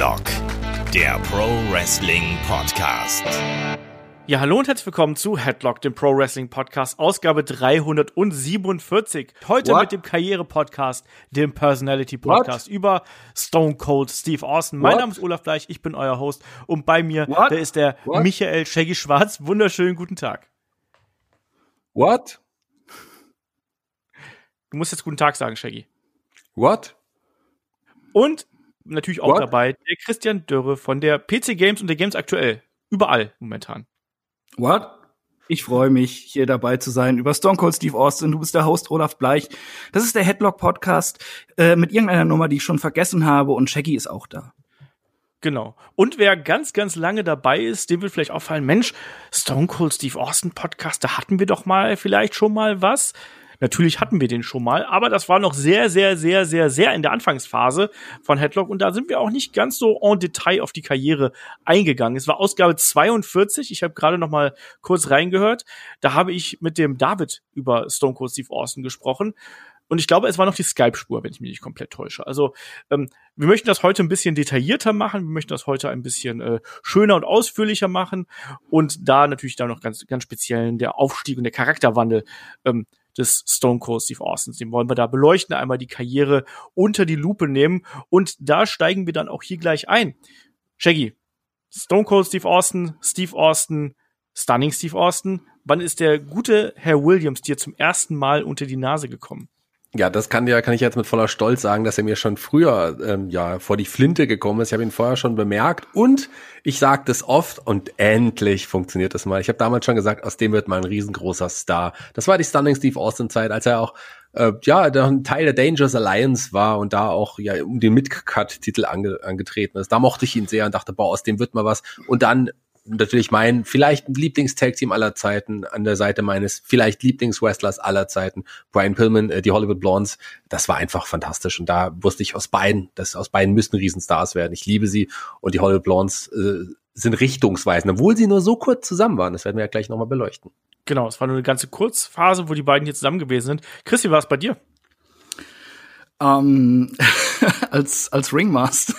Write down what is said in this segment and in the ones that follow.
Headlock, der Pro Wrestling Podcast. Ja, hallo und herzlich willkommen zu Headlock, dem Pro Wrestling Podcast, Ausgabe 347. Heute What? mit dem Karriere-Podcast, dem Personality Podcast What? über Stone Cold Steve Austin. Mein What? Name ist Olaf Bleich, ich bin euer Host und bei mir, What? da ist der What? Michael Shaggy Schwarz. Wunderschönen guten Tag. What? Du musst jetzt guten Tag sagen, Shaggy. What? Und natürlich auch What? dabei der Christian Dörre von der PC Games und der Games aktuell. Überall momentan. What? Ich freue mich, hier dabei zu sein über Stone Cold Steve Austin. Du bist der Host Olaf Bleich. Das ist der Headlock Podcast äh, mit irgendeiner Nummer, die ich schon vergessen habe und Shaggy ist auch da. Genau. Und wer ganz, ganz lange dabei ist, dem wird vielleicht auffallen, Mensch, Stone Cold Steve Austin Podcast, da hatten wir doch mal vielleicht schon mal was. Natürlich hatten wir den schon mal, aber das war noch sehr, sehr, sehr, sehr, sehr in der Anfangsphase von Headlock und da sind wir auch nicht ganz so en Detail auf die Karriere eingegangen. Es war Ausgabe 42, ich habe gerade noch mal kurz reingehört. Da habe ich mit dem David über Stone Cold Steve Austin gesprochen und ich glaube, es war noch die Skype-Spur, wenn ich mich nicht komplett täusche. Also ähm, wir möchten das heute ein bisschen detaillierter machen. Wir möchten das heute ein bisschen äh, schöner und ausführlicher machen und da natürlich dann noch ganz, ganz speziell der Aufstieg und der Charakterwandel ähm, des Stone Cold Steve Austins. Den wollen wir da beleuchten, einmal die Karriere unter die Lupe nehmen und da steigen wir dann auch hier gleich ein. Shaggy, Stone Cold Steve Austin, Steve Austin, Stunning Steve Austin. Wann ist der gute Herr Williams dir zum ersten Mal unter die Nase gekommen? Ja, das kann ja, kann ich jetzt mit voller Stolz sagen, dass er mir schon früher ähm, ja vor die Flinte gekommen ist. Ich habe ihn vorher schon bemerkt und ich sage das oft und endlich funktioniert das mal. Ich habe damals schon gesagt, aus dem wird mal ein riesengroßer Star. Das war die Stunning Steve Austin Zeit, als er auch äh, ja ein Teil der Dangerous Alliance war und da auch ja um den Mid-Cut-Titel ange angetreten ist. Da mochte ich ihn sehr und dachte, boah, aus dem wird mal was. Und dann natürlich mein vielleicht Lieblings-Tag-Team aller Zeiten an der Seite meines vielleicht Lieblings-Wrestlers aller Zeiten, Brian Pillman, äh, die Hollywood Blondes. Das war einfach fantastisch und da wusste ich aus beiden, dass aus beiden müssten Riesenstars werden. Ich liebe sie und die Hollywood Blondes äh, sind richtungsweisend, obwohl sie nur so kurz zusammen waren. Das werden wir ja gleich nochmal beleuchten. Genau, es war nur eine ganze Kurzphase, wo die beiden hier zusammen gewesen sind. Chris, wie war es bei dir? Ähm, als, als Ringmaster.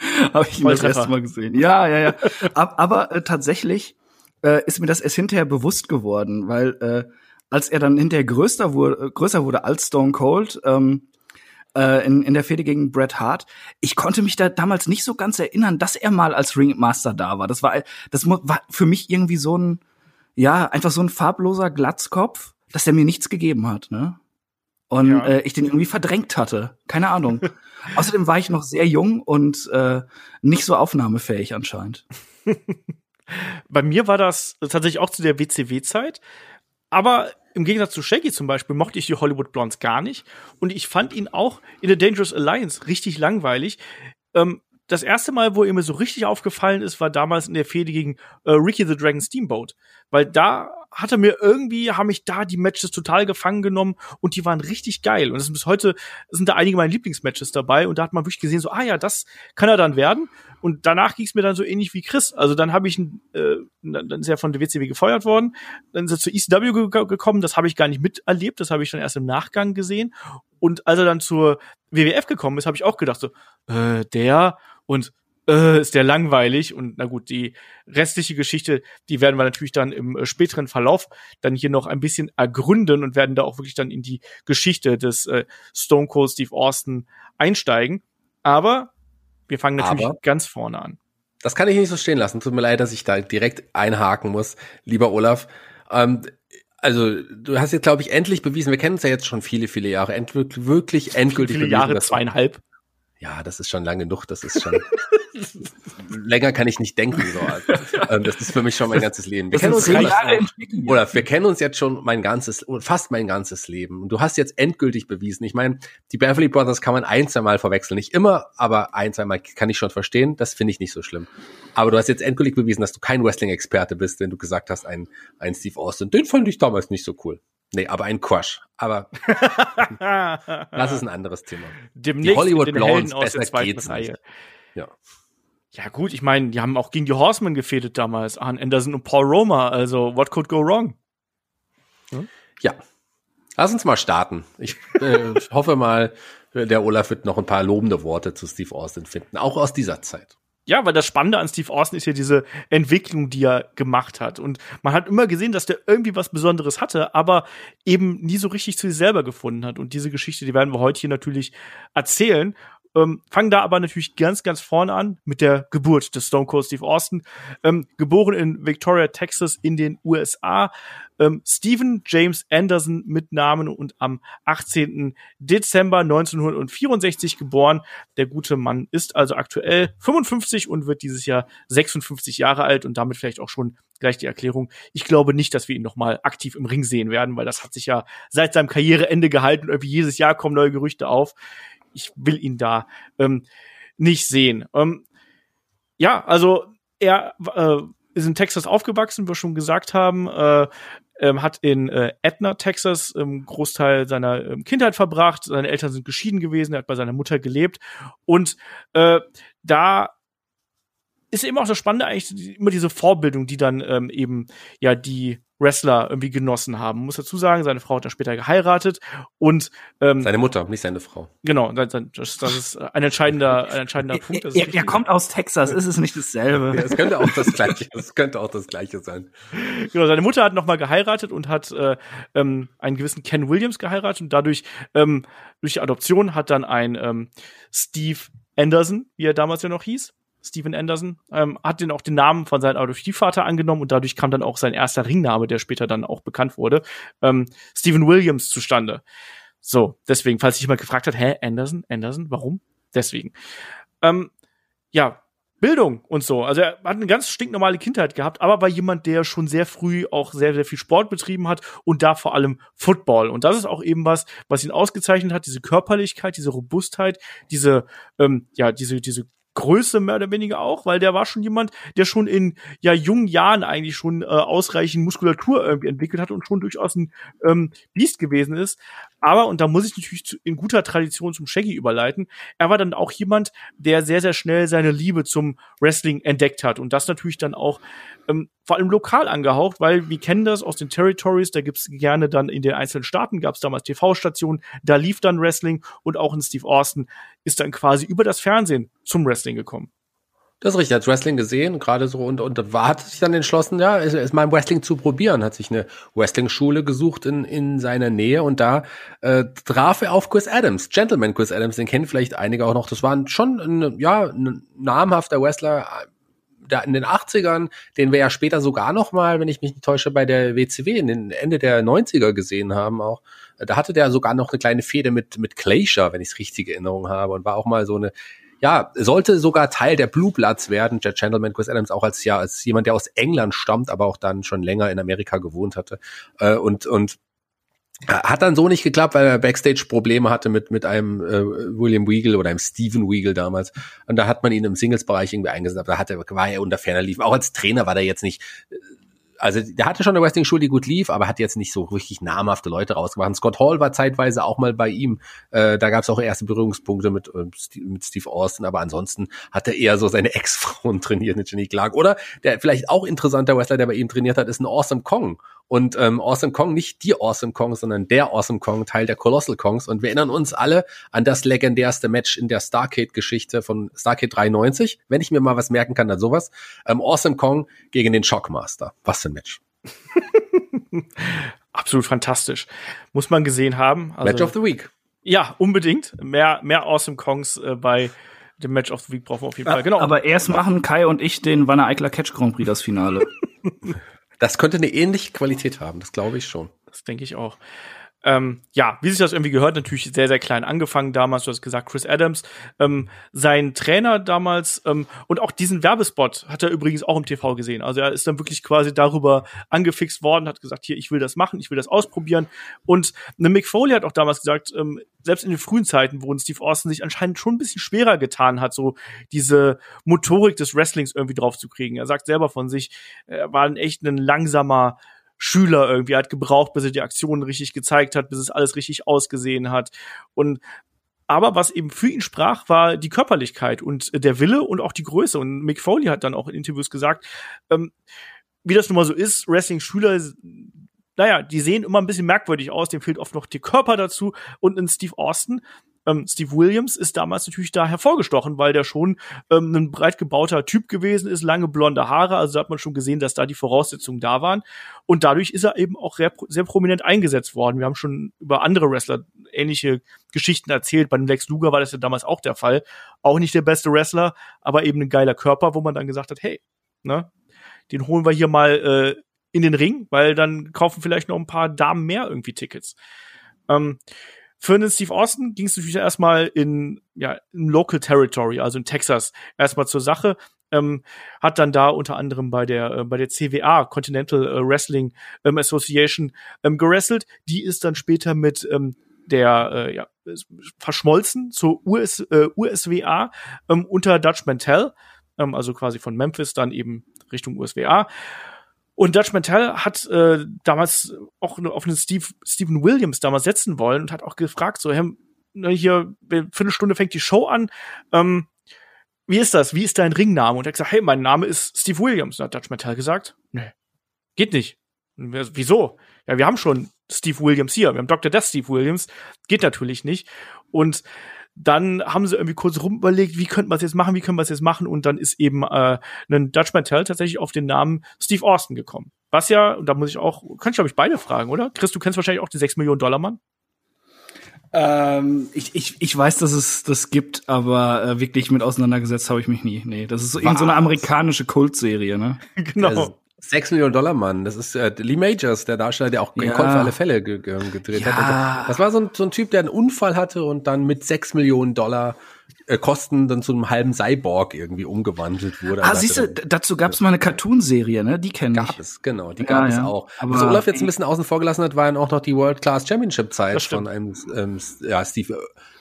Habe ich ihn das erste Mal gesehen. Ja, ja, ja. Ab, aber äh, tatsächlich äh, ist mir das erst hinterher bewusst geworden, weil äh, als er dann hinterher größer wurde, größer wurde als Stone Cold, ähm, äh, in, in der Fehde gegen Bret Hart, ich konnte mich da damals nicht so ganz erinnern, dass er mal als Ringmaster da war. Das war, das war für mich irgendwie so ein, ja, einfach so ein farbloser Glatzkopf, dass der mir nichts gegeben hat, ne? Und Ja. äh, ich den irgendwie verdrängt hatte. Keine Ahnung. Außerdem war ich noch sehr jung und äh, nicht so aufnahmefähig anscheinend. Bei mir war das tatsächlich auch zu der WCW-Zeit. Aber im Gegensatz zu Shaggy zum Beispiel mochte ich die Hollywood Blondes gar nicht. Und ich fand ihn auch in der Dangerous Alliance richtig langweilig. Ähm, das erste Mal, wo er mir so richtig aufgefallen ist, war damals in der Fehde gegen äh, Ricky the Dragon Steamboat. Weil da hatte mir irgendwie, haben mich da die Matches total gefangen genommen und die waren richtig geil. Und sind bis heute sind da einige meiner Lieblingsmatches dabei und da hat man wirklich gesehen, so, ah ja, das kann er dann werden. Und danach ging es mir dann so ähnlich wie Chris. Also dann habe ich, äh, dann dann ist er von der WCW gefeuert worden, dann ist er zu ECW ge gekommen, das habe ich gar nicht miterlebt, das habe ich dann erst im Nachgang gesehen. Und als er dann zur WWF gekommen ist, habe ich auch gedacht so, äh, der und äh, ist der langweilig und na gut, die restliche Geschichte, die werden wir natürlich dann im äh, späteren Verlauf dann hier noch ein bisschen ergründen und werden da auch wirklich dann in die Geschichte des äh, Stone Cold Steve Austin einsteigen. Aber wir fangen natürlich Aber? ganz vorne an. Das kann ich nicht so stehen lassen. Tut mir leid, dass ich da direkt einhaken muss, lieber Olaf. Ähm, also, du hast jetzt, glaube ich, endlich bewiesen, wir kennen uns ja jetzt schon viele, viele Jahre, end wirklich endgültig Viele bewiesen, Jahre, zweieinhalb. Ja, das ist schon lang genug. Das ist schon. länger kann ich nicht denken. So. Ähm, das ist für mich schon mein ganzes Leben. Wir Das kennen uns entwickelt. oder wir kennen uns jetzt schon mein ganzes, fast mein ganzes Leben. Und du hast jetzt endgültig bewiesen. Ich meine, die Beverly Brothers kann man ein, zwei Mal verwechseln. Nicht immer, aber ein, zwei Mal kann ich schon verstehen. Das finde ich nicht so schlimm. Aber du hast jetzt endgültig bewiesen, dass du kein Wrestling-Experte bist, wenn du gesagt hast, ein, ein Steve Austin. Den fand ich damals nicht so cool. Nee, aber ein Crush. Aber das ist ein anderes Thema. Demnächst Hollywood mit den Blondes, besser geht's Reihe. nicht. Ja. Ja gut, ich meine, die haben auch gegen die Horsemen gefädet damals, Arn Anderson und Paul Roma, also what could go wrong? Ja. Lass uns mal starten. Ich äh, hoffe mal, der Olaf wird noch ein paar lobende Worte zu Steve Austin finden, auch aus dieser Zeit. Ja, weil das Spannende an Steve Austin ist ja diese Entwicklung, die er gemacht hat. Und man hat immer gesehen, dass der irgendwie was Besonderes hatte, aber eben nie so richtig zu sich selber gefunden hat. Und diese Geschichte, die werden wir heute hier natürlich erzählen. Ähm, fangen da aber natürlich ganz, ganz vorne an mit der Geburt des Stone Cold Steve Austin. Ähm, geboren in Victoria, Texas in den USA. Ähm, Stephen James Anderson mit Namen und am 18. Dezember 1964 geboren. Der gute Mann ist also aktuell 55 und wird dieses Jahr 56 Jahre alt und damit vielleicht auch schon gleich die Erklärung. Ich glaube nicht, dass wir ihn noch mal aktiv im Ring sehen werden, weil das hat sich ja seit seinem Karriereende gehalten. Irgendwie jedes Jahr kommen neue Gerüchte auf ich will ihn da ähm, nicht sehen. Ähm, ja, also er äh, ist in Texas aufgewachsen, wie wir schon gesagt haben, äh, ähm, hat in äh, Edna, Texas, ähm, Großteil seiner ähm, Kindheit verbracht. Seine Eltern sind geschieden gewesen, er hat bei seiner Mutter gelebt. Und äh, da ist eben auch das Spannende eigentlich immer diese Vorbildung, die dann ähm, eben ja die Wrestler irgendwie genossen haben. Muss dazu sagen, seine Frau hat dann später geheiratet und ähm, seine Mutter, nicht seine Frau. Genau, das, das ist ein entscheidender, ein entscheidender Punkt. Er, er, kommt aus Texas, ist es nicht dasselbe? Ja, es könnte auch das gleiche, es könnte auch das gleiche sein. Genau, seine Mutter hat nochmal geheiratet und hat äh, ähm, einen gewissen Ken Williams geheiratet und dadurch ähm, durch die Adoption hat dann ein ähm, Steve Anderson, wie er damals ja noch hieß, Steven Anderson, ähm, hat den auch den Namen von seinem Adoptivvater angenommen und dadurch kam dann auch sein erster Ringname, der später dann auch bekannt wurde, ähm, Steven Williams zustande. So, deswegen, falls sich jemand gefragt hat, hä, Anderson, Anderson, warum? Deswegen. Ähm, ja, Bildung und so. Also er hat eine ganz stinknormale Kindheit gehabt, aber war jemand, der schon sehr früh auch sehr, sehr viel Sport betrieben hat und da vor allem Football. Und das ist auch eben was, was ihn ausgezeichnet hat, diese Körperlichkeit, diese Robustheit, diese, ähm, ja, diese, diese Größe mehr oder weniger auch, weil der war schon jemand, der schon in ja jungen Jahren eigentlich schon äh, ausreichend Muskulatur irgendwie entwickelt hat und schon durchaus ein ähm, Biest gewesen ist. Aber, und da muss ich natürlich zu, in guter Tradition zum Shaggy überleiten, er war dann auch jemand, der sehr, sehr schnell seine Liebe zum Wrestling entdeckt hat. Und das natürlich dann auch ähm, vor allem lokal angehaucht, weil wir kennen das aus den Territories, da gibt's gerne dann in den einzelnen Staaten, gab's damals TV-Stationen, da lief dann Wrestling und auch in Steve Austin ist dann quasi über das Fernsehen zum Wrestling gekommen. Das ist richtig, hat Wrestling gesehen, gerade so und, und war, hat sich dann entschlossen, ja, es, es mal im Wrestling zu probieren, hat sich eine Wrestling-Schule gesucht in, in seiner Nähe und da äh, traf er auf Chris Adams, Gentleman Chris Adams, den kennen vielleicht einige auch noch. Das war schon ein, ja, ein namhafter Wrestler da in den 80ern, den wir ja später sogar noch mal, wenn ich mich nicht täusche, bei der WCW in den Ende der 90er gesehen haben auch. Da hatte der sogar noch eine kleine Fehde mit, mit Glacier, wenn ich es richtig in Erinnerung habe und war auch mal so eine ja, sollte sogar Teil der Blue Bloods werden. Jet Gentleman, Chris Adams auch als ja als jemand, der aus England stammt, aber auch dann schon länger in Amerika gewohnt hatte äh, und und hat dann so nicht geklappt, weil er Backstage Probleme hatte mit mit einem äh, William Weagle oder einem Steven Weagle damals. Und da hat man ihn im Singles-Bereich irgendwie eingesetzt. Da hatte, war er unter ferner Lief. Auch als Trainer war der jetzt nicht also der hatte schon eine Wrestling-Schule, die gut lief, aber hat jetzt nicht so richtig namhafte Leute rausgemacht. Scott Hall war zeitweise auch mal bei ihm. Äh, da gab es auch erste Berührungspunkte mit, äh, mit Steve Austin, aber ansonsten hat er eher so seine Ex-Frauen trainiert mit Jenny Clark. Oder der vielleicht auch interessanter Wrestler, der bei ihm trainiert hat, ist ein Awesome Kong. Und ähm, Awesome Kong, nicht die Awesome Kong, sondern der Awesome Kong, Teil der Colossal Kongs. Und wir erinnern uns alle an das legendärste Match in der Starcade-Geschichte von Starcade 93. Wenn ich mir mal was merken kann, dann sowas. Ähm, awesome Kong gegen den Shockmaster. Was für ein Match. Absolut fantastisch. Muss man gesehen haben. Also, Match of the Week. Ja, unbedingt. Mehr, mehr Awesome Kongs äh, bei dem Match of the Week brauchen wir auf jeden Fall. Genau. Aber erst machen Kai und ich den Wanne Eichler Catch Grand Prix das Finale. Das könnte eine ähnliche Qualität haben, das glaube ich schon. Das denke ich auch. Ähm, ja, wie sich das irgendwie gehört, natürlich sehr, sehr klein angefangen damals. Du hast gesagt, Chris Adams, ähm, sein Trainer damals ähm, und auch diesen Werbespot hat er übrigens auch im TV gesehen. Also er ist dann wirklich quasi darüber angefixt worden, hat gesagt, hier, ich will das machen, ich will das ausprobieren. Und eine Mick Foley hat auch damals gesagt, ähm, selbst in den frühen Zeiten, wo Steve Austin sich anscheinend schon ein bisschen schwerer getan hat, so diese Motorik des Wrestlings irgendwie drauf zu kriegen. Er sagt selber von sich, er war ein echt ein langsamer Schüler irgendwie hat gebraucht, bis er die Aktionen richtig gezeigt hat, bis es alles richtig ausgesehen hat. Und aber was eben für ihn sprach, war die Körperlichkeit und der Wille und auch die Größe. Und Mick Foley hat dann auch in Interviews gesagt, ähm, wie das nun mal so ist, Wrestling-Schüler, naja, die sehen immer ein bisschen merkwürdig aus, dem fehlt oft noch der Körper dazu. Und in Steve Austin ähm, Steve Williams ist damals natürlich da hervorgestochen, weil der schon ähm, ein breit gebauter Typ gewesen ist, lange blonde Haare, also da hat man schon gesehen, dass da die Voraussetzungen da waren. Und dadurch ist er eben auch sehr, prominent eingesetzt worden. Wir haben schon über andere Wrestler ähnliche Geschichten erzählt. Bei dem Lex Luger war das ja damals auch der Fall. Auch nicht der beste Wrestler, aber eben ein geiler Körper, wo man dann gesagt hat, hey, ne, den holen wir hier mal äh, in den Ring, weil dann kaufen vielleicht noch ein paar Damen mehr irgendwie Tickets. Ähm, für den Steve Austin ging es natürlich erstmal in, ja, in Local Territory, also in Texas, erstmal zur Sache. Ähm, hat dann da unter anderem bei der äh, bei der CWA Continental äh, Wrestling ähm, Association ähm, gerestelt. Die ist dann später mit ähm, der äh, ja, verschmolzen zur US, äh, USWA ähm, unter Dutch Mantel, ähm, also quasi von Memphis dann eben Richtung USWA. Und Dutch Mantel hat äh, damals auch auf einen Steve, Stephen Williams damals setzen wollen und hat auch gefragt, so, hey, ne, hier, für eine Stunde fängt die Show an. Ähm, wie ist das? Wie ist dein Ringname? Und er hat gesagt, hey, mein Name ist Steve Williams. Und hat Dutch Mantel gesagt, nee, geht nicht. Wir, wieso? Ja, wir haben schon Steve Williams hier. Wir haben Dr. Death Steve Williams. Geht natürlich nicht. Und dann haben sie irgendwie kurz rumüberlegt, wie könnte man es jetzt machen, wie können wir es jetzt machen und dann ist eben äh, ein Dutch Mantel tatsächlich auf den Namen Steve Austin gekommen. Was ja, und da muss ich auch, kann ich glaube ich beide fragen, oder? Chris, du kennst wahrscheinlich auch den 6 Millionen Dollar Mann. Ähm, ich, ich, ich weiß, dass es das gibt, aber äh, wirklich mit auseinandergesetzt habe ich mich nie. Nee, das ist so so amerikanische Kultserie, ne? genau. Also, 6 Millionen Dollar Mann, das ist äh, Lee Majors, der Darsteller, der auch ja. Call für alle Fälle ge ge gedreht ja. hat. Das war so ein, so ein Typ, der einen Unfall hatte und dann mit 6 Millionen Dollar äh, Kosten dann zu einem halben Cyborg irgendwie umgewandelt wurde. Ah, siehst du, dazu gab es mal eine Cartoon-Serie, ne? Die kenne ich. Gab es, genau, die gab ja, es auch. Aber Was Olaf jetzt ein bisschen außen vor gelassen hat, war dann auch noch die World Class Championship Zeit von einem ähm, ja, Steve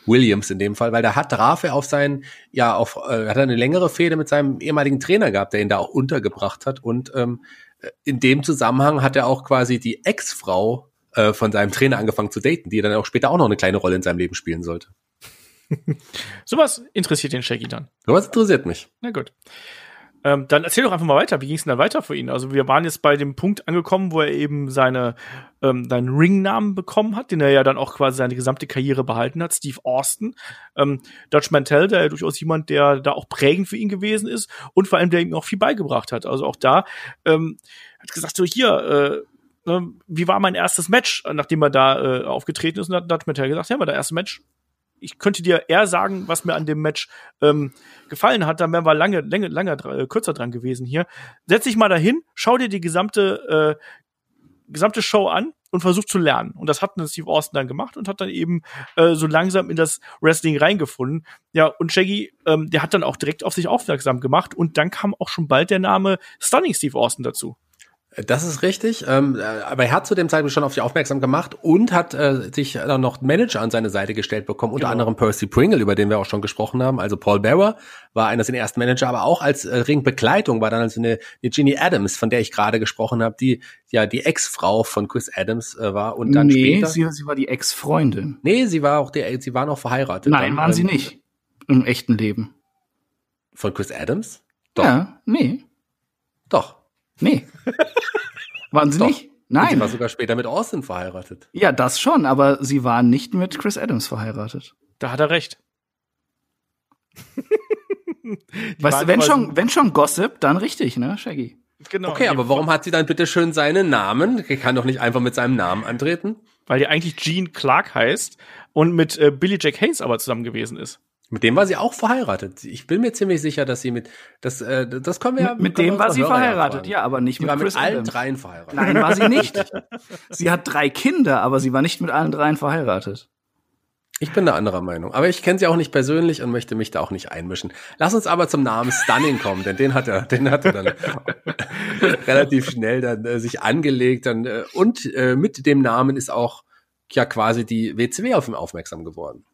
Williams in dem Fall, weil da hat Rafe auf seinen, ja, auf, äh, hat er eine längere Fehde mit seinem ehemaligen Trainer gehabt, der ihn da auch untergebracht hat. Und ähm, in dem Zusammenhang hat er auch quasi die Ex-Frau äh, von seinem Trainer angefangen zu daten, die dann auch später auch noch eine kleine Rolle in seinem Leben spielen sollte. Sowas interessiert den Shaggy dann. Sowas interessiert mich. Na gut. Ähm, dann erzähl doch einfach mal weiter. Wie ging es denn dann weiter für ihn? Also wir waren jetzt bei dem Punkt angekommen, wo er eben seine ähm, seinen Ringnamen bekommen hat, den er ja dann auch quasi seine gesamte Karriere behalten hat, Steve Austin. Ähm, Dutch Mantel, der ja durchaus jemand, der da auch prägend für ihn gewesen ist und vor allem der ihm auch viel beigebracht hat. Also auch da ähm, hat gesagt so hier. Äh, ne, wie war mein erstes Match, nachdem er da äh, aufgetreten ist? Und hat Dutch Mantel gesagt, ja, war der erste Match ich könnte dir eher sagen, was mir an dem Match ähm, gefallen hat, dann wären wir lange, lange, lange äh, kürzer dran gewesen hier. Setz dich mal dahin, schau dir die gesamte, äh, gesamte Show an und versuch zu lernen. Und das hat Steve Austin dann gemacht und hat dann eben äh, so langsam in das Wrestling reingefunden. Ja, und Shaggy, ähm, der hat dann auch direkt auf sich aufmerksam gemacht und dann kam auch schon bald der Name Stunning Steve Austin dazu. Das ist richtig, ähm, aber er hat zu dem Zeitpunkt schon auf sich aufmerksam gemacht und hat äh, sich dann noch Manager an seine Seite gestellt bekommen, unter genau. anderem Percy Pringle, über den wir auch schon gesprochen haben. Also Paul Bearer war einer seiner ersten Manager, aber auch als äh, Ringbegleitung war dann also eine, eine Ginny Adams, von der ich gerade gesprochen habe, die ja die Ex-Frau von Chris Adams äh, war und dann nee, später. Sie, sie war die Ex-Freundin. Nee, sie war auch die, sie war noch verheiratet. Nein, dann, waren ähm, sie nicht. Im echten Leben. Von Chris Adams? Doch. Ja, nee. Doch. Nee. Waren sie Doch. nicht? Nein. Und sie war sogar später mit Austin verheiratet. Ja, das schon, aber sie war nicht mit Chris Adams verheiratet. Da hat er recht. weißt du, wenn schon, wenn schon Gossip, dann richtig, ne, Shaggy? Genau. Okay, aber warum hat sie dann bitte schön seinen Namen? Er kann doch nicht einfach mit seinem Namen antreten. Weil die eigentlich Jean Clark heißt und mit äh, Billy Jack Haynes aber zusammen gewesen ist. Mit dem war sie auch verheiratet. Ich bin mir ziemlich sicher, dass sie mit das äh, das können wir ja mit, mit dem war sie verheiratet, ja, aber nicht sie mit war Chris mit allen Adams. dreien verheiratet. Nein, war sie nicht. sie hat drei Kinder, aber sie war nicht mit allen dreien verheiratet. Ich bin da anderer Meinung, aber ich kenne sie auch nicht persönlich und möchte mich da auch nicht einmischen. Lass uns aber zum Namen Stunning kommen, denn den hat er, den hat er dann relativ schnell dann äh, sich angelegt dann äh, und äh, mit dem Namen ist auch ja quasi die WCW auf ihn aufmerksam geworden.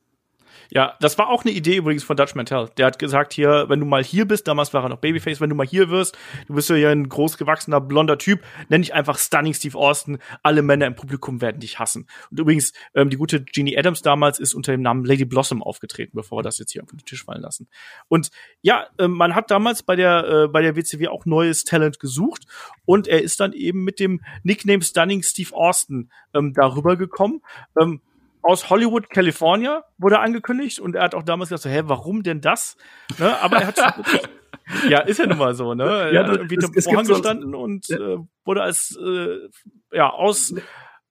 Ja, das war auch eine Idee übrigens von Dutch Mantel. Der hat gesagt, hier, wenn du mal hier bist, damals war er noch Babyface, wenn du mal hier wirst, du bist ja hier ein großgewachsener, blonder Typ, nenn dich einfach Stunning Steve Austin. Alle Männer im Publikum werden dich hassen. Und übrigens, ähm, die gute Jeannie Adams damals ist unter dem Namen Lady Blossom aufgetreten, bevor wir das jetzt hier auf den Tisch fallen lassen. Und ja, äh, man hat damals bei der, äh, bei der WCW auch neues Talent gesucht und er ist dann eben mit dem Nickname Stunning Steve Austin ähm, darüber gekommen. Ähm, aus Hollywood, California wurde angekündigt und er hat auch damals gesagt, so, hä, warum denn das? Ne? Aber er hat ja, ist ja nun mal so, ne? Er Ja, hat das- irgendwie es- es Vorhang gibt so- gestanden und äh, wurde als äh, ja aus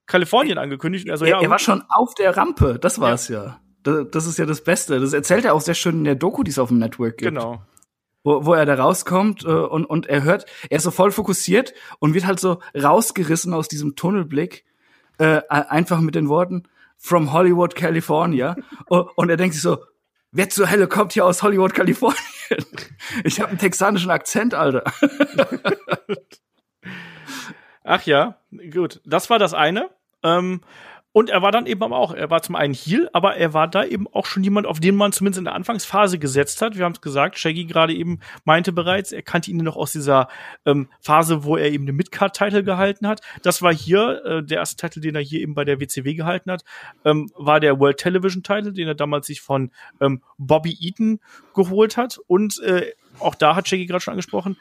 Kalifornien angekündigt. Also, er, ja, er war schon auf der Rampe, das war's ja. Das, das ist ja das Beste. Das erzählt er auch sehr schön in der Doku, die es auf dem Network gibt. genau. Wo, wo er da rauskommt äh, und, und er hört, er ist so voll fokussiert und wird halt so rausgerissen aus diesem Tunnelblick, äh, einfach mit den Worten From Hollywood, California. und, er denkt sich so, wer zur Hölle kommt hier aus Hollywood, Kalifornien? Ich habe einen texanischen Akzent, Alter. Ach ja, gut. Das war das eine. Ähm, und er war dann eben aber auch, er war zum einen Heal, aber er war da eben auch schon jemand, auf den man zumindest in der Anfangsphase gesetzt hat. Wir haben es gesagt, Shaggy gerade eben meinte bereits, er kannte ihn noch aus dieser ähm, Phase, wo er eben den Midcard-Titel gehalten hat. Das war hier, äh, der erste Titel, den er hier eben bei der WCW gehalten hat, ähm, war der World Television-Titel, den er damals sich von ähm, Bobby Eaton geholt hat. Und äh, auch da hat Shaggy gerade schon angesprochen,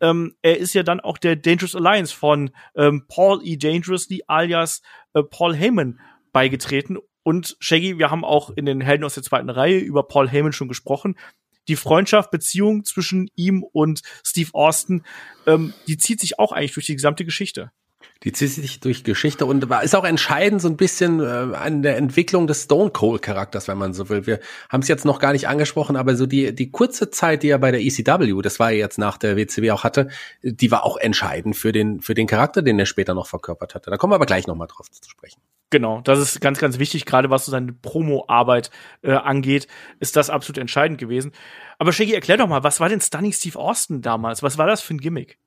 ähm, er ist ja dann auch der Dangerous Alliance von ähm, Paul E. Dangerously alias äh, Paul Heyman beigetreten. Und Shaggy, wir haben auch in den Helden aus der zweiten Reihe über Paul Heyman schon gesprochen. Die Freundschaft, Beziehung zwischen ihm und Steve Austin, ähm, die zieht sich auch eigentlich durch die gesamte Geschichte. Die zieht sich durch Geschichte und ist auch entscheidend so ein bisschen äh, an der Entwicklung des Stone Cold Charakters, wenn man so will. Wir haben es jetzt noch gar nicht angesprochen, aber so die die kurze Zeit, die er bei der ECW, das war ja jetzt nach der WCW auch hatte, die war auch entscheidend für den für den Charakter, den er später noch verkörpert hatte. Da kommen wir aber gleich noch mal drauf zu sprechen. Genau, das ist ganz, ganz wichtig, gerade was so seine Promo-Arbeit äh, angeht, ist das absolut entscheidend gewesen. Aber Shaggy, erklär doch mal, was war denn Stunning Steve Austin damals? Was war das für ein Gimmick?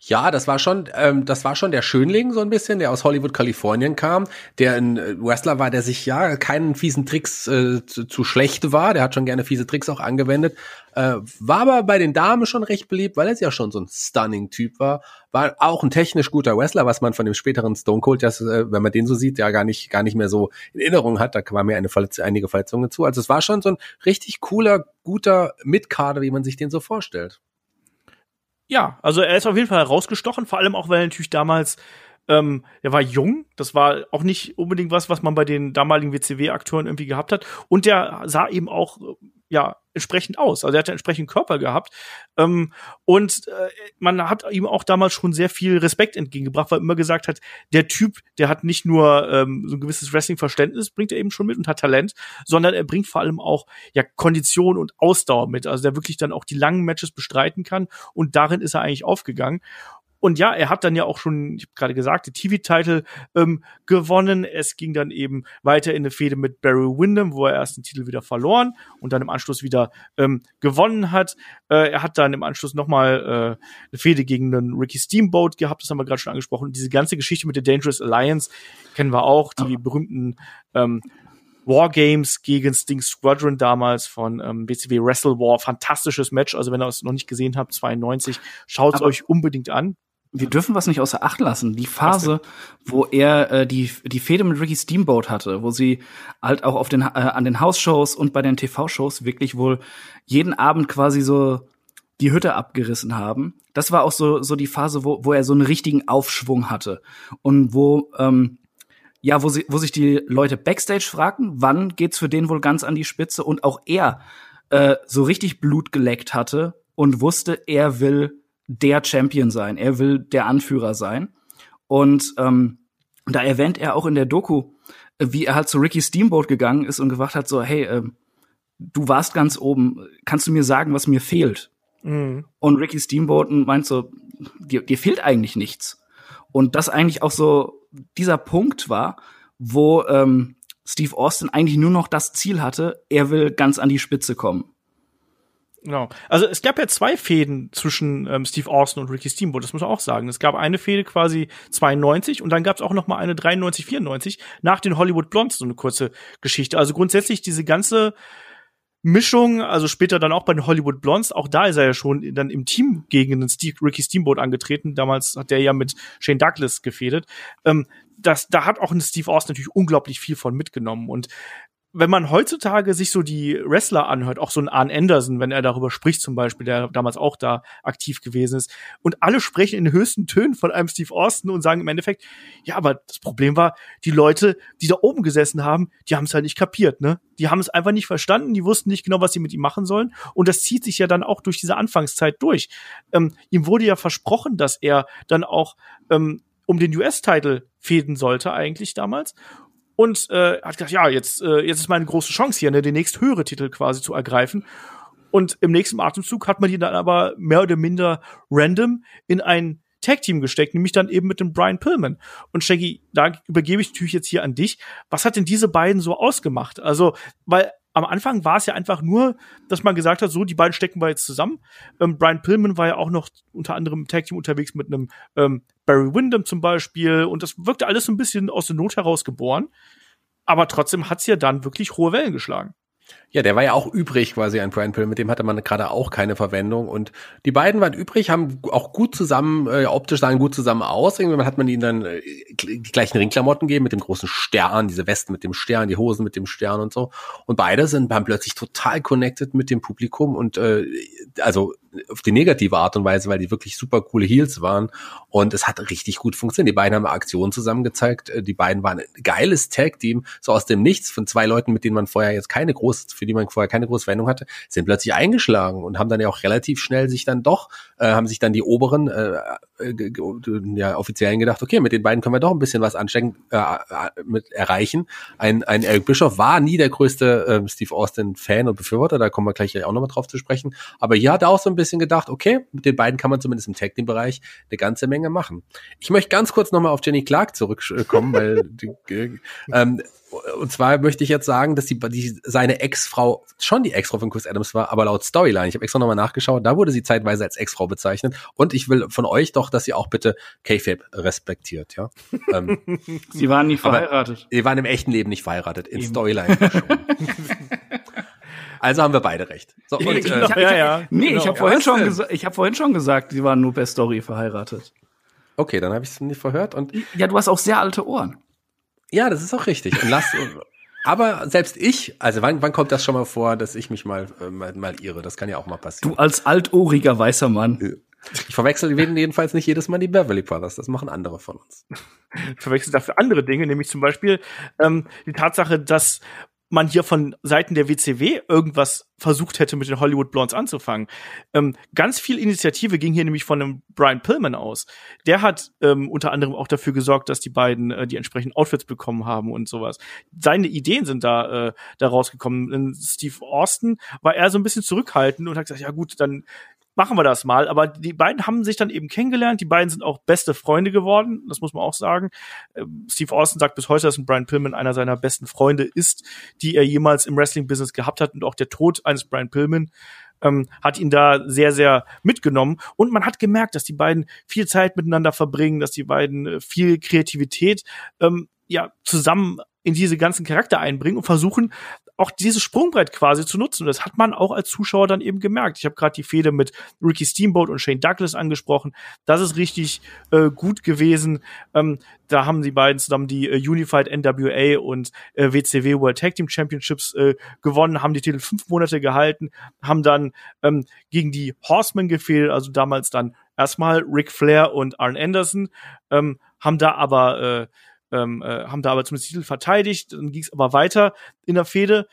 Ja, das war schon, ähm, das war schon der Schönling so ein bisschen, der aus Hollywood, Kalifornien kam, der ein äh, Wrestler war, der sich ja keinen fiesen Tricks äh, zu, zu schlecht war. Der hat schon gerne fiese Tricks auch angewendet, äh, war aber bei den Damen schon recht beliebt, weil er ja schon so ein stunning Typ war. War auch ein technisch guter Wrestler, was man von dem späteren Stone Cold, das, äh, wenn man den so sieht, ja gar nicht, gar nicht mehr so in Erinnerung hat. Da war mir eine Verletz einige Verletzungen zu. Also es war schon so ein richtig cooler, guter Mitkader, wie man sich den so vorstellt. Ja, also er ist auf jeden Fall herausgestochen, vor allem auch, weil er natürlich damals, ähm, er war jung, das war auch nicht unbedingt was, was man bei den damaligen WCW-Akteuren irgendwie gehabt hat. Und der sah eben auch, ja, entsprechend aus. Also er hatte einen entsprechenden Körper gehabt. Ähm, und äh, man hat ihm auch damals schon sehr viel Respekt entgegengebracht, weil er immer gesagt hat, der Typ, der hat nicht nur ähm, so ein gewisses Wrestling-Verständnis, bringt er eben schon mit und hat Talent, sondern er bringt vor allem auch ja Kondition und Ausdauer mit. Also der wirklich dann auch die langen Matches bestreiten kann. Und darin ist er eigentlich aufgegangen. Und ja, er hat dann ja auch schon, ich habe gerade gesagt, die TV-Titel ähm, gewonnen. Es ging dann eben weiter in eine Fehde mit Barry Windham, wo er erst den Titel wieder verloren und dann im Anschluss wieder ähm, gewonnen hat. Äh, er hat dann im Anschluss nochmal äh, eine Fehde gegen einen Ricky Steamboat gehabt, das haben wir gerade schon angesprochen. Und diese ganze Geschichte mit der Dangerous Alliance kennen wir auch, die berühmten ähm, Wargames gegen Sting Squadron damals von ähm, WCW Wrestle War. Fantastisches Match. Also wenn ihr es noch nicht gesehen habt, 92, schaut es euch unbedingt an. Wir dürfen was nicht außer Acht lassen. Die Phase, wo er äh, die die Fehde mit Ricky Steamboat hatte, wo sie halt auch auf den äh, an den Hausshows und bei den TV-Shows wirklich wohl jeden Abend quasi so die Hütte abgerissen haben. Das war auch so so die Phase, wo wo er so einen richtigen Aufschwung hatte und wo ähm, ja, wo, sie, wo sich die Leute backstage fragten, wann geht's für den wohl ganz an die Spitze und auch er äh, so richtig Blut geleckt hatte und wusste, er will der Champion sein, er will der Anführer sein. Und ähm, da erwähnt er auch in der Doku, äh, wie er halt zu Ricky Steamboat gegangen ist und gefragt hat, so, hey, ähm, du warst ganz oben, kannst du mir sagen, was mir fehlt? Mhm. Und Ricky Steamboat meint so, dir, dir fehlt eigentlich nichts. Und das eigentlich auch so dieser Punkt war, wo ähm, Steve Austin eigentlich nur noch das Ziel hatte, er will ganz an die Spitze kommen. Genau. Also es gab ja zwei Fäden zwischen ähm, Steve Austin und Ricky Steamboat, das muss man auch sagen. Es gab eine Fehde quasi 92 und dann gab es auch noch mal eine 93, 94 nach den Hollywood Blondes, so eine kurze Geschichte. Also grundsätzlich diese ganze Mischung, also später dann auch bei den Hollywood Blondes, auch da ist er ja schon dann im Team gegen den Steve, Ricky Steamboat angetreten. Damals hat der ja mit Shane Douglas gefädet. Ähm, das, da hat auch ein Steve Austin natürlich unglaublich viel von mitgenommen und wenn man heutzutage sich so die Wrestler anhört, auch so ein Arn Anderson, wenn er darüber spricht zum Beispiel, der damals auch da aktiv gewesen ist, und alle sprechen in höchsten Tönen von einem Steve Austin und sagen im Endeffekt, ja, aber das Problem war, die Leute, die da oben gesessen haben, die haben es halt nicht kapiert, ne? Die haben es einfach nicht verstanden, die wussten nicht genau, was sie mit ihm machen sollen. Und das zieht sich ja dann auch durch diese Anfangszeit durch. Ähm, ihm wurde ja versprochen, dass er dann auch ähm, um den US-Titel fäden sollte eigentlich damals und äh, hat gesagt, ja, jetzt, äh, jetzt ist meine große Chance hier, ne, den nächst höhere Titel quasi zu ergreifen. Und im nächsten Atemzug hat man die dann aber mehr oder minder random in ein Tag-Team gesteckt, nämlich dann eben mit dem Brian Pillman. Und Shaggy, da übergebe ich natürlich jetzt hier an dich. Was hat denn diese beiden so ausgemacht? Also, weil am Anfang war es ja einfach nur, dass man gesagt hat, so, die beiden stecken wir jetzt zusammen. Ähm, Brian Pillman war ja auch noch unter anderem im Tag-Team unterwegs mit einem ähm, Barry Windham zum Beispiel. Und das wirkte alles so ein bisschen aus der Not heraus geboren. Aber trotzdem hat's ja dann wirklich hohe Wellen geschlagen. Ja, der war ja auch übrig quasi ein Brian Pill, mit dem hatte man gerade auch keine Verwendung und die beiden waren übrig, haben auch gut zusammen, äh, optisch sahen gut zusammen aus. Irgendwann hat man ihnen dann äh, die gleichen Ringklamotten gegeben mit dem großen Stern, diese Westen mit dem Stern, die Hosen mit dem Stern und so. Und beide sind waren plötzlich total connected mit dem Publikum und äh, also auf die negative Art und Weise, weil die wirklich super coole Heels waren und es hat richtig gut funktioniert. Die beiden haben Aktionen zusammen gezeigt. Äh, die beiden waren ein geiles Tag-Team, so aus dem Nichts von zwei Leuten, mit denen man vorher jetzt keine große, für die man vorher keine große Verwendung hatte, sind plötzlich eingeschlagen und haben dann ja auch relativ schnell sich dann doch, äh, haben sich dann die oberen äh, äh, ja, Offiziellen gedacht, okay, mit den beiden können wir doch ein bisschen was anstecken, äh, äh, mit erreichen. Ein, ein Eric Bischoff war nie der größte äh, Steve Austin-Fan und Befürworter, da kommen wir gleich auch nochmal drauf zu sprechen. Aber hier hat er auch so ein bisschen gedacht, okay, mit den beiden kann man zumindest im Tag-Team-Bereich eine ganze Menge machen. Ich möchte ganz kurz nochmal auf Jenny Clark zurückkommen, weil die, ähm, und zwar möchte ich jetzt sagen, dass die, die seine Ex-Frau schon die Ex-Frau von Chris Adams war, aber laut Storyline, ich habe extra nochmal nachgeschaut, da wurde sie zeitweise als Ex-Frau bezeichnet. Und ich will von euch doch, dass ihr auch bitte K-Fape respektiert, ja. ähm, sie waren nie verheiratet. Sie waren im echten Leben nicht verheiratet, in Eben. Storyline schon. Also haben wir beide recht. So, und, äh, ich, ja, ja. Nee, genau. ich habe vorhin, schon gesagt, ich hab vorhin schon gesagt, sie waren nur per Story verheiratet. Okay, dann habe ich es nicht verhört. Und ja, du hast auch sehr alte Ohren. Ja, das ist auch richtig. Und lass, aber selbst ich, also wann, wann kommt das schon mal vor, dass ich mich mal, äh, mal, mal irre? Das kann ja auch mal passieren. Du als altohriger weißer Mann. Ich verwechsel jedenfalls nicht jedes Mal die Beverly Brothers. Das machen andere von uns. Verwechselt dafür andere Dinge, nämlich zum Beispiel ähm, die Tatsache, dass man hier von Seiten der WCW irgendwas versucht hätte, mit den Hollywood Blondes anzufangen. Ähm, ganz viel Initiative ging hier nämlich von einem Brian Pillman aus. Der hat ähm, unter anderem auch dafür gesorgt, dass die beiden äh, die entsprechenden Outfits bekommen haben und sowas. Seine Ideen sind da, äh, da rausgekommen. In Steve Austin war er so ein bisschen zurückhaltend und hat gesagt, ja gut, dann machen wir das mal. Aber die beiden haben sich dann eben kennengelernt. Die beiden sind auch beste Freunde geworden. Das muss man auch sagen. Ähm, Steve Austin sagt bis heute, dass Brian Pillman einer seiner besten Freunde ist, die er jemals im Wrestling-Business gehabt hat. Und auch der Tod eines Brian Pillman ähm, hat ihn da sehr, sehr mitgenommen. Und man hat gemerkt, dass die beiden viel Zeit miteinander verbringen, dass die beiden äh, viel Kreativität ähm, ja zusammen in diese ganzen Charakter einbringen und versuchen auch dieses Sprungbrett quasi zu nutzen. Das hat man auch als Zuschauer dann eben gemerkt. Ich habe gerade die Fehde mit Ricky Steamboat und Shane Douglas angesprochen. Das ist richtig äh, gut gewesen. Ähm, da haben die beiden zusammen die äh, Unified NWA und äh, WCW World Tag Team Championships äh, gewonnen, haben die Titel fünf Monate gehalten, haben dann ähm, gegen die Horsemen gefehlt, also damals dann erstmal Ric Flair und Arn Anderson, ähm, haben da aber äh, ähm, äh, haben da aber zumindest Titel verteidigt, dann ging es aber weiter in der Fehde.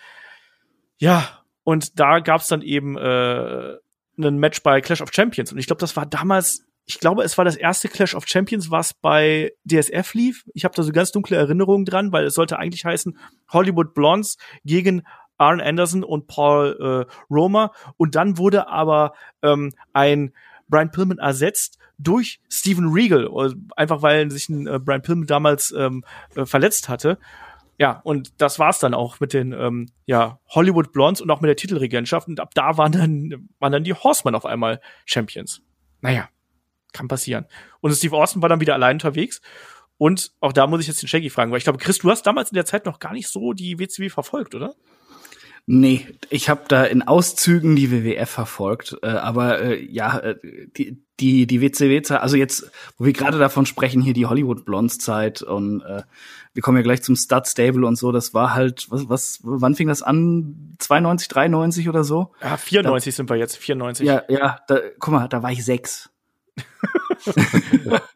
Ja, und da gab es dann eben äh, ein Match bei Clash of Champions. Und ich glaube, das war damals, ich glaube, es war das erste Clash of Champions, was bei DSF lief. Ich habe da so ganz dunkle Erinnerungen dran, weil es sollte eigentlich heißen Hollywood Blondes gegen Arn Anderson und Paul äh, Roma. Und dann wurde aber ähm, ein Brian Pillman ersetzt durch Steven Regal, einfach weil sich ein äh, Brian Pillman damals ähm, äh, verletzt hatte. Ja, und das war's dann auch mit den ähm, ja, Hollywood Blondes und auch mit der Titelregentschaft. Und ab da waren dann, waren dann die Horsemen auf einmal Champions. Naja, kann passieren. Und Steve Austin war dann wieder allein unterwegs. Und auch da muss ich jetzt den Shaggy fragen, weil ich glaube, Chris, du hast damals in der Zeit noch gar nicht so die WCW verfolgt, oder? Nee, ich habe da in Auszügen die WWF verfolgt, äh, aber äh, ja, äh, die die die WCW-Zeit, also jetzt, wo wir gerade davon sprechen, hier die Hollywood Blondes Zeit und äh, wir kommen ja gleich zum Stud Stable und so, das war halt was was wann fing das an? 92, 93 oder so? Ja, 94 da, sind wir jetzt, 94. Ja, ja, da, guck mal, da war ich sechs.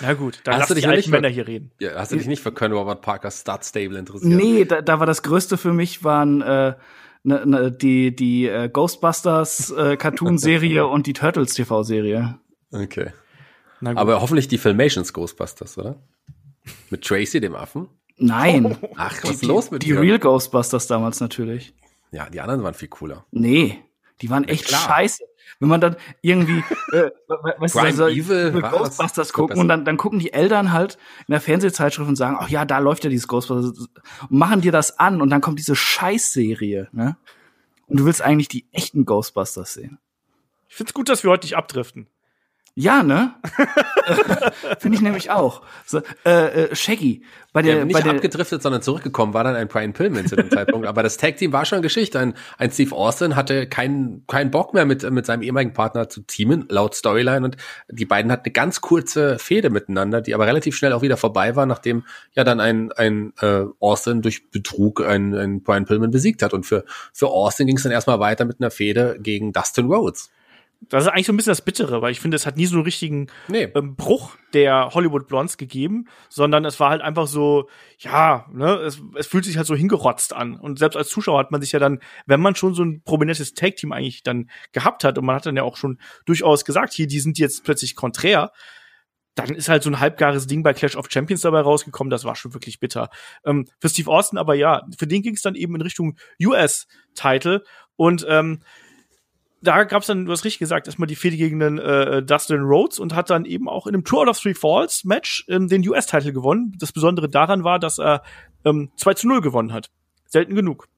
Na gut, dann hast du dich die alten Männer hier reden. Ja, hast du dich nicht für Colonel Robert Parkers Start Stable interessiert? Nee, da, da war das Größte für mich waren äh, ne, ne, die die äh, Ghostbusters äh, Cartoon-Serie und die Turtles TV-Serie. Okay. Aber hoffentlich die Filmations Ghostbusters, oder? Mit Tracy, dem Affen? Nein. Ach, was ist los mit Die dir? Real Ghostbusters damals natürlich. Ja, die anderen waren viel cooler. Nee, die waren echt ja, scheiße. Wenn man dann irgendwie, äh, weißt du, also, Evil, Ghostbusters gucken und dann, dann gucken die Eltern halt in der Fernsehzeitschrift und sagen, ach ja, da läuft ja dieses Ghostbusters und machen dir das an und dann kommt diese Scheißserie, ne? Und du willst eigentlich die echten Ghostbusters sehen. Ich find's gut, dass wir heute nicht abdriften. Ja, ne? Finde ich nämlich auch. So, äh, äh, Shaggy. Bei der, der nicht bei der, abgedriftet, sondern zurückgekommen war dann ein Brian Pillman zu dem Zeitpunkt. Aber das Tag-Team war schon Geschichte. Ein, ein Steve Austin hatte keinen keinen Bock mehr mit, mit seinem ehemaligen Partner zu teamen, laut Storyline. Und die beiden hatten eine ganz kurze Fehde miteinander, die aber relativ schnell auch wieder vorbei war, nachdem ja dann ein, ein äh, Austin durch Betrug einen, einen Brian Pillman besiegt hat. Und für, für Austin ging es dann erstmal weiter mit einer Fehde gegen Dustin Rhodes. Das ist eigentlich so ein bisschen das Bittere, weil ich finde, es hat nie so einen richtigen nee. ähm, Bruch der Hollywood Blondes gegeben, sondern es war halt einfach so, ja, ne, es, es fühlt sich halt so hingerotzt an. Und selbst als Zuschauer hat man sich ja dann, wenn man schon so ein prominentes Tag-Team eigentlich dann gehabt hat und man hat dann ja auch schon durchaus gesagt, hier, die sind jetzt plötzlich konträr, dann ist halt so ein halbgares Ding bei Clash of Champions dabei rausgekommen, das war schon wirklich bitter. Ähm, für Steve Austin aber ja, für den ging es dann eben in Richtung US-Title und ähm, da gab es dann, du hast richtig gesagt, erstmal die Fehde gegen den äh, Dustin Rhodes und hat dann eben auch in einem Tour of Three Falls Match ähm, den US-Titel gewonnen. Das Besondere daran war, dass er ähm, 2 zu 0 gewonnen hat. Selten genug.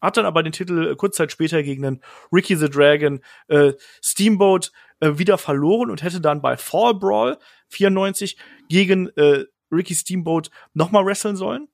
Hat dann aber den Titel äh, kurz Zeit später gegen den Ricky the Dragon äh, Steamboat äh, wieder verloren und hätte dann bei Fall Brawl 94 gegen äh, Ricky Steamboat nochmal wresteln sollen.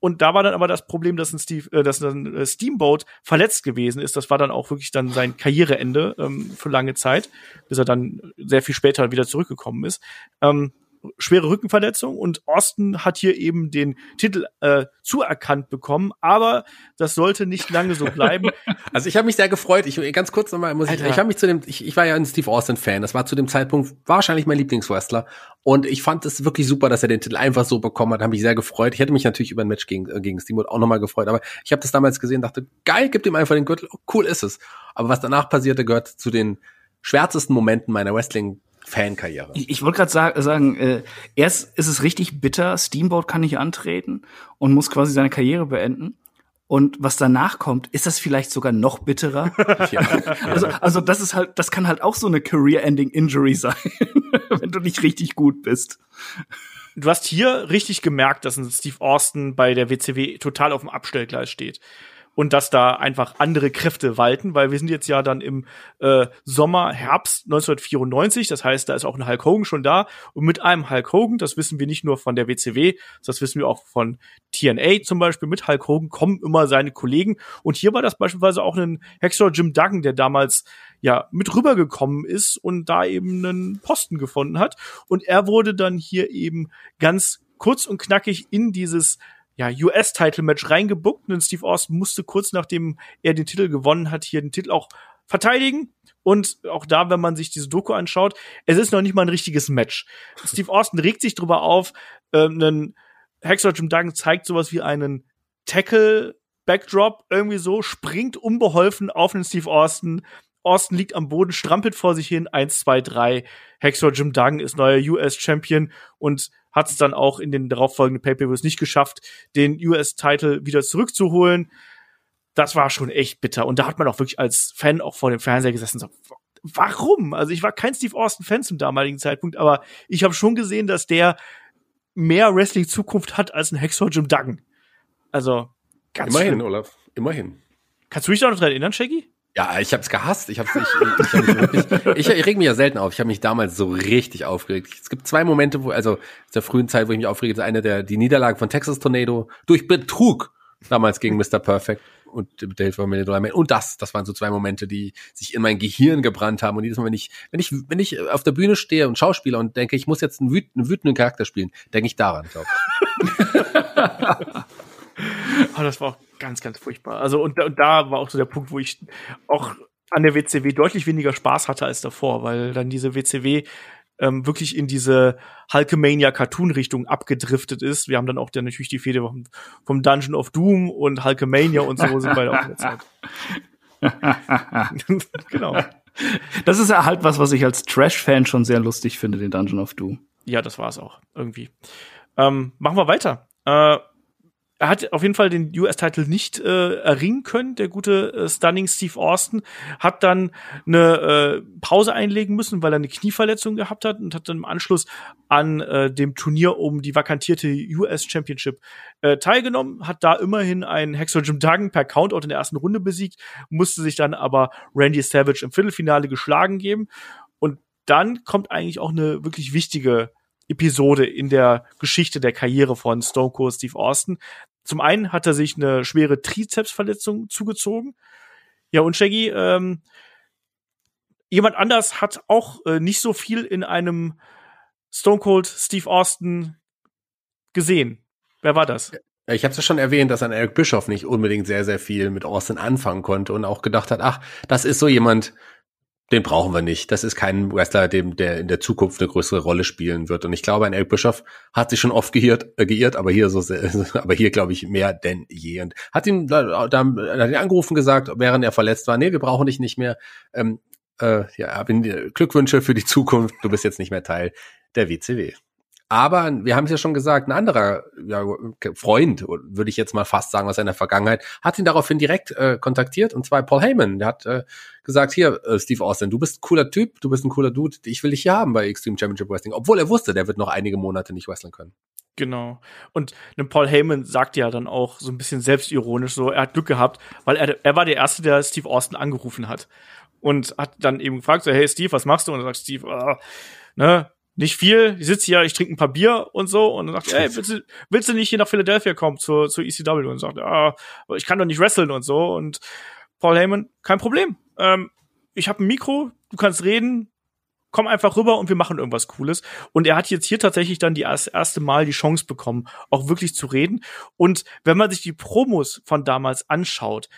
Und da war dann aber das Problem, dass ein, Steve, äh, dass ein äh, Steamboat verletzt gewesen ist. Das war dann auch wirklich dann sein Karriereende ähm, für lange Zeit, bis er dann sehr viel später wieder zurückgekommen ist. Ähm, schwere Rückenverletzung und Austin hat hier eben den Titel äh, zuerkannt bekommen, aber das sollte nicht lange so bleiben. Also ich habe mich sehr gefreut. Ich ganz kurz nochmal muss ich, ich habe mich zu dem ich, ich war ja ein Steve Austin Fan. Das war zu dem Zeitpunkt wahrscheinlich mein Lieblingswrestler und ich fand es wirklich super, dass er den Titel einfach so bekommen hat. Habe mich sehr gefreut. Ich hätte mich natürlich über ein Match gegen äh, gegen Steamboat auch nochmal gefreut, aber ich habe das damals gesehen, dachte geil, gibt ihm einfach den Gürtel. Oh, cool ist es. Aber was danach passierte, gehört zu den schwärzesten Momenten meiner Wrestling Fankarriere. Ich, ich wollte gerade sag, sagen, äh, erst ist es richtig bitter, Steamboat kann nicht antreten und muss quasi seine Karriere beenden. Und was danach kommt, ist das vielleicht sogar noch bitterer? ja. also, also das ist halt, das kann halt auch so eine Career-Ending Injury sein, wenn du nicht richtig gut bist. Du hast hier richtig gemerkt, dass ein Steve Austin bei der WCW total auf dem Abstellgleis steht und dass da einfach andere Kräfte walten, weil wir sind jetzt ja dann im äh, Sommer, Herbst 1994, das heißt, da ist auch ein Hulk Hogan schon da. Und mit einem Hulk Hogan, das wissen wir nicht nur von der WCW, das wissen wir auch von TNA zum Beispiel, mit Hulk Hogan kommen immer seine Kollegen. Und hier war das beispielsweise auch ein Hexor Jim Duggan, der damals ja mit rübergekommen ist und da eben einen Posten gefunden hat. Und er wurde dann hier eben ganz kurz und knackig in dieses ja, US-Title-Match reingebuckt und Steve Austin musste kurz nachdem er den Titel gewonnen hat, hier den Titel auch verteidigen. Und auch da, wenn man sich diese Doku anschaut, es ist noch nicht mal ein richtiges Match. Steve Austin regt sich drüber auf, ähm, ein Hexer Jim Duggan zeigt sowas wie einen Tackle Backdrop irgendwie so, springt unbeholfen auf den Steve Austin. Austin liegt am Boden, strampelt vor sich hin, eins, zwei, drei. Hexor Jim Duggan ist neuer US-Champion und hat es dann auch in den darauffolgenden Pay-Per-Views nicht geschafft, den US-Title wieder zurückzuholen. Das war schon echt bitter. Und da hat man auch wirklich als Fan auch vor dem Fernseher gesessen und so, warum? Also ich war kein Steve Austin-Fan zum damaligen Zeitpunkt, aber ich habe schon gesehen, dass der mehr Wrestling-Zukunft hat als ein Hexor Jim Duggan. Also ganz Immerhin, schlimm. Olaf, immerhin. Kannst du dich da noch dran erinnern, Shaggy? Ja, ich hab's gehasst. Ich hab's ich, ich, hab wirklich, ich, ich reg mich ja selten auf. Ich habe mich damals so richtig aufgeregt. Es gibt zwei Momente, wo, also aus der frühen Zeit, wo ich mich aufrege, ist eine der die Niederlage von Texas Tornado durch Betrug Damals gegen Mr. Perfect und Dave von Dollar Und das, das waren so zwei Momente, die sich in mein Gehirn gebrannt haben. Und jedes Mal, wenn ich, wenn ich, wenn ich auf der Bühne stehe und Schauspieler und denke, ich muss jetzt einen, wüt einen wütenden Charakter spielen, denke ich daran, glaube ich. Aber das war auch ganz, ganz furchtbar. Also, und, und da war auch so der Punkt, wo ich auch an der WCW deutlich weniger Spaß hatte als davor, weil dann diese WCW ähm, wirklich in diese Hulkamania Cartoon Richtung abgedriftet ist. Wir haben dann auch dann natürlich die Fehde vom, vom Dungeon of Doom und Hulkamania und so sind beide auch in der Zeit. genau. Das ist ja halt was, was ich als Trash-Fan schon sehr lustig finde, den Dungeon of Doom. Ja, das war es auch irgendwie. Ähm, machen wir weiter. Äh, er hat auf jeden Fall den US-Titel nicht äh, erringen können, der gute äh, Stunning Steve Austin. Hat dann eine äh, Pause einlegen müssen, weil er eine Knieverletzung gehabt hat und hat dann im Anschluss an äh, dem Turnier um die vakantierte US Championship äh, teilgenommen, hat da immerhin einen Hexer Jim Duggan per Countout in der ersten Runde besiegt, musste sich dann aber Randy Savage im Viertelfinale geschlagen geben. Und dann kommt eigentlich auch eine wirklich wichtige Episode in der Geschichte der Karriere von Stone Cold Steve Austin. Zum einen hat er sich eine schwere Trizepsverletzung zugezogen. Ja, und Shaggy, ähm, jemand anders hat auch äh, nicht so viel in einem Stone Cold Steve Austin gesehen. Wer war das? Ich habe es ja schon erwähnt, dass ein Eric Bischoff nicht unbedingt sehr, sehr viel mit Austin anfangen konnte und auch gedacht hat, ach, das ist so jemand, den brauchen wir nicht. Das ist kein Wrestler, dem der in der Zukunft eine größere Rolle spielen wird. Und ich glaube, ein Eric Bischoff hat sich schon oft geirrt, äh, geirrt aber hier so, aber hier glaube ich mehr denn je. Und hat ihn da, da hat ihn angerufen gesagt, während er verletzt war, nee, wir brauchen dich nicht mehr. Ähm, äh, ja, Glückwünsche für die Zukunft. Du bist jetzt nicht mehr Teil der WCW. Aber wir haben es ja schon gesagt, ein anderer ja, Freund, würde ich jetzt mal fast sagen, aus seiner Vergangenheit, hat ihn daraufhin direkt äh, kontaktiert, und zwar Paul Heyman. Der hat äh, gesagt, hier, äh, Steve Austin, du bist ein cooler Typ, du bist ein cooler Dude, ich will dich hier haben bei Extreme Championship Wrestling. Obwohl er wusste, der wird noch einige Monate nicht wrestlen können. Genau. Und ne, Paul Heyman sagt ja dann auch so ein bisschen selbstironisch so, er hat Glück gehabt, weil er, er war der Erste, der Steve Austin angerufen hat. Und hat dann eben gefragt, so, hey Steve, was machst du? Und er sagt Steve, ah, ne, nicht viel. Ich sitze hier, ich trinke ein paar Bier und so und dann sagt, ey, willst du, willst du nicht hier nach Philadelphia kommen zur, zur ECW? Und sagt, ah, ich kann doch nicht wresteln und so. Und Paul Heyman, kein Problem. Ähm, ich habe ein Mikro, du kannst reden, komm einfach rüber und wir machen irgendwas Cooles. Und er hat jetzt hier tatsächlich dann die erste, erste Mal die Chance bekommen, auch wirklich zu reden. Und wenn man sich die Promos von damals anschaut,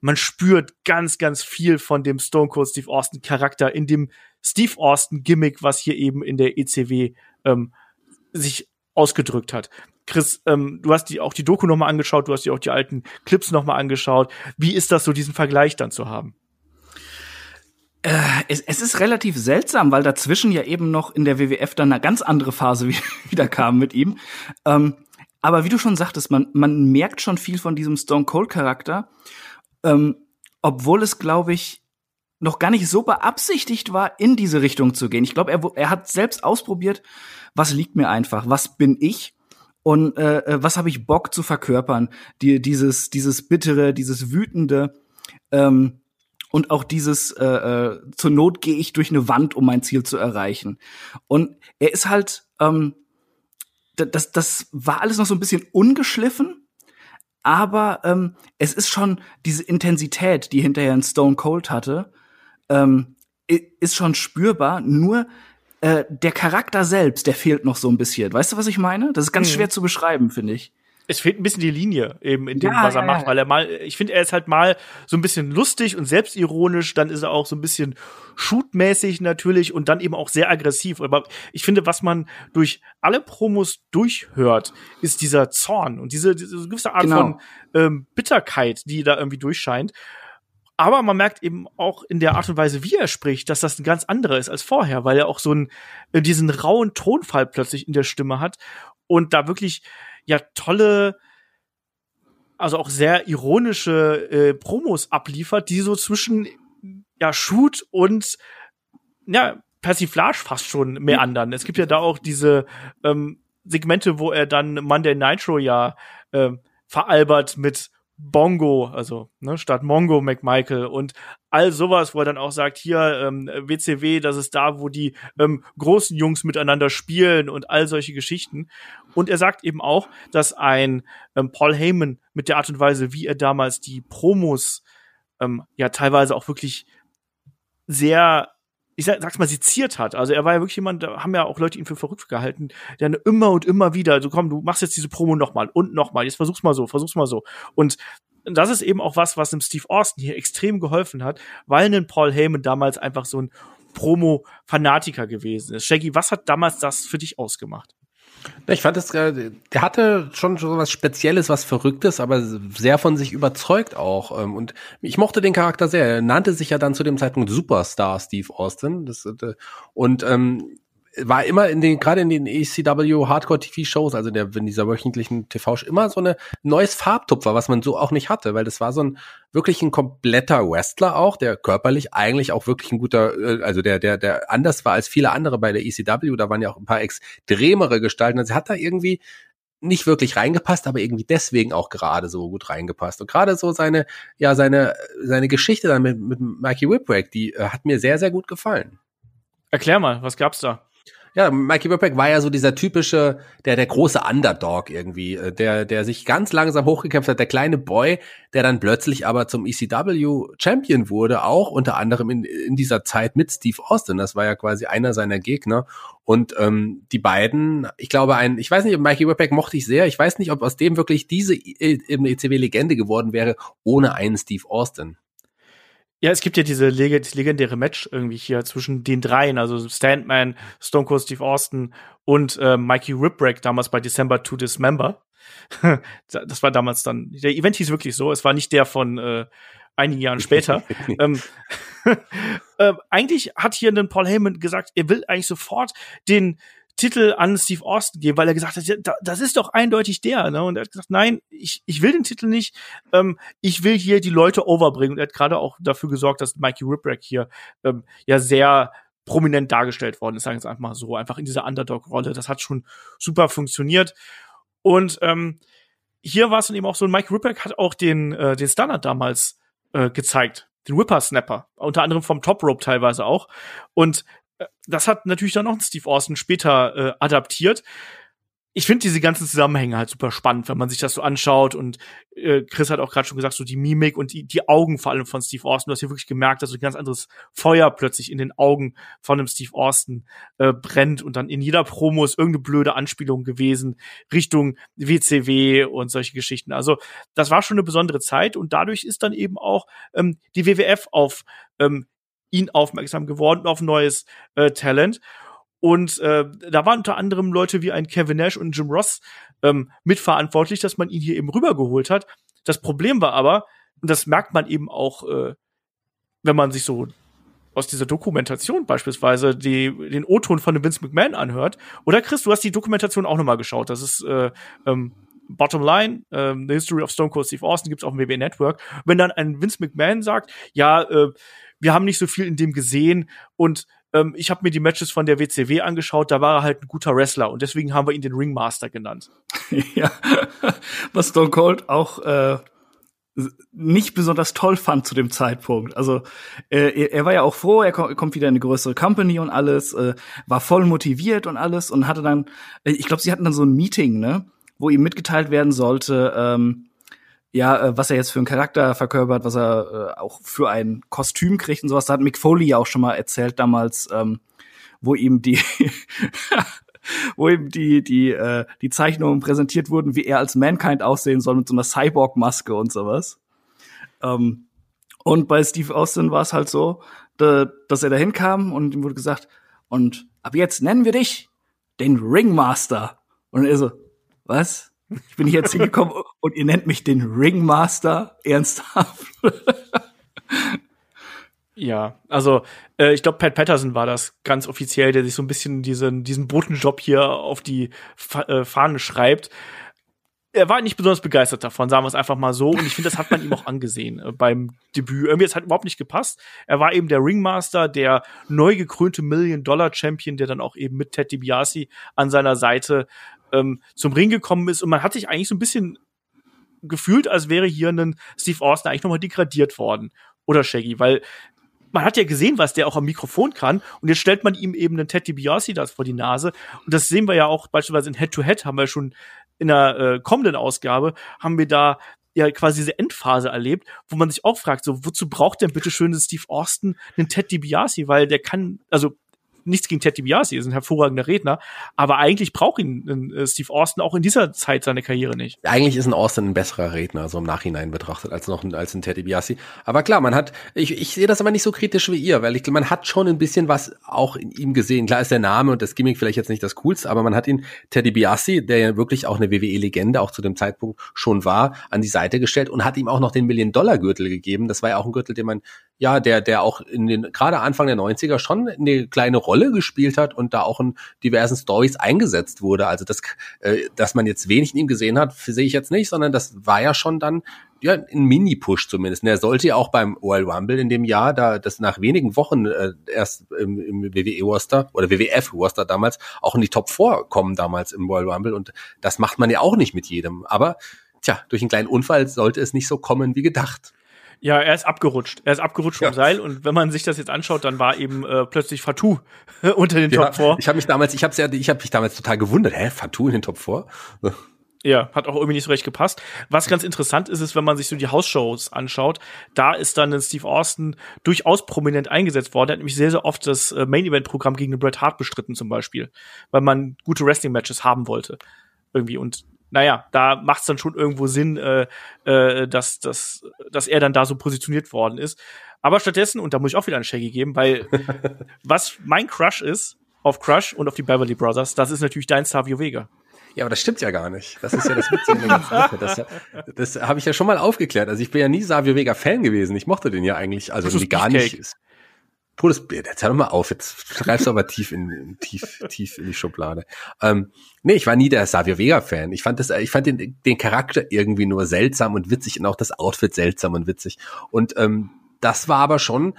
man spürt ganz, ganz viel von dem Stone Cold Steve Austin Charakter in dem Steve Austin Gimmick, was hier eben in der ECW ähm, sich ausgedrückt hat. Chris, ähm, du hast die auch die Doku noch mal angeschaut, du hast dir auch die alten Clips noch mal angeschaut. Wie ist das so, diesen Vergleich dann zu haben? Äh, es, es, ist relativ seltsam, weil dazwischen ja eben noch in der WWF dann eine ganz andere Phase wieder kam mit ihm. Ähm, aber wie du schon sagtest, man, man merkt schon viel von diesem Stone Cold Charakter, ähm, obwohl es, glaube ich, noch gar nicht so beabsichtigt war, in diese Richtung zu gehen. Ich glaube, er, er hat selbst ausprobiert, was liegt mir einfach, was bin ich und äh, äh, was habe ich Bock zu verkörpern. Die, dieses, dieses bittere, dieses wütende ähm, und auch dieses äh, äh, zur Not gehe ich durch eine Wand, um mein Ziel zu erreichen. Und er ist halt, ähm, das, das war alles noch so ein bisschen ungeschliffen, aber ähm, es ist schon diese Intensität, die hinterher ein Stone Cold hatte, ähm, ist schon spürbar. Nur äh, der Charakter selbst, der fehlt noch so ein bisschen. Weißt du, was ich meine? Das ist ganz mhm. schwer zu beschreiben, finde ich es fehlt ein bisschen die Linie eben in dem, ja, was er ja, macht, weil er mal, ich finde, er ist halt mal so ein bisschen lustig und selbstironisch, dann ist er auch so ein bisschen shootmäßig natürlich und dann eben auch sehr aggressiv. Aber ich finde, was man durch alle Promos durchhört, ist dieser Zorn und diese, diese gewisse Art genau. von ähm, Bitterkeit, die da irgendwie durchscheint. Aber man merkt eben auch in der Art und Weise, wie er spricht, dass das ein ganz anderer ist als vorher, weil er auch so einen, äh, diesen rauen Tonfall plötzlich in der Stimme hat und da wirklich ja tolle, also auch sehr ironische äh, Promos abliefert, die so zwischen ja Shoot und ja Persiflage fast schon meandern. Es gibt ja da auch diese ähm, Segmente, wo er dann Monday Nitro ja äh, veralbert mit Bongo, also ne, statt Mongo McMichael und all sowas, wo er dann auch sagt, hier ähm, WCW, das ist da, wo die ähm, großen Jungs miteinander spielen und all solche Geschichten. Und er sagt eben auch, dass ein ähm, Paul Heyman mit der Art und Weise, wie er damals die Promos ähm, ja teilweise auch wirklich sehr ich sag, sag's mal, seziert hat. Also er war ja wirklich jemand, da haben ja auch Leute ihn für verrückt gehalten, der immer und immer wieder, so also komm, du machst jetzt diese Promo nochmal und nochmal, jetzt versuch's mal so, versuch's mal so. Und das ist eben auch was, was dem Steve Austin hier extrem geholfen hat, weil ein Paul Heyman damals einfach so ein Promo-Fanatiker gewesen ist. Shaggy, was hat damals das für dich ausgemacht? Ich fand es, äh, der hatte schon so was Spezielles, was Verrücktes, aber sehr von sich überzeugt auch. Ähm, und ich mochte den Charakter sehr. Er nannte sich ja dann zu dem Zeitpunkt Superstar Steve Austin. Äh, und ähm, war immer in den, gerade in den ECW Hardcore TV Shows, also der, in dieser wöchentlichen TV Show, immer so eine neues Farbtupfer, was man so auch nicht hatte, weil das war so ein wirklich ein kompletter Wrestler auch, der körperlich eigentlich auch wirklich ein guter, äh, also der, der, der anders war als viele andere bei der ECW, da waren ja auch ein paar extremere Gestalten, also hat da irgendwie nicht wirklich reingepasst, aber irgendwie deswegen auch gerade so gut reingepasst. Und gerade so seine, ja, seine, seine Geschichte dann mit, mit Mikey Whipwreck, die äh, hat mir sehr, sehr gut gefallen. Erklär mal, was gab's da? Ja, Mikey Whipwreck war ja so dieser typische, der, der große Underdog irgendwie, äh, der, der sich ganz langsam hochgekämpft hat, der kleine Boy, der dann plötzlich aber zum ECW Champion wurde, auch unter anderem in, in dieser Zeit mit Steve Austin. Das war ja quasi einer seiner Gegner. Und ähm, die beiden, ich glaube, ein, ich weiß nicht, ob Mikey Whipwreck mochte ich sehr. Ich weiß nicht, ob aus dem wirklich diese ECW-Legende geworden wäre, ohne einen Steve Austin. Ja, es gibt ja diese leg legendäre Match irgendwie hier zwischen den dreien, also Standman, Stone Cold Steve Austin und äh, Mikey Ripwreck damals bei December to Dismember. das war damals dann, der Event hieß wirklich so, es war nicht der von äh, einigen Jahren später. ähm, äh, eigentlich hat hier dann Paul Heyman gesagt, er will eigentlich sofort den Titel an Steve Austin geben, weil er gesagt hat, das ist doch eindeutig der. Ne? Und er hat gesagt, nein, ich, ich will den Titel nicht. Ähm, ich will hier die Leute overbringen. Und er hat gerade auch dafür gesorgt, dass Mikey Ripwreck hier ähm, ja sehr prominent dargestellt worden ist, sagen wir es einfach mal so, einfach in dieser Underdog-Rolle. Das hat schon super funktioniert. Und ähm, hier war es dann eben auch so, Mike Ripwreck hat auch den, äh, den Standard damals äh, gezeigt, den Whippersnapper, unter anderem vom Top Rope teilweise auch. Und das hat natürlich dann auch Steve Austin später äh, adaptiert ich finde diese ganzen Zusammenhänge halt super spannend, wenn man sich das so anschaut. Und äh, Chris hat auch gerade schon gesagt, so die Mimik und die, die Augen vor allem von Steve Austin. Du hast hier wirklich gemerkt, dass so ein ganz anderes Feuer plötzlich in den Augen von einem Steve Austin äh, brennt. Und dann in jeder Promo ist irgendeine blöde Anspielung gewesen Richtung WCW und solche Geschichten. Also das war schon eine besondere Zeit. Und dadurch ist dann eben auch ähm, die WWF auf ähm, ihn aufmerksam geworden, auf neues äh, Talent. Und äh, da waren unter anderem Leute wie ein Kevin Nash und Jim Ross ähm, mitverantwortlich, dass man ihn hier eben rübergeholt hat. Das Problem war aber, und das merkt man eben auch, äh, wenn man sich so aus dieser Dokumentation beispielsweise die, den O-Ton von Vince McMahon anhört. Oder Chris, du hast die Dokumentation auch nochmal geschaut. Das ist äh, ähm, Bottom Line, ähm, The History of Stone Cold Steve Austin gibt's auf dem WWE Network. Wenn dann ein Vince McMahon sagt, ja, äh, wir haben nicht so viel in dem gesehen und ähm, ich habe mir die Matches von der WCW angeschaut, da war er halt ein guter Wrestler und deswegen haben wir ihn den Ringmaster genannt. ja, was Stone Cold auch äh, nicht besonders toll fand zu dem Zeitpunkt. Also äh, er, war ja auch froh, er kommt wieder in eine größere Company und alles, äh, war voll motiviert und alles und hatte dann, äh, ich glaube, sie hatten dann so ein Meeting, ne, wo ihm mitgeteilt werden sollte, ähm, ja, äh, was er jetzt für einen Charakter verkörpert, was er äh, auch für ein Kostüm kriegt und sowas. Da hat Mick Foley ja auch schon mal erzählt damals, ähm, wo ihm die wo ihm die die äh, die Zeichnungen präsentiert wurden, wie er als Mankind aussehen soll mit so einer Cyborg-Maske und sowas. Ähm, und bei Steve Austin war es halt so, da, dass er dahin kam und ihm wurde gesagt, und ab jetzt nennen wir dich den Ringmaster. Und er so, was? Ich bin hier jetzt hingekommen und ihr nennt mich den Ringmaster ernsthaft. Ja, also äh, ich glaube, Pat Patterson war das ganz offiziell, der sich so ein bisschen diesen, diesen Botenjob hier auf die Fa äh, Fahne schreibt. Er war nicht besonders begeistert davon, sagen wir es einfach mal so. Und ich finde, das hat man ihm auch angesehen äh, beim Debüt. Irgendwie, es hat überhaupt nicht gepasst. Er war eben der Ringmaster, der neu gekrönte Million-Dollar-Champion, der dann auch eben mit Ted DiBiase an seiner Seite ähm, zum Ring gekommen ist und man hat sich eigentlich so ein bisschen gefühlt, als wäre hier ein Steve Austin eigentlich nochmal degradiert worden. Oder Shaggy, weil man hat ja gesehen, was der auch am Mikrofon kann. Und jetzt stellt man ihm eben einen Ted DiBiase das vor die Nase. Und das sehen wir ja auch beispielsweise in Head-to-Head, -Head, haben wir schon in der äh, kommenden Ausgabe, haben wir da ja quasi diese Endphase erlebt, wo man sich auch fragt, so, wozu braucht denn bitte schön Steve Austin einen Ted DiBiase? Weil der kann, also nichts gegen Ted DiBiase, er ist ein hervorragender Redner, aber eigentlich braucht ihn äh, Steve Austin auch in dieser Zeit seiner Karriere nicht. Eigentlich ist ein Austin ein besserer Redner, so im Nachhinein betrachtet, als noch ein, als ein Ted DiBiase. Aber klar, man hat, ich, ich sehe das aber nicht so kritisch wie ihr, weil ich, man hat schon ein bisschen was auch in ihm gesehen. Klar ist der Name und das Gimmick vielleicht jetzt nicht das Coolste, aber man hat ihn, Ted DiBiase, der ja wirklich auch eine WWE-Legende auch zu dem Zeitpunkt schon war, an die Seite gestellt und hat ihm auch noch den Million-Dollar-Gürtel gegeben. Das war ja auch ein Gürtel, den man ja, der, der auch in den, gerade Anfang der 90er schon eine kleine Rolle gespielt hat und da auch in diversen Stories eingesetzt wurde. Also das, äh, dass man jetzt wenig in ihm gesehen hat, sehe ich jetzt nicht, sondern das war ja schon dann ja, ein Mini-Push zumindest. Und er sollte ja auch beim Royal Rumble in dem Jahr, da das nach wenigen Wochen äh, erst im, im WWE-Roster oder WWF-Roster damals auch in die Top 4 kommen damals im Royal Rumble. Und das macht man ja auch nicht mit jedem. Aber tja, durch einen kleinen Unfall sollte es nicht so kommen wie gedacht. Ja, er ist abgerutscht. Er ist abgerutscht ja. vom Seil und wenn man sich das jetzt anschaut, dann war eben äh, plötzlich Fatou unter den ja, Top 4. Ich habe mich damals, ich habe ja, ich habe mich damals total gewundert, hä, Fatou in den Top 4? Ja, hat auch irgendwie nicht so recht gepasst. Was ganz interessant ist, ist, wenn man sich so die Hausshows anschaut, da ist dann Steve Austin durchaus prominent eingesetzt worden. Er hat nämlich sehr, sehr oft das äh, Main-Event-Programm gegen den Bret Hart bestritten zum Beispiel, weil man gute Wrestling-Matches haben wollte. Irgendwie. Und naja, da macht es dann schon irgendwo Sinn, äh, äh, dass, dass, dass er dann da so positioniert worden ist. Aber stattdessen, und da muss ich auch wieder ein Shaggy geben, weil was mein Crush ist auf Crush und auf die Beverly Brothers, das ist natürlich dein Savio Vega. Ja, aber das stimmt ja gar nicht. Das ist ja das Witzige in der ganzen Sache. Das, das habe ich ja schon mal aufgeklärt. Also ich bin ja nie Savio Vega Fan gewesen. Ich mochte den ja eigentlich, also gar nicht. Todesbier, jetzt hör doch mal auf, jetzt schreibst du aber tief in, tief, tief in die Schublade. Ähm, nee, ich war nie der Savio Vega-Fan. Ich fand das, ich fand den, den Charakter irgendwie nur seltsam und witzig und auch das Outfit seltsam und witzig. Und ähm, das war aber schon,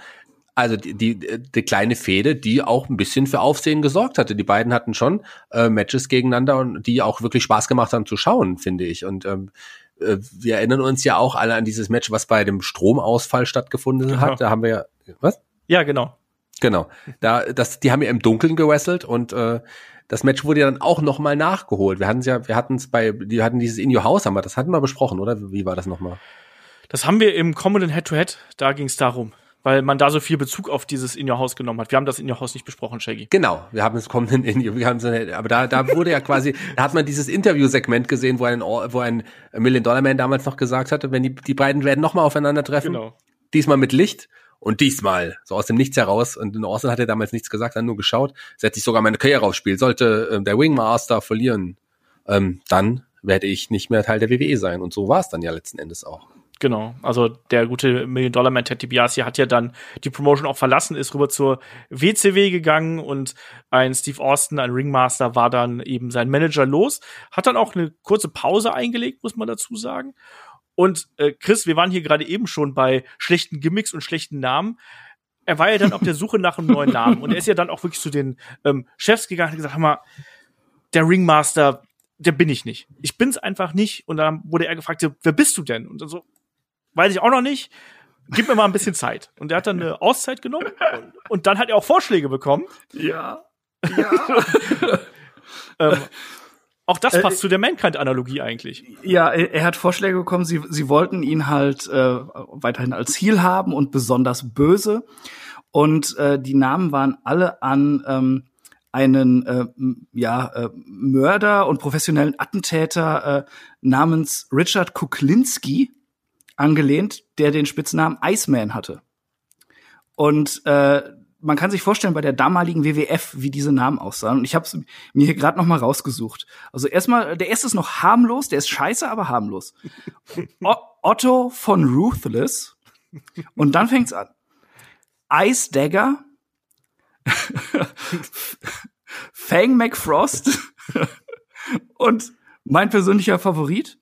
also die, die, die kleine Fehde, die auch ein bisschen für Aufsehen gesorgt hatte. Die beiden hatten schon äh, Matches gegeneinander und die auch wirklich Spaß gemacht haben zu schauen, finde ich. Und ähm, äh, wir erinnern uns ja auch alle an dieses Match, was bei dem Stromausfall stattgefunden genau. hat. Da haben wir ja, was? Ja, genau. Genau. Da, das, die haben ja im Dunkeln gewrestelt und äh, das Match wurde ja dann auch noch mal nachgeholt. Wir hatten es ja, wir hatten es bei, die hatten dieses In Your House, haben wir, das hatten wir besprochen, oder? Wie war das nochmal? Das haben wir im kommenden Head-to-Head, da ging es darum, weil man da so viel Bezug auf dieses In Your House genommen hat. Wir haben das In Your House nicht besprochen, Shaggy. Genau, wir haben es kommenden In Your, so, aber da, da wurde ja quasi, da hat man dieses Interview-Segment gesehen, wo ein, wo ein Million Dollar Man damals noch gesagt hatte, wenn die, die beiden werden noch mal aufeinandertreffen. Genau. Diesmal mit Licht und diesmal, so aus dem Nichts heraus, und in Austin hat er damals nichts gesagt, hat nur geschaut, setze ich sogar meine Karriere aufs Spiel. Sollte äh, der Wingmaster verlieren, ähm, dann werde ich nicht mehr Teil der WWE sein. Und so war es dann ja letzten Endes auch. Genau, also der gute Million-Dollar-Man Ted DiBiase hat ja dann die Promotion auch verlassen, ist rüber zur WCW gegangen und ein Steve Austin, ein Ringmaster, war dann eben sein Manager los, hat dann auch eine kurze Pause eingelegt, muss man dazu sagen. Und äh, Chris, wir waren hier gerade eben schon bei schlechten Gimmicks und schlechten Namen. Er war ja dann auf der Suche nach einem neuen Namen und er ist ja dann auch wirklich zu den ähm, Chefs gegangen und hat gesagt, hör mal, der Ringmaster, der bin ich nicht. Ich bin's einfach nicht. Und dann wurde er gefragt, wer bist du denn? Und dann so, weiß ich auch noch nicht. Gib mir mal ein bisschen Zeit. Und er hat dann eine Auszeit genommen und, und dann hat er auch Vorschläge bekommen. Ja. Ja. ähm, auch das äh, passt äh, zu der Mankind-Analogie eigentlich. Ja, er, er, hat Vorschläge bekommen, sie, sie wollten ihn halt äh, weiterhin als Ziel haben und besonders böse. Und äh, die Namen waren alle an ähm, einen äh, ja, äh, Mörder und professionellen Attentäter äh, namens Richard Kuklinski angelehnt, der den Spitznamen Iceman hatte. Und äh, man kann sich vorstellen bei der damaligen WWF, wie diese Namen aussahen. Und ich habe mir hier gerade noch mal rausgesucht. Also erstmal, der erste ist noch harmlos, der ist scheiße, aber harmlos. O Otto von Ruthless. Und dann fängt's an. Ice Dagger. Fang McFrost. und mein persönlicher Favorit.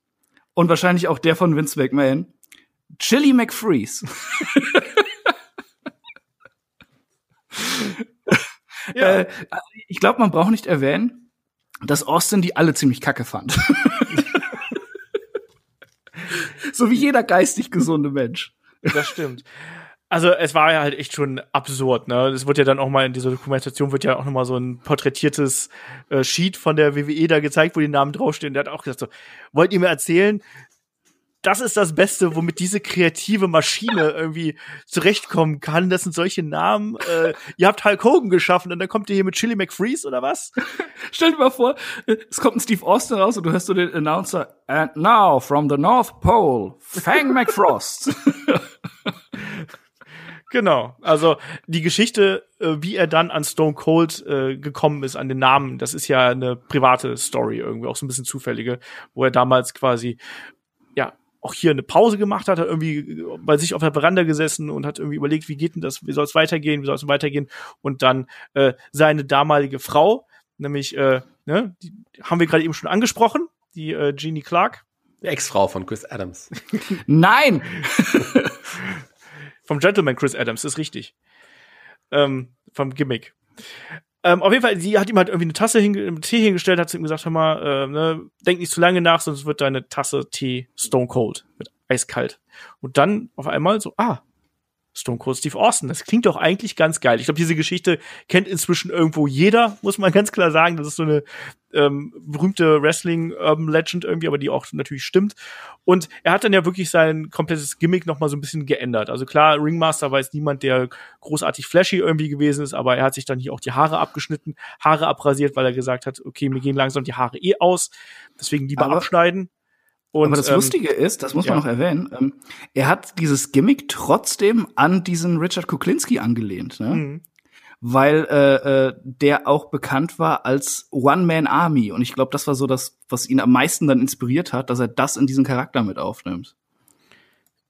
Und wahrscheinlich auch der von Vince McMahon. Chili McFreeze. Ja. äh, ich glaube, man braucht nicht erwähnen, dass Austin die alle ziemlich kacke fand. so wie jeder geistig gesunde Mensch. Das stimmt. Also es war ja halt echt schon absurd, ne? Es wird ja dann auch mal in dieser Dokumentation wird ja auch noch mal so ein porträtiertes äh, Sheet von der WWE da gezeigt, wo die Namen draufstehen. Der hat auch gesagt so, wollt ihr mir erzählen, das ist das Beste, womit diese kreative Maschine irgendwie zurechtkommen kann. Das sind solche Namen. Äh, ihr habt Hulk Hogan geschaffen und dann kommt ihr hier mit Chili McFreeze oder was? Stell dir mal vor, es kommt ein Steve Austin raus und du hörst so den Announcer, and now from the North Pole, Fang McFrost. Genau. Also die Geschichte, äh, wie er dann an Stone Cold äh, gekommen ist, an den Namen, das ist ja eine private Story irgendwie, auch so ein bisschen zufällige, wo er damals quasi ja auch hier eine Pause gemacht hat, hat irgendwie bei sich auf der Veranda gesessen und hat irgendwie überlegt, wie geht denn das, wie soll es weitergehen, wie soll es weitergehen und dann äh, seine damalige Frau, nämlich äh, ne, die haben wir gerade eben schon angesprochen, die äh, Jeannie Clark, Ex-Frau von Chris Adams. Nein! vom Gentleman Chris Adams, ist richtig. Ähm, vom Gimmick. Ähm, auf jeden Fall, sie hat ihm halt irgendwie eine Tasse hinge Tee hingestellt, hat zu ihm gesagt, hör mal, äh, ne, denk nicht zu lange nach, sonst wird deine Tasse Tee stone cold, mit eiskalt. Und dann auf einmal so, ah, Stone Cold Steve Austin. Das klingt doch eigentlich ganz geil. Ich glaube, diese Geschichte kennt inzwischen irgendwo jeder, muss man ganz klar sagen. Das ist so eine ähm, berühmte Wrestling Urban Legend irgendwie, aber die auch natürlich stimmt. Und er hat dann ja wirklich sein komplettes Gimmick noch mal so ein bisschen geändert. Also klar, Ringmaster war jetzt niemand, der großartig flashy irgendwie gewesen ist, aber er hat sich dann hier auch die Haare abgeschnitten, Haare abrasiert, weil er gesagt hat, okay, mir gehen langsam die Haare eh aus, deswegen lieber Aber- abschneiden. Und, Aber das ähm, Lustige ist, das muss man ja. noch erwähnen, ähm, er hat dieses Gimmick trotzdem an diesen Richard Kuklinski angelehnt, ne? mh. weil äh, äh, der auch bekannt war als One-Man-Army. Und ich glaube, das war so das, was ihn am meisten dann inspiriert hat, dass er das in diesen Charakter mit aufnimmt.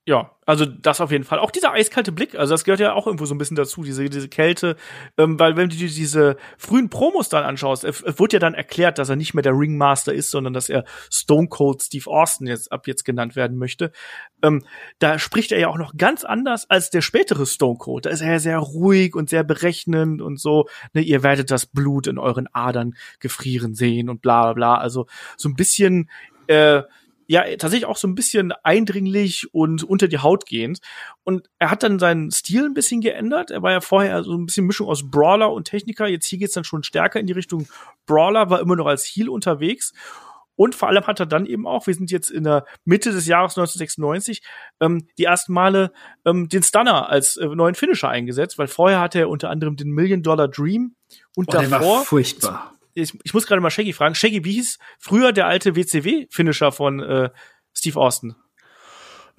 Ja, also das auf jeden Fall. Auch dieser eiskalte Blick, also das gehört ja auch irgendwo so ein bisschen dazu, diese, diese Kälte. Ähm, weil wenn du dir diese frühen Promos dann anschaust, es, es wird ja dann erklärt, dass er nicht mehr der Ringmaster ist, sondern dass er Stone Cold Steve Austin jetzt ab jetzt genannt werden möchte. Ähm, da spricht er ja auch noch ganz anders als der spätere Stone Cold. Da ist er ja sehr ruhig und sehr berechnend und so. Ne, ihr werdet das Blut in euren Adern gefrieren sehen und bla bla bla. Also so ein bisschen äh, ja tatsächlich auch so ein bisschen eindringlich und unter die Haut gehend. Und er hat dann seinen Stil ein bisschen geändert. Er war ja vorher so ein bisschen Mischung aus Brawler und Techniker. Jetzt hier geht's dann schon stärker in die Richtung Brawler, war immer noch als Heel unterwegs. Und vor allem hat er dann eben auch, wir sind jetzt in der Mitte des Jahres 1996, ähm, die ersten Male ähm, den Stunner als äh, neuen Finisher eingesetzt, weil vorher hatte er unter anderem den Million Dollar Dream und Oh, der war davor furchtbar. Ich, ich muss gerade mal Shaggy fragen. Shaggy, wie hieß früher der alte WCW-Finisher von äh, Steve Austin?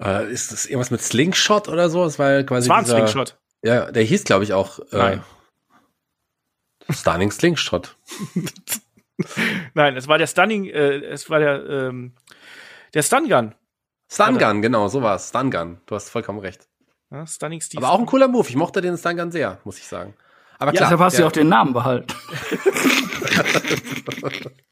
Äh, ist das irgendwas mit Slingshot oder so? Das war ja quasi Das war ein dieser, Slingshot. Ja, der hieß, glaube ich, auch äh, Nein. Stunning Slingshot. Nein, es war der Stunning, äh, es war der, ähm, der Stun Gun. Stun Gun, genau, so war's. Stun Gun. Du hast vollkommen recht. Ja, Stunning Steve. Aber auch ein cooler Move. Ich mochte den Stun Gun sehr, muss ich sagen. Aber Ja, klar. deshalb hast du ja auch den Namen behalten.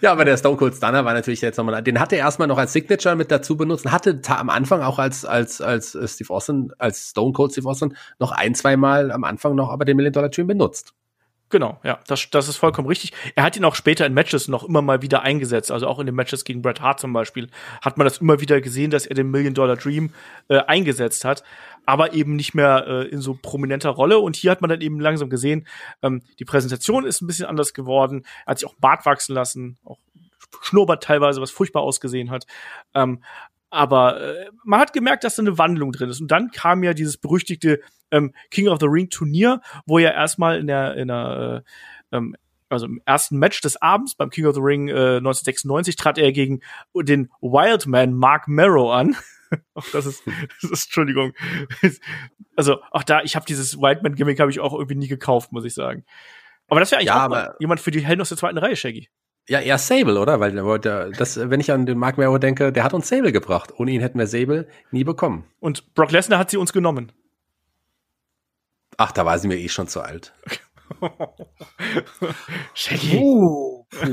Ja, aber der Stone Cold Stunner war natürlich jetzt nochmal, den hatte er erstmal noch als Signature mit dazu benutzt hatte am Anfang auch als, als, als äh, Steve Austin, als Stone Cold Steve Austin noch ein, zwei Mal am Anfang noch aber den Million Dollar Dream benutzt. Genau, ja, das, das ist vollkommen richtig. Er hat ihn auch später in Matches noch immer mal wieder eingesetzt. Also auch in den Matches gegen Bret Hart zum Beispiel hat man das immer wieder gesehen, dass er den Million Dollar Dream äh, eingesetzt hat, aber eben nicht mehr äh, in so prominenter Rolle. Und hier hat man dann eben langsam gesehen, ähm, die Präsentation ist ein bisschen anders geworden. Er hat sich auch Bart wachsen lassen, auch Schnurrbart teilweise, was furchtbar ausgesehen hat. Ähm, aber äh, man hat gemerkt, dass da eine Wandlung drin ist. Und dann kam ja dieses berüchtigte ähm, King of the Ring Turnier, wo er erstmal in der, in der äh, ähm, also im ersten Match des Abends beim King of the Ring äh, 1996 trat er gegen den Wildman Mark Marrow an. Ach, das ist, das ist, Entschuldigung. Also auch da, ich habe dieses Wildman-Gimmick habe ich auch irgendwie nie gekauft, muss ich sagen. Aber das wäre eigentlich Ja, auch jemand für die Helden aus der zweiten Reihe, Shaggy. Ja, eher Sable, oder? Weil das, wenn ich an den Mark Marrow denke, der hat uns Sable gebracht. Ohne ihn hätten wir Sable nie bekommen. Und Brock Lesnar hat sie uns genommen. Ach, da war sie mir eh schon zu alt. Shaggy. Oh.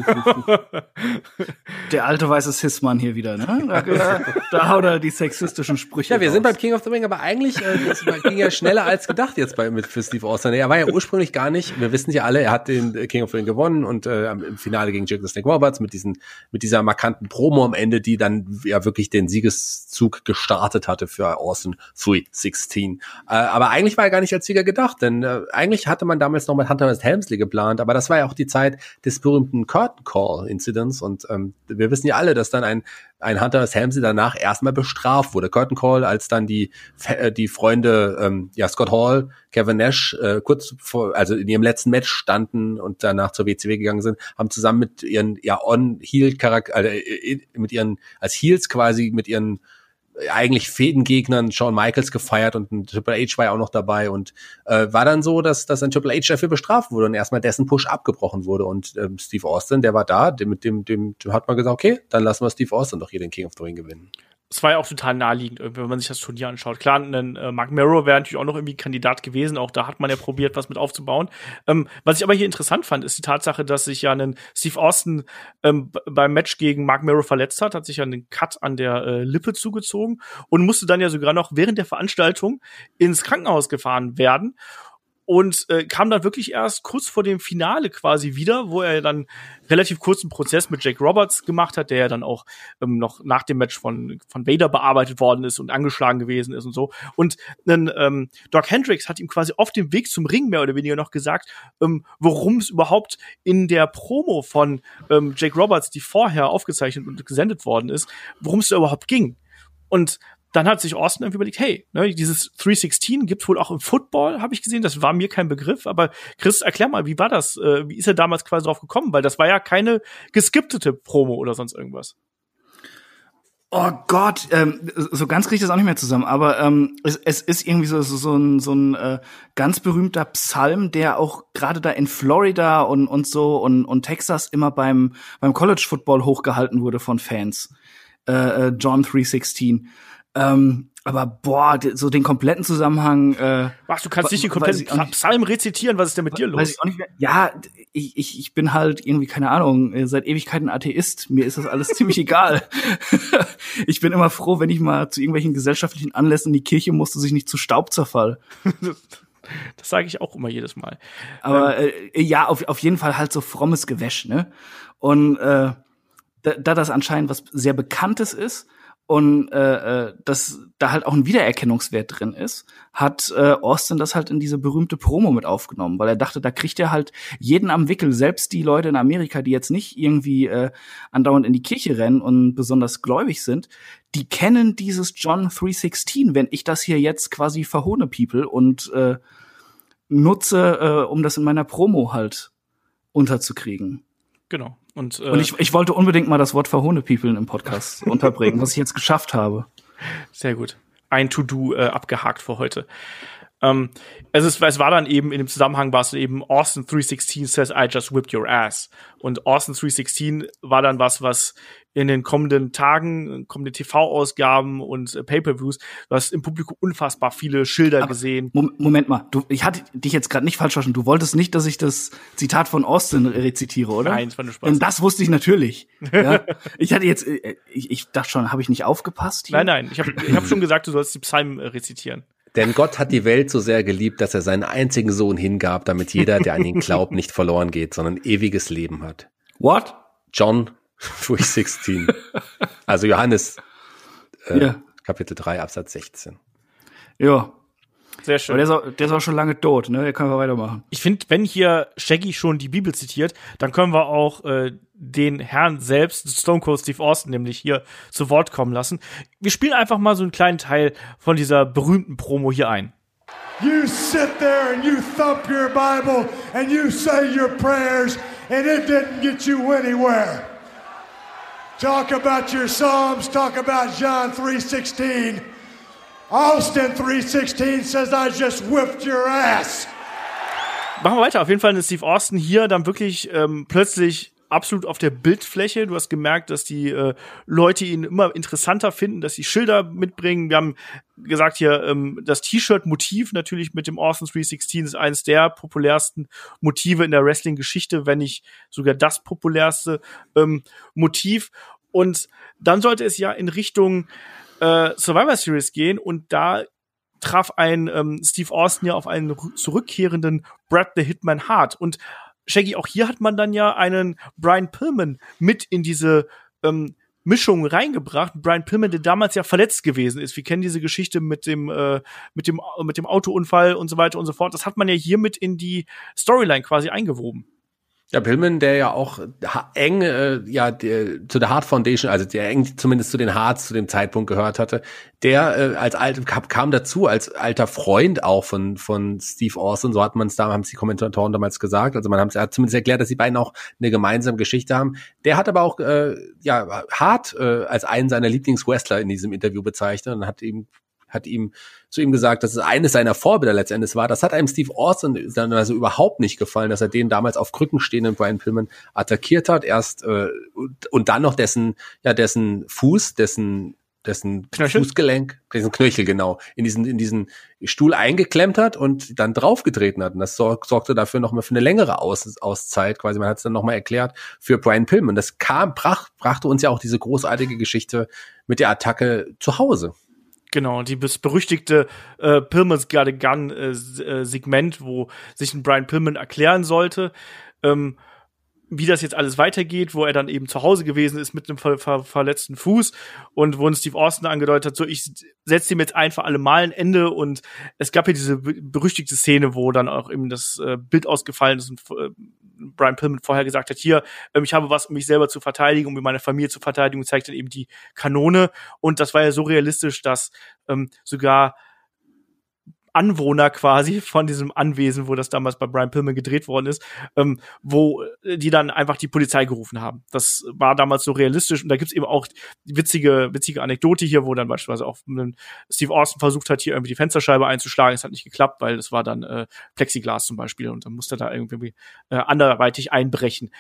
Der alte weiße Cis-Mann hier wieder, ne? Da, da, haut er die sexistischen Sprüche Ja, wir sind raus. beim King of the Ring, aber eigentlich äh, das ging ja schneller als gedacht jetzt bei mit für Steve Austin. Er war ja ursprünglich gar nicht. Wir wissen ja alle, er hat den äh, King of the Ring gewonnen und äh, im Finale gegen Jake the Snake Roberts mit diesen mit dieser markanten Promo am Ende, die dann ja wirklich den Siegeszug gestartet hatte für Austin 316. Äh, aber eigentlich war er gar nicht als Sieger gedacht, denn äh, eigentlich hatte man damals noch mit Hunter S. Helmsley geplant, aber das war ja auch die Zeit des berühmten Curtain Call Incidents und ähm, wir wissen ja alle, dass dann ein ein Hunter S. Danach erstmal bestraft wurde. Curtain Call, als dann die äh, die Freunde ähm, ja Scott Hall, Kevin Nash äh, kurz vor also in ihrem letzten Match standen und danach zur WCW gegangen sind, haben zusammen mit ihren ja on Heel Charakter äh, mit ihren als Heels quasi mit ihren eigentlich Fädengegnern Shawn Michaels gefeiert und ein Triple H war ja auch noch dabei und äh, war dann so, dass, dass ein Triple H dafür bestraft wurde und erstmal dessen Push abgebrochen wurde und ähm, Steve Austin, der war da, dem, mit dem, dem, dem hat man gesagt, okay, dann lassen wir Steve Austin doch hier den King of the Ring gewinnen. Ja auch total naheliegend, wenn man sich das Turnier anschaut. Klar, ein äh, Mark Merrow wäre natürlich auch noch irgendwie Kandidat gewesen. Auch da hat man ja probiert, was mit aufzubauen. Ähm, was ich aber hier interessant fand, ist die Tatsache, dass sich ja ein Steve Austin ähm, beim Match gegen Mark Merrow verletzt hat, hat sich ja einen Cut an der äh, Lippe zugezogen und musste dann ja sogar noch während der Veranstaltung ins Krankenhaus gefahren werden und äh, kam dann wirklich erst kurz vor dem Finale quasi wieder, wo er dann relativ kurzen Prozess mit Jake Roberts gemacht hat, der ja dann auch ähm, noch nach dem Match von von Vader bearbeitet worden ist und angeschlagen gewesen ist und so. Und dann ähm, Doc Hendricks hat ihm quasi auf dem Weg zum Ring mehr oder weniger noch gesagt, ähm, worum es überhaupt in der Promo von ähm, Jake Roberts, die vorher aufgezeichnet und gesendet worden ist, worum es da überhaupt ging. Und dann hat sich Austin irgendwie überlegt, hey, ne, dieses 316 gibt's wohl auch im Football, habe ich gesehen. Das war mir kein Begriff, aber Chris, erklär mal, wie war das? Äh, wie ist er damals quasi drauf gekommen? Weil das war ja keine geskipptete Promo oder sonst irgendwas. Oh Gott, ähm, so ganz kriege ich das auch nicht mehr zusammen, aber ähm, es, es ist irgendwie so, so, so ein, so ein äh, ganz berühmter Psalm, der auch gerade da in Florida und, und so und, und Texas immer beim, beim College Football hochgehalten wurde von Fans. Äh, äh, John 316. Ähm, aber boah, so den kompletten Zusammenhang. Äh, Was, du kannst nicht den weiß kompletten nicht. Psalm rezitieren, was ist denn mit dir Weiß los? ich auch nicht mehr. Ja, ich, ich, ich bin halt irgendwie, keine Ahnung, äh, seit Ewigkeiten Atheist. Mir ist das alles ziemlich egal. ich bin immer froh, wenn ich mal zu irgendwelchen gesellschaftlichen Anlässen in die Kirche musste, sich nicht zu Staub zerfall. Das sage ich auch immer jedes Mal. Aber äh, ja, auf, auf jeden Fall halt so frommes Gewäsch, ne? Und äh, da, da das anscheinend was sehr Bekanntes ist und äh, äh, dass da halt auch ein Wiedererkennungswert drin ist, hat äh, Austin das halt in diese berühmte Promo mit aufgenommen, weil er dachte, da kriegt er halt jeden am Wickel, selbst die Leute in Amerika, die jetzt nicht irgendwie äh, andauernd in die Kirche rennen und besonders gläubig sind, die kennen dieses John 316, wenn ich das hier jetzt quasi verhone people und äh, nutze, äh, um das in meiner Promo halt unterzukriegen. Genau. Und, äh, Und ich, ich wollte unbedingt mal das Wort verhone people im Podcast unterbringen, was ich jetzt geschafft habe. Sehr gut. Ein To-Do äh, abgehakt für heute. Ähm, also es, es war dann eben in dem Zusammenhang war es eben Austin 316 says I just whipped your ass. Und Austin 316 war dann was, was in den kommenden Tagen, kommenden TV-Ausgaben und äh, Pay-per-Views, du hast im Publikum unfassbar viele Schilder gesehen. Mom- Moment mal, du, ich hatte dich jetzt gerade nicht falsch verstanden. Du wolltest nicht, dass ich das Zitat von Austin rezitiere, oder? Nein, es war nur Spaß. Denn das wusste ich natürlich. ja? Ich hatte jetzt, äh, ich, ich dachte schon, habe ich nicht aufgepasst? Hier? Nein, nein, ich habe ich hab schon gesagt, du sollst die Psalmen äh, rezitieren. Denn Gott hat die Welt so sehr geliebt, dass er seinen einzigen Sohn hingab, damit jeder, der an ihn glaubt, nicht verloren geht, sondern ewiges Leben hat. What? John 316. Also Johannes äh, Ja. Kapitel 3 Absatz 16. Ja. Sehr Aber schön. der ist, auch, der ist auch schon lange tot, ne? Der kann wir weitermachen. ich finde, wenn hier Shaggy schon die Bibel zitiert, dann können wir auch äh, den Herrn selbst, Stone Cold Steve Austin, nämlich hier zu Wort kommen lassen. Wir spielen einfach mal so einen kleinen Teil von dieser berühmten Promo hier ein. You sit there and you thump your Bible and you say your prayers and it didn't get you anywhere. Talk about your Psalms, talk about John 3:16. Austin 3:16 says I just whipped your ass. Machen wir weiter. Auf jeden Fall ist Steve Austin hier dann wirklich ähm, plötzlich absolut auf der Bildfläche. Du hast gemerkt, dass die äh, Leute ihn immer interessanter finden, dass sie Schilder mitbringen. Wir haben gesagt hier, ähm, das T-Shirt-Motiv natürlich mit dem Austin 316 ist eines der populärsten Motive in der Wrestling-Geschichte, wenn nicht sogar das populärste ähm, Motiv. Und dann sollte es ja in Richtung äh, Survivor Series gehen und da traf ein ähm, Steve Austin ja auf einen zurückkehrenden Brad the Hitman Hart. Und Shaggy, auch hier hat man dann ja einen Brian Pillman mit in diese ähm, Mischung reingebracht. Brian Pillman, der damals ja verletzt gewesen ist. Wir kennen diese Geschichte mit dem, äh, mit dem, mit dem Autounfall und so weiter und so fort. Das hat man ja hier mit in die Storyline quasi eingewoben. Ja, Pillman, der ja auch eng äh, ja der, zu der Hart Foundation, also der eng zumindest zu den Hearts zu dem Zeitpunkt gehört hatte, der äh, als alt kam dazu als alter Freund auch von von Steve Austin, so hat man es da haben die Kommentatoren damals gesagt, also man hat zumindest erklärt, dass die beiden auch eine gemeinsame Geschichte haben. Der hat aber auch äh, ja Hart äh, als einen seiner Lieblingswrestler in diesem Interview bezeichnet und hat ihm hat ihm zu ihm gesagt, dass es eines seiner Vorbilder letztendlich war. Das hat einem Steve Austin dann also überhaupt nicht gefallen, dass er den damals auf Krücken stehenden Brian Pillman attackiert hat, erst äh, und, und dann noch dessen ja dessen Fuß, dessen dessen Knöchel? Fußgelenk, dessen Knöchel genau, in diesen, in diesen Stuhl eingeklemmt hat und dann draufgetreten hat. Und das sorg, sorgte dafür nochmal für eine längere Aus, Auszeit, quasi, man hat es dann nochmal erklärt, für Brian Pillman. Das kam, brach, brachte uns ja auch diese großartige Geschichte mit der Attacke zu Hause. Genau, die berüchtigte äh, Pillman's Got a Gun äh, äh, Segment, wo sich ein Brian Pillman erklären sollte, ähm, wie das jetzt alles weitergeht, wo er dann eben zu Hause gewesen ist mit einem ver ver verletzten Fuß und wo ein Steve Austin angedeutet hat, so ich setze ihm jetzt einfach alle Mal ein Ende und es gab ja diese berüchtigte Szene, wo dann auch eben das äh, Bild ausgefallen ist und äh, Brian Pillman vorher gesagt hat, hier, ähm, ich habe was, um mich selber zu verteidigen, um meine Familie zu verteidigen, und zeigt dann eben die Kanone. Und das war ja so realistisch, dass ähm, sogar Anwohner quasi von diesem Anwesen, wo das damals bei Brian Pillman gedreht worden ist, ähm, wo äh, die dann einfach die Polizei gerufen haben. Das war damals so realistisch und da gibt's eben auch witzige, witzige Anekdote hier, wo dann beispielsweise auch Steve Austin versucht hat, hier irgendwie die Fensterscheibe einzuschlagen. Es hat nicht geklappt, weil es war dann äh, Plexiglas zum Beispiel und dann musste er da irgendwie äh, anderweitig einbrechen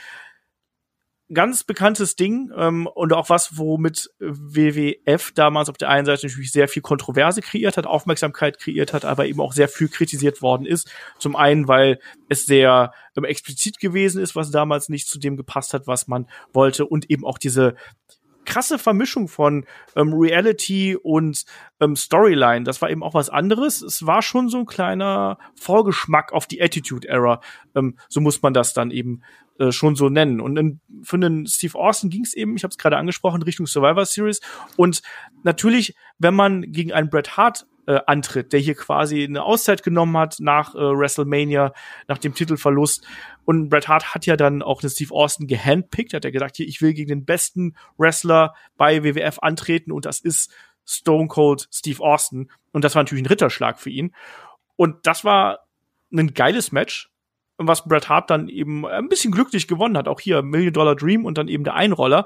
ganz bekanntes Ding ähm, und auch was, womit WWF damals auf der einen Seite natürlich sehr viel Kontroverse kreiert hat, Aufmerksamkeit kreiert hat, aber eben auch sehr viel kritisiert worden ist. Zum einen, weil es sehr ähm, explizit gewesen ist, was damals nicht zu dem gepasst hat, was man wollte und eben auch diese krasse Vermischung von ähm, Reality und ähm, Storyline. Das war eben auch was anderes. Es war schon so ein kleiner Vorgeschmack auf die Attitude Era. Ähm, so muss man das dann eben äh, schon so nennen. Und in, für den Steve Austin ging es eben, ich habe es gerade angesprochen, Richtung Survivor Series. Und natürlich, wenn man gegen einen Bret Hart äh, antritt, der hier quasi eine Auszeit genommen hat nach äh, WrestleMania, nach dem Titelverlust. Und Bret Hart hat ja dann auch den Steve Austin gehandpickt, hat er gesagt, hier, ich will gegen den besten Wrestler bei WWF antreten und das ist Stone Cold Steve Austin. Und das war natürlich ein Ritterschlag für ihn. Und das war ein geiles Match was Bret Hart dann eben ein bisschen glücklich gewonnen hat. Auch hier Million Dollar Dream und dann eben der Einroller.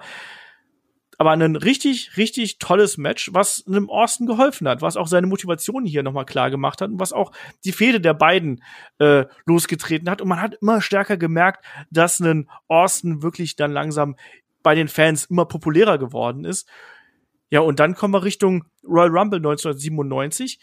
Aber ein richtig, richtig tolles Match, was einem Austin geholfen hat, was auch seine Motivation hier nochmal klar gemacht hat und was auch die Fehde der beiden äh, losgetreten hat. Und man hat immer stärker gemerkt, dass ein Austin wirklich dann langsam bei den Fans immer populärer geworden ist. Ja, und dann kommen wir Richtung Royal Rumble 1997.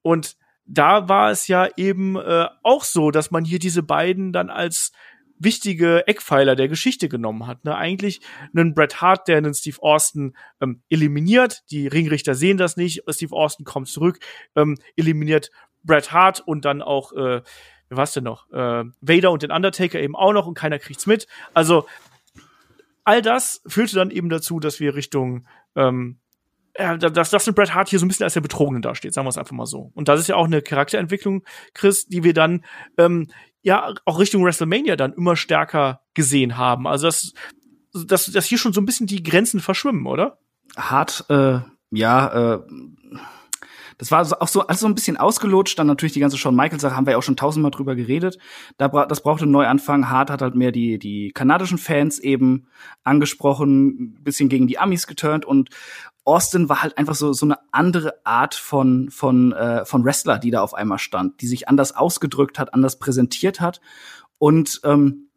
Und da war es ja eben äh, auch so, dass man hier diese beiden dann als wichtige Eckpfeiler der Geschichte genommen hat. Ne? Eigentlich einen Bret Hart, der einen Steve Austin ähm, eliminiert. Die Ringrichter sehen das nicht. Steve Austin kommt zurück, ähm, eliminiert Bret Hart und dann auch, äh, was denn noch? Äh, Vader und den Undertaker eben auch noch und keiner kriegt's mit. Also all das führte dann eben dazu, dass wir Richtung ähm, ja, dass, ein Bret Hart hier so ein bisschen als der Betrogene dasteht, sagen wir es einfach mal so. Und das ist ja auch eine Charakterentwicklung, Chris, die wir dann ähm, ja auch Richtung WrestleMania dann immer stärker gesehen haben. Also dass, dass, dass hier schon so ein bisschen die Grenzen verschwimmen, oder? Hart, äh, ja, äh, das war auch so, also so ein bisschen ausgelutscht. Dann natürlich die ganze Shawn Michaels Sache haben wir ja auch schon tausendmal drüber geredet. Da bra das brauchte einen Neuanfang. Hart hat halt mehr die, die kanadischen Fans eben angesprochen, bisschen gegen die Amis geturnt und Austin war halt einfach so so eine andere Art von von äh, von Wrestler, die da auf einmal stand, die sich anders ausgedrückt hat, anders präsentiert hat und ähm,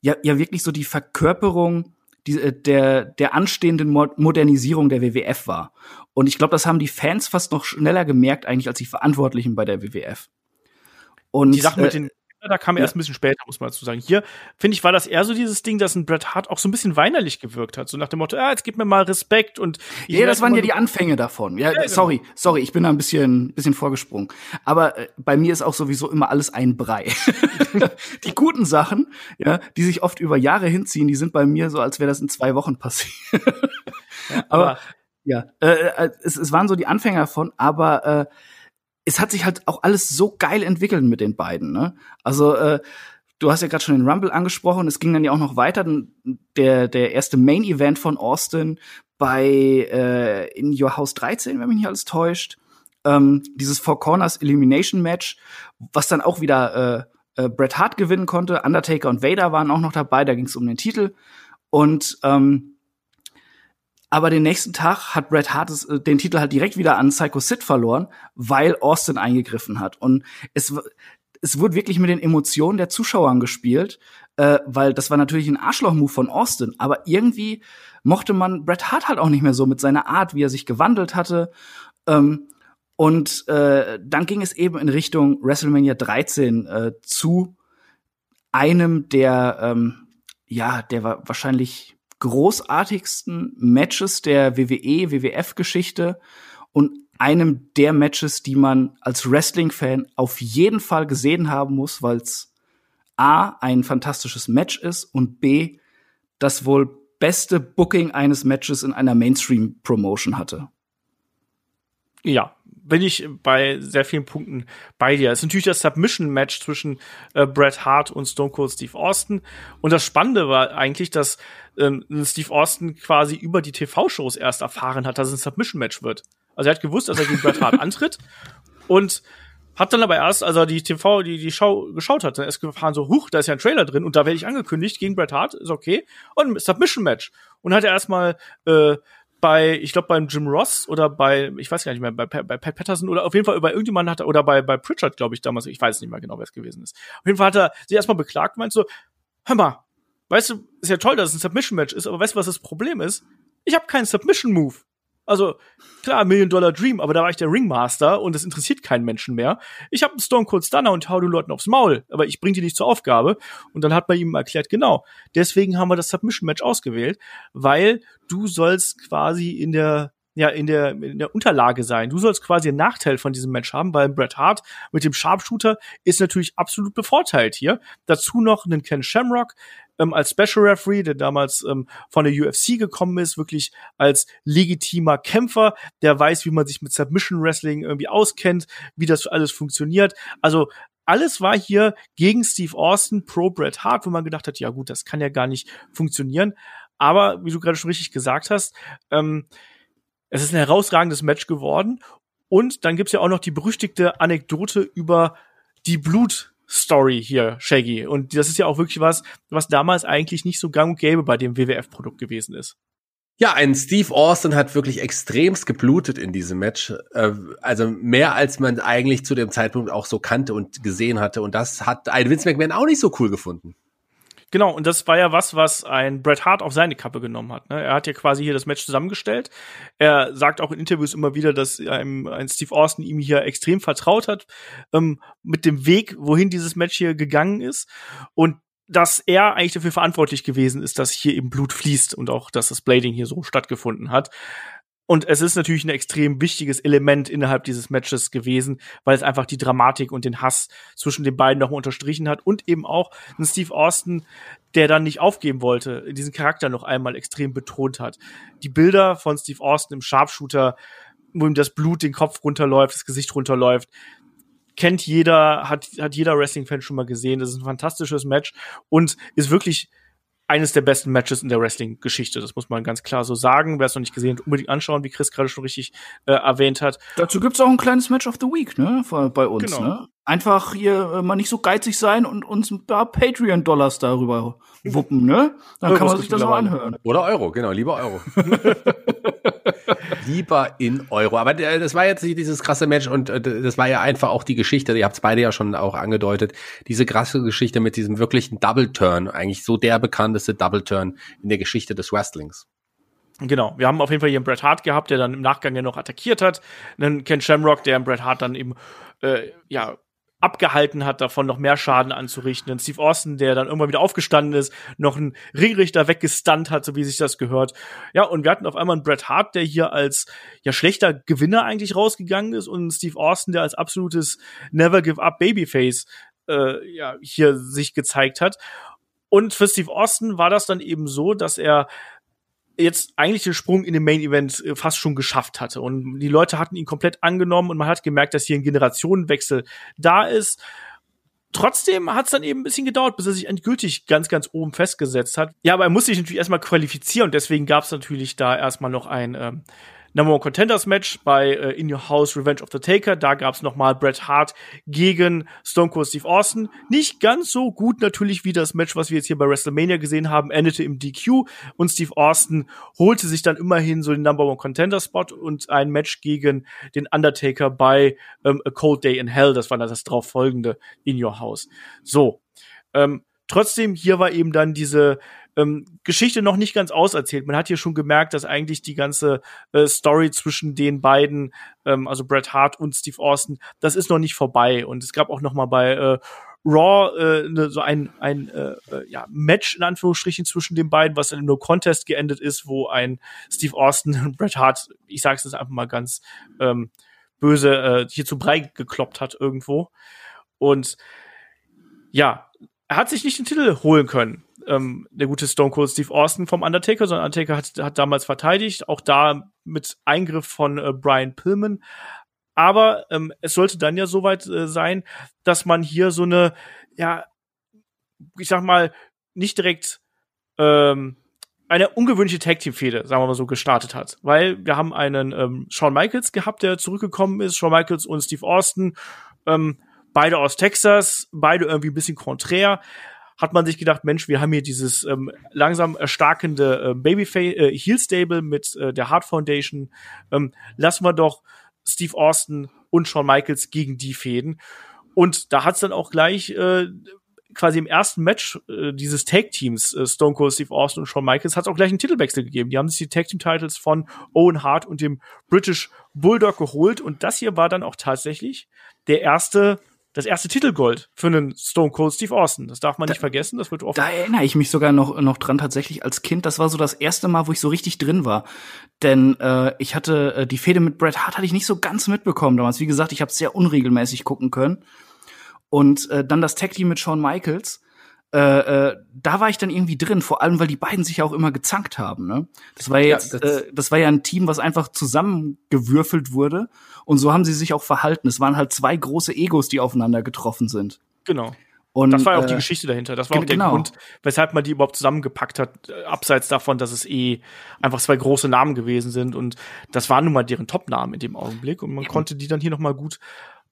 ja, ja wirklich so die Verkörperung die, äh, der, der anstehenden Mo Modernisierung der WWF war. Und ich glaube, das haben die Fans fast noch schneller gemerkt, eigentlich, als die Verantwortlichen bei der WWF. Und die Sache mit äh, den da kam erst ein bisschen später, muss man dazu sagen. Hier, finde ich, war das eher so dieses Ding, dass ein Bret Hart auch so ein bisschen weinerlich gewirkt hat. So nach dem Motto, ah, jetzt gib mir mal Respekt und Ja, das waren ja die Anfänge davon. Ja, ja genau. sorry, sorry, ich bin da ein bisschen, bisschen vorgesprungen. Aber äh, bei mir ist auch sowieso immer alles ein Brei. die guten Sachen, ja, die sich oft über Jahre hinziehen, die sind bei mir so, als wäre das in zwei Wochen passiert. ja, aber, aber, ja, äh, äh, es, es waren so die Anfänge davon, aber äh, es hat sich halt auch alles so geil entwickelt mit den beiden. Ne? Also äh, du hast ja gerade schon den Rumble angesprochen. Es ging dann ja auch noch weiter. Der der erste Main Event von Austin bei äh, in Your House 13, wenn mich nicht alles täuscht. Ähm, dieses Four Corners Elimination Match, was dann auch wieder äh, äh, Bret Hart gewinnen konnte. Undertaker und Vader waren auch noch dabei. Da ging es um den Titel und ähm, aber den nächsten Tag hat Bret Hart äh, den Titel halt direkt wieder an Psycho Sid verloren, weil Austin eingegriffen hat. Und es, es wurde wirklich mit den Emotionen der Zuschauern gespielt, äh, weil das war natürlich ein Arschloch-Move von Austin. Aber irgendwie mochte man Bret Hart halt auch nicht mehr so mit seiner Art, wie er sich gewandelt hatte. Ähm, und äh, dann ging es eben in Richtung WrestleMania 13 äh, zu einem der, ähm, ja, der war wahrscheinlich großartigsten Matches der WWE, WWF-Geschichte und einem der Matches, die man als Wrestling-Fan auf jeden Fall gesehen haben muss, weil es A, ein fantastisches Match ist und B, das wohl beste Booking eines Matches in einer Mainstream-Promotion hatte. Ja, bin ich bei sehr vielen Punkten bei dir. Es ist natürlich das Submission-Match zwischen äh, Bret Hart und Stone Cold Steve Austin. Und das Spannende war eigentlich, dass ähm, Steve Austin quasi über die TV-Shows erst erfahren hat, dass es ein Submission-Match wird. Also er hat gewusst, dass er gegen Bret Hart antritt und hat dann aber erst, als er die TV, die, die Show geschaut hat, dann erst gefahren so, huch, da ist ja ein Trailer drin und da werde ich angekündigt gegen Bret Hart, ist okay. Und Submission Match. Und hat er erstmal äh, bei, ich glaube, beim Jim Ross oder bei, ich weiß gar nicht mehr, bei, bei Pat Patterson oder auf jeden Fall bei irgendjemand hat er, oder bei, bei Pritchard, glaube ich, damals, ich weiß nicht mehr genau, wer es gewesen ist. Auf jeden Fall hat er sich erstmal beklagt, meint so, hör mal, weißt du, ist ja toll, dass es ein Submission-Match ist, aber weißt du, was das Problem ist? Ich habe keinen Submission-Move. Also, klar, Million Dollar Dream, aber da war ich der Ringmaster und es interessiert keinen Menschen mehr. Ich habe einen Stone Cold Stunner und hau den Leuten aufs Maul, aber ich bring die nicht zur Aufgabe. Und dann hat man ihm erklärt, genau, deswegen haben wir das Submission Match ausgewählt, weil du sollst quasi in der ja in der, in der Unterlage sein. Du sollst quasi einen Nachteil von diesem Match haben, weil Bret Hart mit dem Sharpshooter ist natürlich absolut bevorteilt hier. Dazu noch einen Ken Shamrock, ähm, als Special Referee, der damals ähm, von der UFC gekommen ist, wirklich als legitimer Kämpfer, der weiß, wie man sich mit Submission Wrestling irgendwie auskennt, wie das alles funktioniert. Also alles war hier gegen Steve Austin pro Bret Hart, wo man gedacht hat, ja gut, das kann ja gar nicht funktionieren. Aber wie du gerade schon richtig gesagt hast, ähm, es ist ein herausragendes Match geworden. Und dann gibt's ja auch noch die berüchtigte Anekdote über die Blut-Story hier, Shaggy. Und das ist ja auch wirklich was, was damals eigentlich nicht so gang und gäbe bei dem WWF-Produkt gewesen ist. Ja, ein Steve Austin hat wirklich extremst geblutet in diesem Match. Äh, also mehr als man eigentlich zu dem Zeitpunkt auch so kannte und gesehen hatte. Und das hat ein Vince McMahon auch nicht so cool gefunden. Genau, und das war ja was, was ein Bret Hart auf seine Kappe genommen hat. Ne? Er hat ja quasi hier das Match zusammengestellt. Er sagt auch in Interviews immer wieder, dass einem, ein Steve Austin ihm hier extrem vertraut hat ähm, mit dem Weg, wohin dieses Match hier gegangen ist. Und dass er eigentlich dafür verantwortlich gewesen ist, dass hier eben Blut fließt und auch, dass das Blading hier so stattgefunden hat. Und es ist natürlich ein extrem wichtiges Element innerhalb dieses Matches gewesen, weil es einfach die Dramatik und den Hass zwischen den beiden nochmal unterstrichen hat und eben auch ein Steve Austin, der dann nicht aufgeben wollte, diesen Charakter noch einmal extrem betont hat. Die Bilder von Steve Austin im Sharpshooter, wo ihm das Blut den Kopf runterläuft, das Gesicht runterläuft, kennt jeder, hat, hat jeder Wrestling-Fan schon mal gesehen. Das ist ein fantastisches Match und ist wirklich eines der besten Matches in der Wrestling-Geschichte. Das muss man ganz klar so sagen. Wer es noch nicht gesehen hat, unbedingt anschauen, wie Chris gerade schon richtig äh, erwähnt hat. Dazu gibt's auch ein kleines Match of the Week, ne, bei uns. Genau. Ne? Einfach hier äh, mal nicht so geizig sein und uns ein paar Patreon-Dollars darüber wuppen, ne? Dann kann man sich das auch anhören. Oder Euro, genau, lieber Euro. lieber in Euro. Aber äh, das war jetzt nicht dieses krasse Match und äh, das war ja einfach auch die Geschichte, ihr habt es beide ja schon auch angedeutet, diese krasse Geschichte mit diesem wirklichen Double Turn, eigentlich so der bekannteste Double Turn in der Geschichte des Wrestlings. Genau, wir haben auf jeden Fall hier einen Bret Hart gehabt, der dann im Nachgang ja noch attackiert hat. Einen Ken Shamrock, der Bret Hart dann eben äh, ja abgehalten hat, davon noch mehr Schaden anzurichten. Und Steve Austin, der dann irgendwann wieder aufgestanden ist, noch einen Ringrichter weggestunt hat, so wie sich das gehört. Ja, und wir hatten auf einmal einen Bret Hart, der hier als ja schlechter Gewinner eigentlich rausgegangen ist und Steve Austin, der als absolutes Never Give Up Babyface äh, ja hier sich gezeigt hat. Und für Steve Austin war das dann eben so, dass er jetzt eigentlich den Sprung in den Main Event äh, fast schon geschafft hatte. Und die Leute hatten ihn komplett angenommen und man hat gemerkt, dass hier ein Generationenwechsel da ist. Trotzdem hat es dann eben ein bisschen gedauert, bis er sich endgültig ganz, ganz oben festgesetzt hat. Ja, aber er musste sich natürlich erstmal qualifizieren und deswegen gab es natürlich da erstmal noch ein ähm, Number One Contenders Match bei äh, In Your House Revenge of the Taker. Da gab's nochmal Bret Hart gegen Stone Cold Steve Austin. Nicht ganz so gut natürlich wie das Match, was wir jetzt hier bei WrestleMania gesehen haben, endete im DQ und Steve Austin holte sich dann immerhin so den Number One Contender Spot und ein Match gegen den Undertaker bei ähm, A Cold Day in Hell. Das war dann das darauf folgende In Your House. So. Ähm, trotzdem, hier war eben dann diese ähm, Geschichte noch nicht ganz auserzählt. Man hat hier schon gemerkt, dass eigentlich die ganze äh, Story zwischen den beiden, ähm, also Bret Hart und Steve Austin, das ist noch nicht vorbei. Und es gab auch noch mal bei äh, Raw äh, ne, so ein, ein äh, äh ja, Match in Anführungsstrichen zwischen den beiden, was in einem Contest geendet ist, wo ein Steve Austin und Bret Hart, ich sag's jetzt einfach mal ganz ähm, böse, äh, hier zu Brei gekloppt hat irgendwo. Und ja, er hat sich nicht den Titel holen können ähm, der gute Stone Cold Steve Austin vom Undertaker, sondern Undertaker hat, hat damals verteidigt, auch da mit Eingriff von äh, Brian Pillman. Aber ähm, es sollte dann ja soweit äh, sein, dass man hier so eine, ja, ich sag mal, nicht direkt ähm, eine ungewöhnliche Tag Team Fehde, sagen wir mal so, gestartet hat, weil wir haben einen ähm, Shawn Michaels gehabt, der zurückgekommen ist, Shawn Michaels und Steve Austin, ähm, beide aus Texas, beide irgendwie ein bisschen konträr hat man sich gedacht, Mensch, wir haben hier dieses ähm, langsam erstarkende äh, Babyface äh, Heel Stable mit äh, der Hart Foundation. Ähm, lassen wir doch Steve Austin und Shawn Michaels gegen die fäden. Und da hat's dann auch gleich äh, quasi im ersten Match äh, dieses Tag Teams äh, Stone Cold Steve Austin und Shawn Michaels hat auch gleich einen Titelwechsel gegeben. Die haben sich die Tag Team Titles von Owen Hart und dem British Bulldog geholt und das hier war dann auch tatsächlich der erste das erste Titelgold für einen Stone Cold Steve Austin. Das darf man da, nicht vergessen. Das wird oft. Da erinnere ich mich sogar noch noch dran tatsächlich als Kind. Das war so das erste Mal, wo ich so richtig drin war. Denn äh, ich hatte äh, die Fehde mit Bret Hart hatte ich nicht so ganz mitbekommen damals. Wie gesagt, ich habe sehr unregelmäßig gucken können. Und äh, dann das Tag Team mit Shawn Michaels äh, äh, da war ich dann irgendwie drin, vor allem weil die beiden sich ja auch immer gezankt haben. Ne? Das war ja jetzt, ja, das, äh, das war ja ein Team, was einfach zusammengewürfelt wurde und so haben sie sich auch verhalten. Es waren halt zwei große Egos, die aufeinander getroffen sind. Genau. Und, das war ja auch äh, die Geschichte dahinter. Das war auch der genau. Grund, weshalb man die überhaupt zusammengepackt hat, äh, abseits davon, dass es eh einfach zwei große Namen gewesen sind. Und das waren nun mal deren Top-Namen in dem Augenblick. Und man ja. konnte die dann hier noch mal gut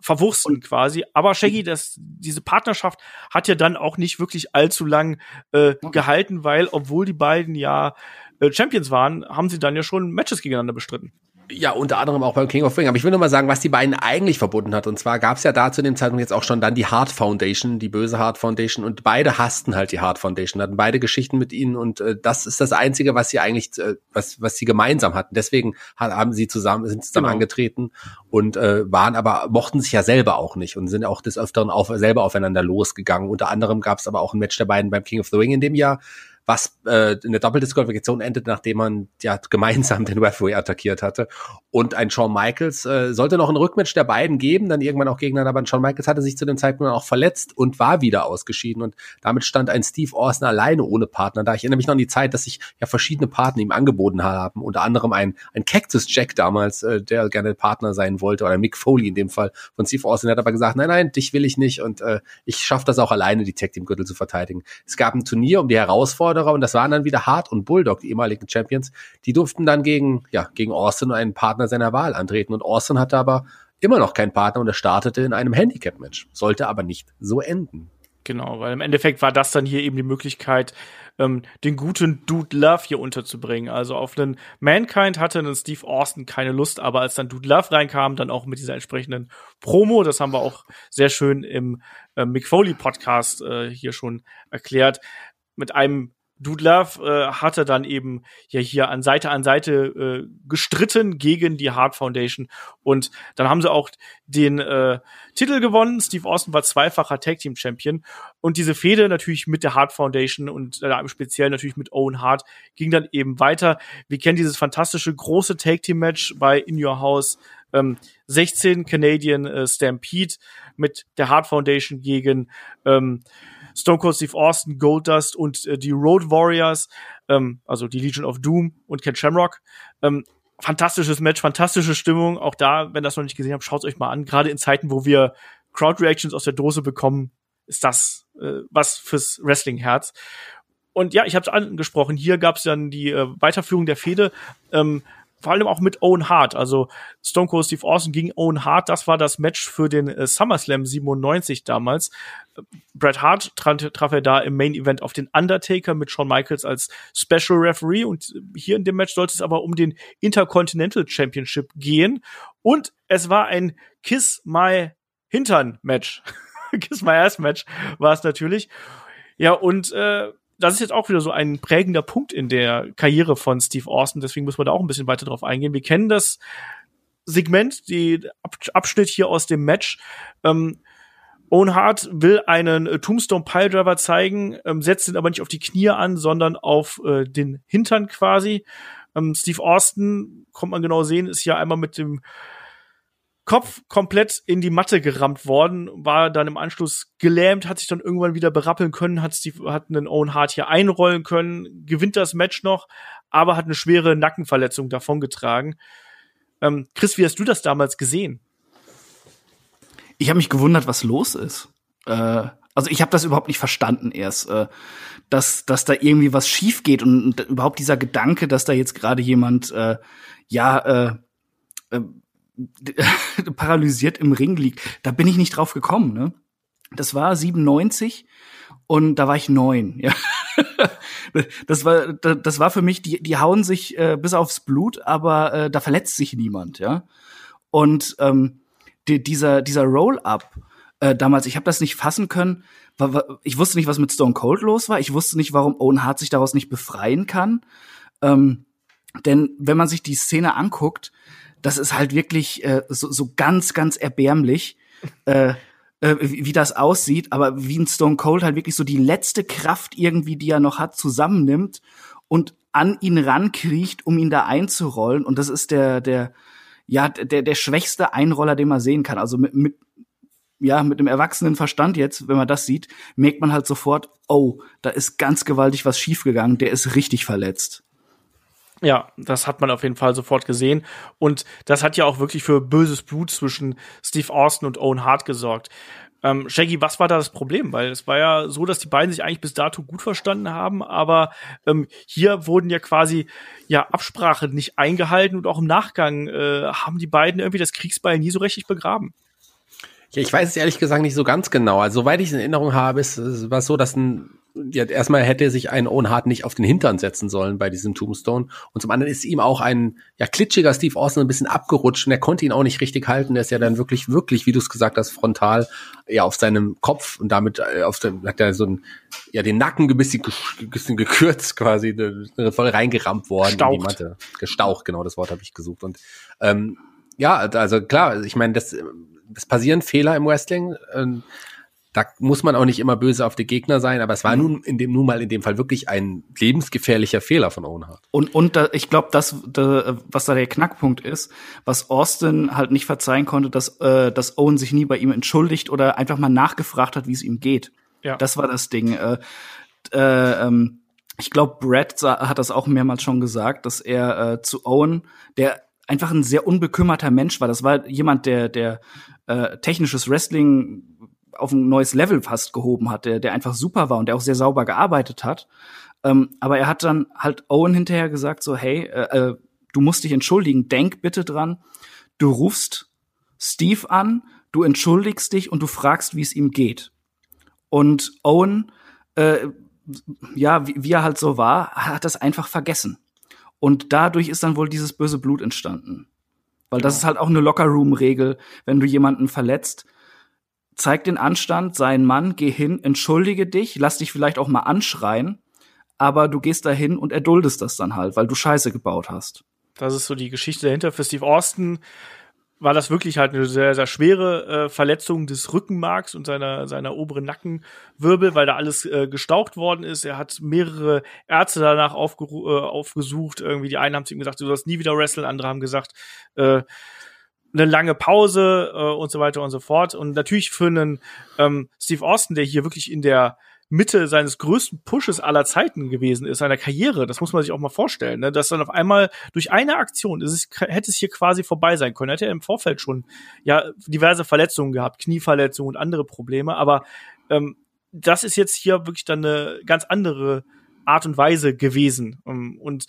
verwursten quasi. Aber Shaggy, das, diese Partnerschaft hat ja dann auch nicht wirklich allzu lang äh, gehalten, weil obwohl die beiden ja äh, Champions waren, haben sie dann ja schon Matches gegeneinander bestritten. Ja, unter anderem auch beim King of Ring. Aber ich will nur mal sagen, was die beiden eigentlich verbunden hat. Und zwar gab es ja da zu dem Zeitpunkt jetzt auch schon dann die Hart Foundation, die böse Hart Foundation. Und beide hassten halt die Hart Foundation, hatten beide Geschichten mit ihnen. Und äh, das ist das Einzige, was sie eigentlich, äh, was, was sie gemeinsam hatten. Deswegen haben sie zusammen, sind zusammen genau. angetreten und äh, waren aber, mochten sich ja selber auch nicht und sind auch des Öfteren auf, selber aufeinander losgegangen. Unter anderem gab es aber auch ein Match der beiden beim King of the Ring in dem Jahr was äh, in der Doppeldisqualifikation endet, nachdem man ja gemeinsam den Referee attackiert hatte. Und ein Shawn Michaels äh, sollte noch ein Rückmatch der beiden geben, dann irgendwann auch gegeneinander, aber ein Shawn Michaels hatte sich zu dem Zeitpunkt auch verletzt und war wieder ausgeschieden. Und damit stand ein Steve Austin alleine ohne Partner da. Ich erinnere mich noch an die Zeit, dass sich ja verschiedene Partner ihm angeboten haben, unter anderem ein, ein Cactus Jack damals, äh, der gerne Partner sein wollte, oder Mick Foley in dem Fall von Steve Austin, der hat aber gesagt, nein, nein, dich will ich nicht und äh, ich schaffe das auch alleine, die Tag Team Gürtel zu verteidigen. Es gab ein Turnier um die Herausforderung Herausforderer und das waren dann wieder Hart und Bulldog, die ehemaligen Champions. Die durften dann gegen, ja, gegen Austin und einen Partner seiner Wahl antreten und Austin hatte aber immer noch keinen Partner und er startete in einem Handicap-Match. Sollte aber nicht so enden. Genau, weil im Endeffekt war das dann hier eben die Möglichkeit, ähm, den guten Dude Love hier unterzubringen. Also auf einen Mankind hatte einen Steve Austin keine Lust, aber als dann Dude Love reinkam, dann auch mit dieser entsprechenden Promo, das haben wir auch sehr schön im äh, Mick Foley Podcast äh, hier schon erklärt, mit einem Dude Love äh, hatte dann eben ja hier an Seite an Seite äh, gestritten gegen die Hart Foundation und dann haben sie auch den äh, Titel gewonnen. Steve Austin war zweifacher Tag Team Champion und diese Fehde natürlich mit der Hart Foundation und äh, im Speziellen natürlich mit Owen Hart ging dann eben weiter. Wir kennen dieses fantastische große Tag Team Match bei In Your House ähm, 16 Canadian äh, Stampede mit der Hart Foundation gegen ähm, Stone Cold Steve Austin, Goldust und äh, die Road Warriors, ähm, also die Legion of Doom und Ken Shamrock. Ähm, fantastisches Match, fantastische Stimmung. Auch da, wenn das noch nicht gesehen habt, schaut euch mal an. Gerade in Zeiten, wo wir Crowd Reactions aus der Dose bekommen, ist das äh, was fürs Wrestling-Herz. Und ja, ich habe es angesprochen. Hier gab es dann die äh, Weiterführung der Fehde. Ähm, vor allem auch mit Owen Hart. Also Stone Cold Steve Austin gegen Owen Hart, das war das Match für den äh, SummerSlam 97 damals. Bret Hart traf, traf er da im Main Event auf den Undertaker mit Shawn Michaels als Special Referee und hier in dem Match sollte es aber um den Intercontinental Championship gehen und es war ein Kiss My Hintern Match. Kiss My Ass Match war es natürlich. Ja, und äh, das ist jetzt auch wieder so ein prägender Punkt in der Karriere von Steve Austin, deswegen muss man da auch ein bisschen weiter drauf eingehen. Wir kennen das Segment, die Abschnitt hier aus dem Match. Ähm, Owen Hart will einen äh, Tombstone Piledriver zeigen, ähm, setzt ihn aber nicht auf die Knie an, sondern auf äh, den Hintern quasi. Ähm, Steve Austin, kommt man genau sehen, ist ja einmal mit dem Kopf komplett in die Matte gerammt worden, war dann im Anschluss gelähmt, hat sich dann irgendwann wieder berappeln können, hat, Steve, hat einen Owen Hart hier einrollen können, gewinnt das Match noch, aber hat eine schwere Nackenverletzung davongetragen. Ähm, Chris, wie hast du das damals gesehen? Ich habe mich gewundert, was los ist. Äh, also ich habe das überhaupt nicht verstanden erst, äh, dass dass da irgendwie was schief geht und, und überhaupt dieser Gedanke, dass da jetzt gerade jemand äh, ja äh, äh, paralysiert im Ring liegt. Da bin ich nicht drauf gekommen. Ne? Das war 97 und da war ich neun. Ja. das war das war für mich die die hauen sich äh, bis aufs Blut, aber äh, da verletzt sich niemand. Ja. Und ähm, die, dieser dieser Roll-up äh, damals, ich habe das nicht fassen können. War, war, ich wusste nicht, was mit Stone Cold los war. Ich wusste nicht, warum Owen Hart sich daraus nicht befreien kann. Ähm, denn wenn man sich die Szene anguckt, das ist halt wirklich äh, so, so ganz, ganz erbärmlich, äh, äh, wie, das aussieht, aber wie ein Stone Cold halt wirklich so die letzte Kraft irgendwie, die er noch hat, zusammennimmt und an ihn rankriecht, um ihn da einzurollen. Und das ist der, der, ja, der, der schwächste Einroller, den man sehen kann. Also mit, mit, ja, mit einem erwachsenen Verstand jetzt, wenn man das sieht, merkt man halt sofort, oh, da ist ganz gewaltig was schiefgegangen, der ist richtig verletzt. Ja, das hat man auf jeden Fall sofort gesehen. Und das hat ja auch wirklich für böses Blut zwischen Steve Austin und Owen Hart gesorgt. Ähm, Shaggy, was war da das Problem? Weil es war ja so, dass die beiden sich eigentlich bis dato gut verstanden haben, aber ähm, hier wurden ja quasi ja Absprachen nicht eingehalten und auch im Nachgang äh, haben die beiden irgendwie das Kriegsbeil nie so richtig begraben. Ja, ich weiß es ehrlich gesagt nicht so ganz genau. Also, soweit ich es in Erinnerung habe, ist, es war so, dass ein ja, erstmal hätte sich ein Owen Hart nicht auf den Hintern setzen sollen bei diesem Tombstone. Und zum anderen ist ihm auch ein ja klitschiger Steve Austin ein bisschen abgerutscht und er konnte ihn auch nicht richtig halten. Der ist ja dann wirklich, wirklich, wie du es gesagt hast, frontal ja auf seinem Kopf und damit äh, auf dem, hat er so ein, ja den Nacken ein bisschen, ein bisschen gekürzt quasi, voll reingerammt worden Gestaucht. in die Matte. Gestaucht, genau, das Wort habe ich gesucht. Und ähm, ja, also klar, ich meine, das, das passieren Fehler im Wrestling. Ähm, da muss man auch nicht immer böse auf die Gegner sein, aber es war nun in dem nun mal in dem Fall wirklich ein lebensgefährlicher Fehler von Owen Hart. Und und da, ich glaube, das da, was da der Knackpunkt ist, was Austin halt nicht verzeihen konnte, dass äh, dass Owen sich nie bei ihm entschuldigt oder einfach mal nachgefragt hat, wie es ihm geht. Ja. Das war das Ding. Äh, äh, ähm, ich glaube, Brad hat das auch mehrmals schon gesagt, dass er äh, zu Owen, der einfach ein sehr unbekümmerter Mensch war. Das war jemand, der der äh, technisches Wrestling auf ein neues Level fast gehoben hat, der, der einfach super war und der auch sehr sauber gearbeitet hat. Ähm, aber er hat dann halt Owen hinterher gesagt, so, hey, äh, äh, du musst dich entschuldigen, denk bitte dran, du rufst Steve an, du entschuldigst dich und du fragst, wie es ihm geht. Und Owen, äh, ja, wie, wie er halt so war, hat das einfach vergessen. Und dadurch ist dann wohl dieses böse Blut entstanden. Weil das ist halt auch eine Lockerroom-Regel, wenn du jemanden verletzt, zeig den Anstand, sei ein Mann, geh hin, entschuldige dich, lass dich vielleicht auch mal anschreien, aber du gehst dahin und erduldest das dann halt, weil du Scheiße gebaut hast. Das ist so die Geschichte dahinter. Für Steve Austin war das wirklich halt eine sehr, sehr schwere äh, Verletzung des Rückenmarks und seiner, seiner oberen Nackenwirbel, weil da alles äh, gestaucht worden ist. Er hat mehrere Ärzte danach aufge äh, aufgesucht. Irgendwie die einen haben zu ihm gesagt, du sollst nie wieder wrestlen, andere haben gesagt, äh, eine lange Pause äh, und so weiter und so fort. Und natürlich für einen ähm, Steve Austin, der hier wirklich in der Mitte seines größten Pushes aller Zeiten gewesen ist, seiner Karriere. Das muss man sich auch mal vorstellen, ne? dass dann auf einmal durch eine Aktion, ist es, hätte es hier quasi vorbei sein können. Hätte er im Vorfeld schon ja diverse Verletzungen gehabt, Knieverletzungen und andere Probleme, aber ähm, das ist jetzt hier wirklich dann eine ganz andere Art und Weise gewesen. Ähm, und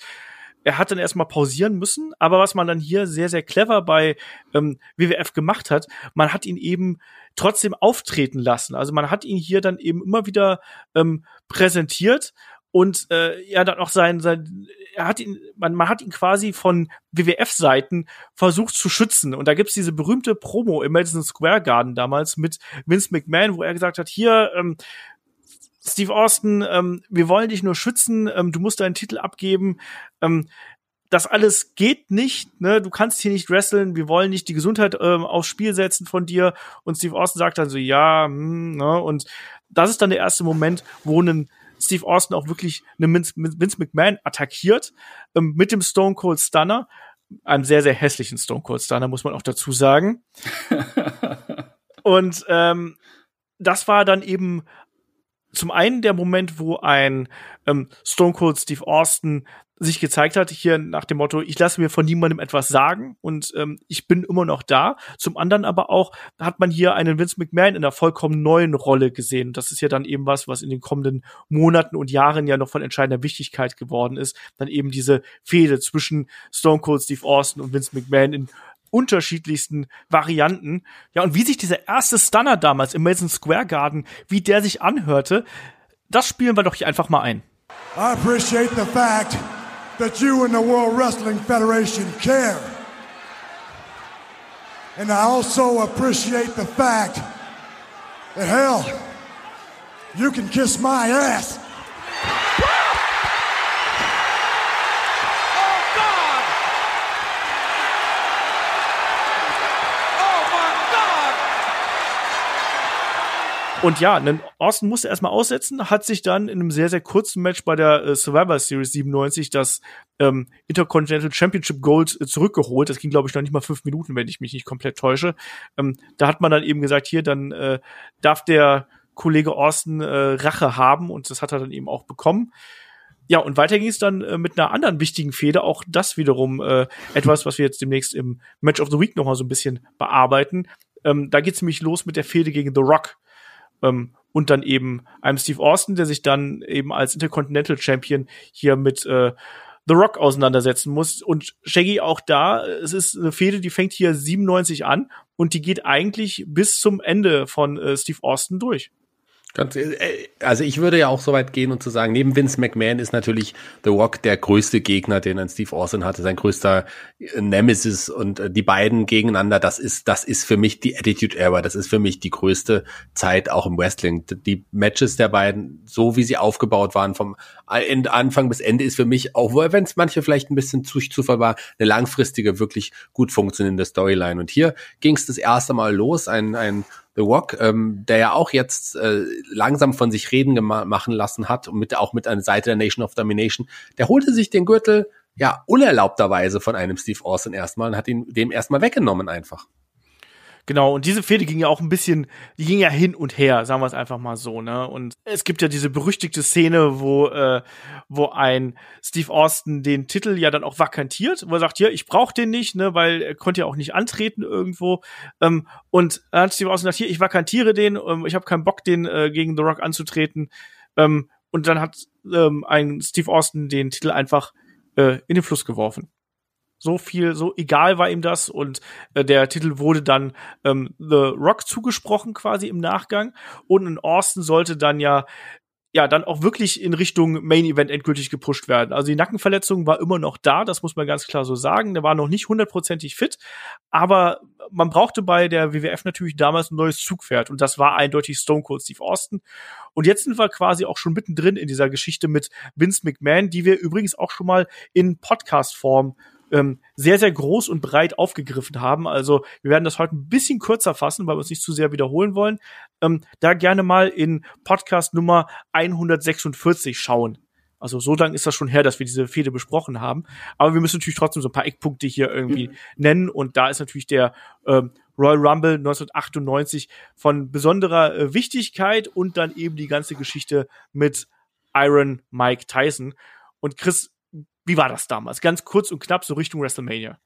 er hat dann erstmal pausieren müssen, aber was man dann hier sehr, sehr clever bei ähm, WWF gemacht hat, man hat ihn eben trotzdem auftreten lassen. Also man hat ihn hier dann eben immer wieder ähm, präsentiert und äh, ja dann auch sein, sein er hat ihn, man, man hat ihn quasi von WWF-Seiten versucht zu schützen. Und da gibt's diese berühmte Promo im Madison Square Garden damals mit Vince McMahon, wo er gesagt hat, hier, ähm, Steve Austin, ähm, wir wollen dich nur schützen, ähm, du musst deinen Titel abgeben. Ähm, das alles geht nicht, ne? Du kannst hier nicht wresteln, wir wollen nicht die Gesundheit ähm, aufs Spiel setzen von dir. Und Steve Austin sagt dann so, ja, hm, ne? Und das ist dann der erste Moment, wo ein Steve Austin auch wirklich eine Vince, Vince McMahon attackiert ähm, mit dem Stone Cold Stunner, einem sehr, sehr hässlichen Stone Cold Stunner, muss man auch dazu sagen. Und ähm, das war dann eben zum einen der Moment, wo ein ähm, Stone Cold Steve Austin sich gezeigt hat, hier nach dem Motto, ich lasse mir von niemandem etwas sagen und ähm, ich bin immer noch da. Zum anderen aber auch hat man hier einen Vince McMahon in einer vollkommen neuen Rolle gesehen. Das ist ja dann eben was, was in den kommenden Monaten und Jahren ja noch von entscheidender Wichtigkeit geworden ist. Dann eben diese Fehde zwischen Stone Cold Steve Austin und Vince McMahon in unterschiedlichsten Varianten. Ja, und wie sich dieser erste Stunner damals im Madison Square Garden, wie der sich anhörte, das spielen wir doch hier einfach mal ein. I appreciate the fact that you and the World Wrestling Federation care. And I also appreciate the fact that hell, you can kiss my ass. Und ja, einen Austin musste erstmal aussetzen, hat sich dann in einem sehr, sehr kurzen Match bei der äh, Survivor Series 97 das ähm, Intercontinental Championship Gold äh, zurückgeholt. Das ging, glaube ich, noch nicht mal fünf Minuten, wenn ich mich nicht komplett täusche. Ähm, da hat man dann eben gesagt, hier, dann äh, darf der Kollege Austin äh, Rache haben und das hat er dann eben auch bekommen. Ja, und weiter ging es dann äh, mit einer anderen wichtigen Fehde. Auch das wiederum äh, etwas, was wir jetzt demnächst im Match of the Week noch mal so ein bisschen bearbeiten. Ähm, da geht's nämlich los mit der Fehde gegen The Rock. Ähm, und dann eben einem Steve Austin, der sich dann eben als Intercontinental Champion hier mit äh, The Rock auseinandersetzen muss. Und Shaggy auch da, es ist eine Fehde, die fängt hier 97 an und die geht eigentlich bis zum Ende von äh, Steve Austin durch. Ganz, äh, also ich würde ja auch so weit gehen und zu sagen, neben Vince McMahon ist natürlich The Rock der größte Gegner, den ein Steve Austin hatte, sein größter äh, Nemesis und äh, die beiden gegeneinander, das ist, das ist für mich die Attitude Era, das ist für mich die größte Zeit auch im Wrestling. Die Matches der beiden, so wie sie aufgebaut waren, vom Anfang bis Ende ist für mich, auch wenn es manche vielleicht ein bisschen zu Zufall war, eine langfristige, wirklich gut funktionierende Storyline. Und hier ging es das erste Mal los, ein, ein The Rock, ähm, der ja auch jetzt äh, langsam von sich reden machen lassen hat und mit, auch mit einer Seite der Nation of Domination, der holte sich den Gürtel ja unerlaubterweise von einem Steve Austin erstmal und hat ihn dem erstmal weggenommen einfach. Genau, und diese Fehde ging ja auch ein bisschen, die ging ja hin und her, sagen wir es einfach mal so, ne? Und es gibt ja diese berüchtigte Szene, wo, äh, wo ein Steve Austin den Titel ja dann auch vakantiert, wo er sagt, ja, ich brauche den nicht, ne, weil er konnte ja auch nicht antreten irgendwo. Ähm, und dann hat Steve Austin gesagt, hier, ich vakantiere den, ähm, ich habe keinen Bock, den äh, gegen The Rock anzutreten. Ähm, und dann hat ähm, ein Steve Austin den Titel einfach äh, in den Fluss geworfen. So viel, so egal war ihm das und äh, der Titel wurde dann ähm, The Rock zugesprochen quasi im Nachgang und in Austin sollte dann ja ja, dann auch wirklich in Richtung Main Event endgültig gepusht werden. Also die Nackenverletzung war immer noch da, das muss man ganz klar so sagen. Der war noch nicht hundertprozentig fit, aber man brauchte bei der WWF natürlich damals ein neues Zugpferd und das war eindeutig Stone Cold Steve Austin. Und jetzt sind wir quasi auch schon mittendrin in dieser Geschichte mit Vince McMahon, die wir übrigens auch schon mal in Podcast-Form ähm, sehr, sehr groß und breit aufgegriffen haben. Also wir werden das heute ein bisschen kürzer fassen, weil wir uns nicht zu sehr wiederholen wollen. Ähm, da gerne mal in Podcast Nummer 146 schauen. Also so lang ist das schon her, dass wir diese Fehde besprochen haben. Aber wir müssen natürlich trotzdem so ein paar Eckpunkte hier irgendwie mhm. nennen. Und da ist natürlich der ähm, Royal Rumble 1998 von besonderer äh, Wichtigkeit und dann eben die ganze Geschichte mit Iron Mike Tyson. Und Chris, wie war das damals? Ganz kurz und knapp, so Richtung WrestleMania.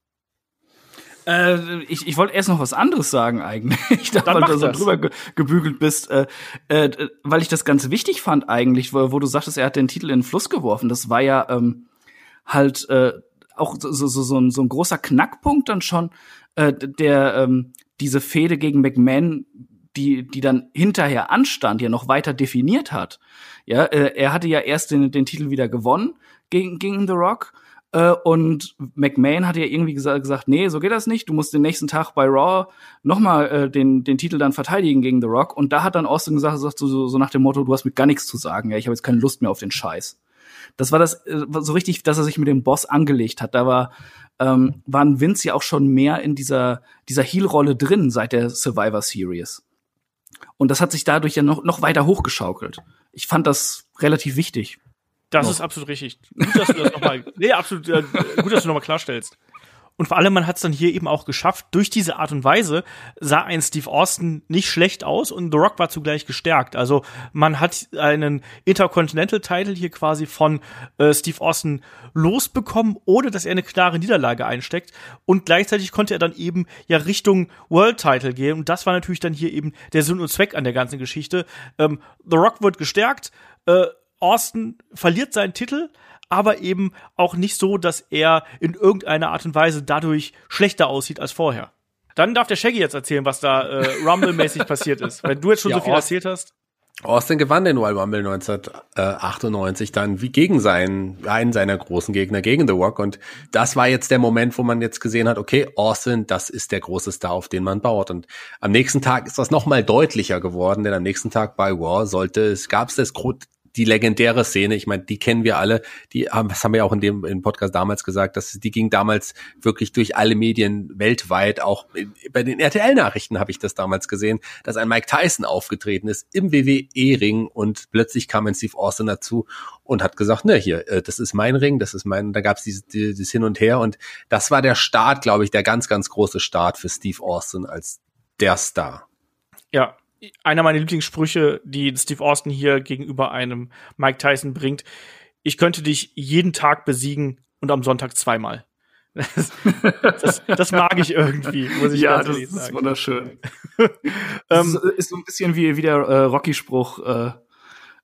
Äh, ich, ich wollte erst noch was anderes sagen eigentlich, da, weil du so drüber ge gebügelt bist, äh, äh, weil ich das ganz wichtig fand eigentlich, wo, wo, du sagtest, er hat den Titel in den Fluss geworfen. Das war ja ähm, halt äh, auch so, so, so, ein, so ein großer Knackpunkt dann schon, äh, der ähm, diese Fehde gegen McMahon die, die dann hinterher anstand, ja noch weiter definiert hat. Ja, äh, er hatte ja erst den, den Titel wieder gewonnen, gegen, gegen The Rock. Äh, und McMahon hat ja irgendwie gesagt, gesagt, nee, so geht das nicht. Du musst den nächsten Tag bei Raw nochmal äh, den, den Titel dann verteidigen gegen The Rock. Und da hat dann Austin gesagt, gesagt so, so nach dem Motto, du hast mit gar nichts zu sagen. Ja, ich habe jetzt keine Lust mehr auf den Scheiß. Das war das äh, so richtig, dass er sich mit dem Boss angelegt hat. Da war ähm, waren Vince ja auch schon mehr in dieser dieser Heel-Rolle drin seit der Survivor Series. Und das hat sich dadurch ja noch noch weiter hochgeschaukelt. Ich fand das relativ wichtig. Das noch. ist absolut richtig. Gut, dass du das nochmal, nee, absolut, äh, gut, dass du nochmal klarstellst. Und vor allem, man hat es dann hier eben auch geschafft. Durch diese Art und Weise sah ein Steve Austin nicht schlecht aus und The Rock war zugleich gestärkt. Also man hat einen Intercontinental-Title hier quasi von äh, Steve Austin losbekommen, ohne dass er eine klare Niederlage einsteckt. Und gleichzeitig konnte er dann eben ja Richtung World-Title gehen. Und das war natürlich dann hier eben der Sinn und Zweck an der ganzen Geschichte. Ähm, The Rock wird gestärkt. Äh, Austin verliert seinen Titel, aber eben auch nicht so, dass er in irgendeiner Art und Weise dadurch schlechter aussieht als vorher. Dann darf der Shaggy jetzt erzählen, was da äh, Rumble-mäßig passiert ist. Wenn du jetzt schon ja, so viel erzählt hast. Austin gewann den Royal Rumble 1998 dann wie gegen seinen, einen seiner großen Gegner, gegen The Rock. Und das war jetzt der Moment, wo man jetzt gesehen hat, okay, Austin, das ist der große Star, auf den man baut. Und am nächsten Tag ist das nochmal deutlicher geworden, denn am nächsten Tag bei War sollte es, gab es das die legendäre Szene, ich meine, die kennen wir alle, die haben, das haben wir auch in dem im Podcast damals gesagt, dass die ging damals wirklich durch alle Medien weltweit, auch bei den RTL-Nachrichten habe ich das damals gesehen, dass ein Mike Tyson aufgetreten ist im WWE-Ring und plötzlich kam ein Steve Austin dazu und hat gesagt, ne, hier, äh, das ist mein Ring, das ist mein, da gab es dieses, dieses Hin und Her und das war der Start, glaube ich, der ganz, ganz große Start für Steve Austin als der Star. Ja, einer meiner Lieblingssprüche, die Steve Austin hier gegenüber einem Mike Tyson bringt. Ich könnte dich jeden Tag besiegen und am Sonntag zweimal. Das, das, das mag ich irgendwie, muss ich ja, sagen. Das ist wunderschön. das ist, ähm, ist, so ein bisschen wie, wie der äh, Rocky-Spruch, äh,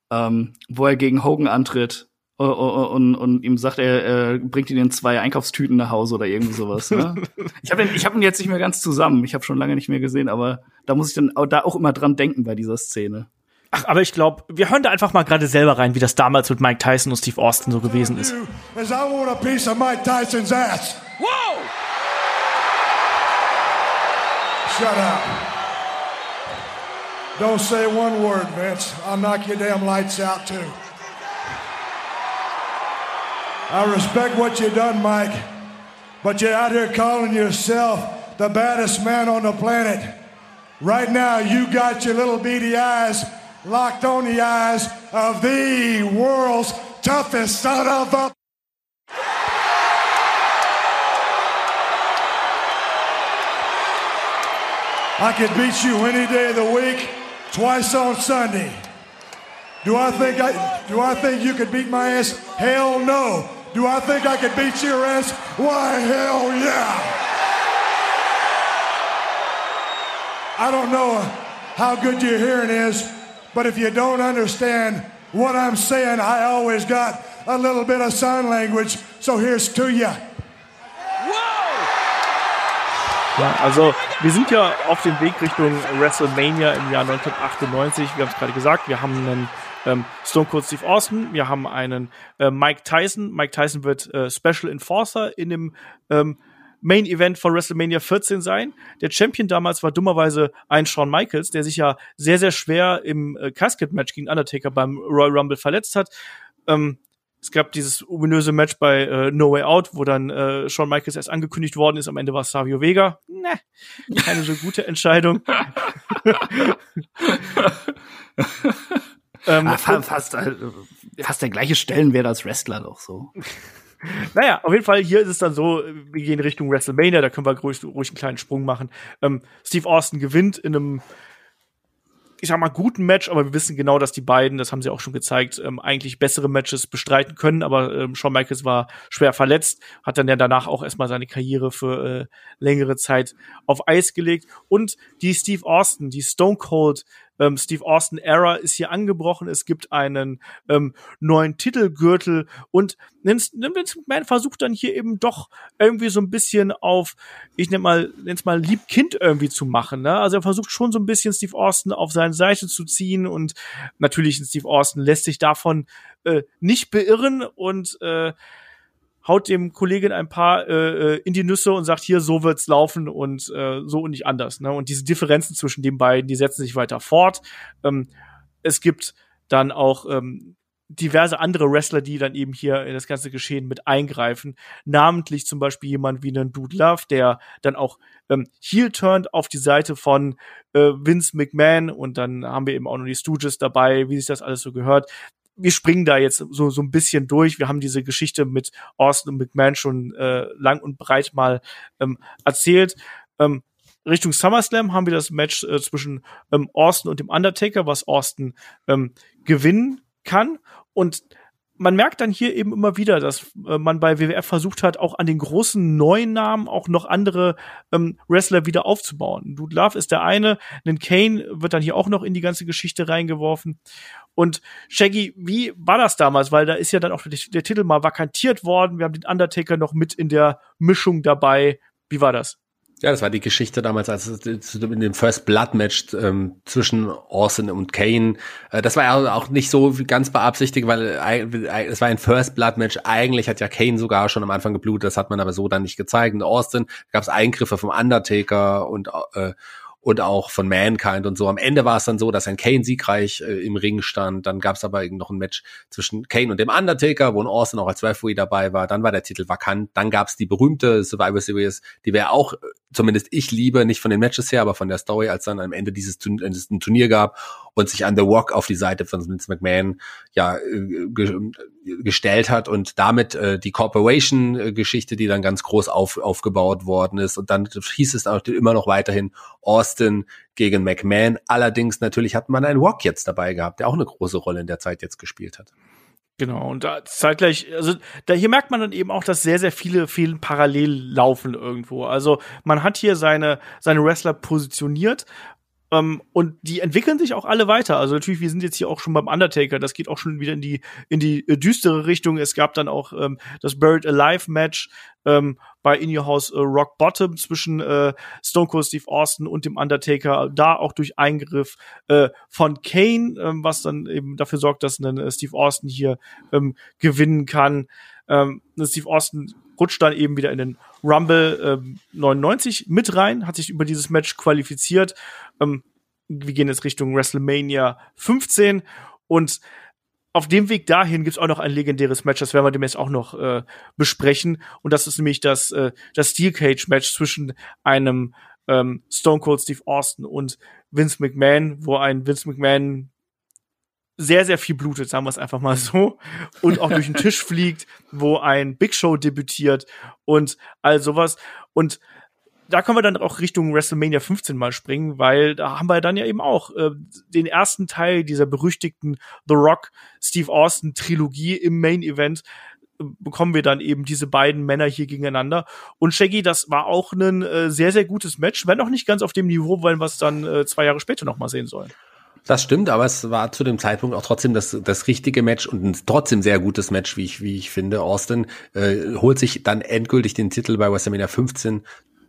ähm, wo er gegen Hogan antritt und, und, und ihm sagt, er, er bringt ihn in zwei Einkaufstüten nach Hause oder irgendwie sowas. Ne? ich habe ihn, ich hab ihn jetzt nicht mehr ganz zusammen. Ich habe schon lange nicht mehr gesehen, aber da muss ich dann auch, da auch immer dran denken bei dieser Szene. Ach, aber ich glaube, wir hören da einfach mal gerade selber rein, wie das damals mit Mike Tyson und Steve Austin so gewesen ist. As I want a piece of Mike Tyson's ass. Whoa! Shut up. Don't say one word, Vince. I'll knock your damn lights out too. I respect what you done, Mike, but you're out here calling yourself the baddest man on the planet. Right now, you got your little beady eyes locked on the eyes of the world's toughest son of a. I could beat you any day of the week, twice on Sunday. Do I think I do I think you could beat my ass? Hell no. Do I think I could beat your ass? Why, hell yeah! I don't know how good your hearing is, but if you don't understand what I'm saying, I always got a little bit of sign language, so here's to you. Ja, also wir sind ja auf dem Weg Richtung WrestleMania im Jahr 1998. Wir haben es gerade gesagt, wir haben einen ähm, Stone Cold Steve Austin, wir haben einen äh, Mike Tyson. Mike Tyson wird äh, Special Enforcer in dem ähm, Main Event von WrestleMania 14 sein. Der Champion damals war dummerweise ein Shawn Michaels, der sich ja sehr, sehr schwer im äh, Casket Match gegen Undertaker beim Royal Rumble verletzt hat. Ähm, es gab dieses ominöse Match bei äh, No Way Out, wo dann äh, Shawn Michaels erst angekündigt worden ist. Am Ende war es Savio Vega. Ne, keine so gute Entscheidung. ähm, ah, fast, fast, äh, fast der gleiche Stellenwert als Wrestler doch so. Naja, auf jeden Fall, hier ist es dann so, wir gehen Richtung WrestleMania, da können wir ruhig, ruhig einen kleinen Sprung machen. Ähm, Steve Austin gewinnt in einem ich sag mal, guten Match, aber wir wissen genau, dass die beiden, das haben sie auch schon gezeigt, ähm, eigentlich bessere Matches bestreiten können. Aber ähm, Shawn Michaels war schwer verletzt, hat dann ja danach auch erstmal seine Karriere für äh, längere Zeit auf Eis gelegt. Und die Steve Austin, die Stone Cold ähm, Steve Austin Era ist hier angebrochen. Es gibt einen ähm, neuen Titelgürtel und Vince McMahon versucht dann hier eben doch irgendwie so ein bisschen auf, ich nenne mal, nenn's mal Liebkind irgendwie zu machen. Ne? Also er versucht schon so ein bisschen Steve Austin auf seine Seite zu ziehen und natürlich Steve Austin lässt sich davon äh, nicht beirren und äh, haut dem Kollegen ein paar äh, äh, in die Nüsse und sagt, hier, so wird's laufen und äh, so und nicht anders. Ne? Und diese Differenzen zwischen den beiden, die setzen sich weiter fort. Ähm, es gibt dann auch ähm, diverse andere Wrestler, die dann eben hier in das ganze Geschehen mit eingreifen. Namentlich zum Beispiel jemand wie einen Dude Love, der dann auch ähm, heel turnt auf die Seite von äh, Vince McMahon und dann haben wir eben auch noch die Stooges dabei, wie sich das alles so gehört wir springen da jetzt so, so ein bisschen durch. Wir haben diese Geschichte mit Austin und McMahon schon äh, lang und breit mal ähm, erzählt. Ähm, Richtung SummerSlam haben wir das Match äh, zwischen ähm, Austin und dem Undertaker, was Austin ähm, gewinnen kann. Und man merkt dann hier eben immer wieder, dass äh, man bei WWF versucht hat, auch an den großen neuen Namen auch noch andere ähm, Wrestler wieder aufzubauen. Dude Love ist der eine, einen Kane wird dann hier auch noch in die ganze Geschichte reingeworfen. Und Shaggy, wie war das damals? Weil da ist ja dann auch der, der Titel mal vakantiert worden. Wir haben den Undertaker noch mit in der Mischung dabei. Wie war das? Ja, das war die Geschichte damals, als in dem First Blood Match ähm, zwischen Austin und Kane. Äh, das war ja auch nicht so ganz beabsichtigt, weil äh, es war ein First Blood Match. Eigentlich hat ja Kane sogar schon am Anfang geblutet, das hat man aber so dann nicht gezeigt. Und Austin gab es Eingriffe vom Undertaker und äh, und auch von Mankind und so. Am Ende war es dann so, dass ein Kane siegreich äh, im Ring stand. Dann gab es aber noch ein Match zwischen Kane und dem Undertaker, wo ein Austin auch als Referee dabei war. Dann war der Titel vakant. Dann gab es die berühmte Survivor Series, die wäre auch, äh, zumindest ich liebe, nicht von den Matches her, aber von der Story, als dann am Ende dieses Turnier, ein Turnier gab und sich an The Rock auf die Seite von Vince McMahon ja äh, gestellt hat und damit äh, die Corporation-Geschichte, die dann ganz groß auf, aufgebaut worden ist. Und dann hieß es auch immer noch weiterhin Austin gegen McMahon. Allerdings natürlich hat man einen Rock jetzt dabei gehabt, der auch eine große Rolle in der Zeit jetzt gespielt hat. Genau, und da zeitgleich, also da hier merkt man dann eben auch, dass sehr, sehr viele Fehlen parallel laufen irgendwo. Also man hat hier seine, seine Wrestler positioniert, ähm, und die entwickeln sich auch alle weiter. Also natürlich, wir sind jetzt hier auch schon beim Undertaker. Das geht auch schon wieder in die in die äh, düstere Richtung. Es gab dann auch ähm, das Buried Alive Match ähm, bei In Your House äh, Rock Bottom zwischen äh, Stone Cold Steve Austin und dem Undertaker. Da auch durch Eingriff äh, von Kane, ähm, was dann eben dafür sorgt, dass ein äh, Steve Austin hier ähm, gewinnen kann. Ähm, Steve Austin rutscht dann eben wieder in den Rumble ähm, 99 mit rein, hat sich über dieses Match qualifiziert. Ähm, wir gehen jetzt Richtung WrestleMania 15 und auf dem Weg dahin gibt's auch noch ein legendäres Match, das werden wir demnächst auch noch äh, besprechen. Und das ist nämlich das, äh, das Steel Cage Match zwischen einem ähm, Stone Cold Steve Austin und Vince McMahon, wo ein Vince McMahon sehr, sehr viel blutet, sagen wir es einfach mal so, und auch durch den Tisch fliegt, wo ein Big Show debütiert und all sowas. Und da können wir dann auch Richtung WrestleMania 15 mal springen, weil da haben wir dann ja eben auch äh, den ersten Teil dieser berüchtigten The Rock Steve Austin Trilogie im Main Event äh, bekommen wir dann eben diese beiden Männer hier gegeneinander. Und Shaggy, das war auch ein äh, sehr, sehr gutes Match, wenn auch nicht ganz auf dem Niveau, weil wir es dann äh, zwei Jahre später noch mal sehen sollen. Das stimmt, aber es war zu dem Zeitpunkt auch trotzdem das, das richtige Match und ein trotzdem sehr gutes Match, wie ich, wie ich finde. Austin äh, holt sich dann endgültig den Titel bei WrestleMania 15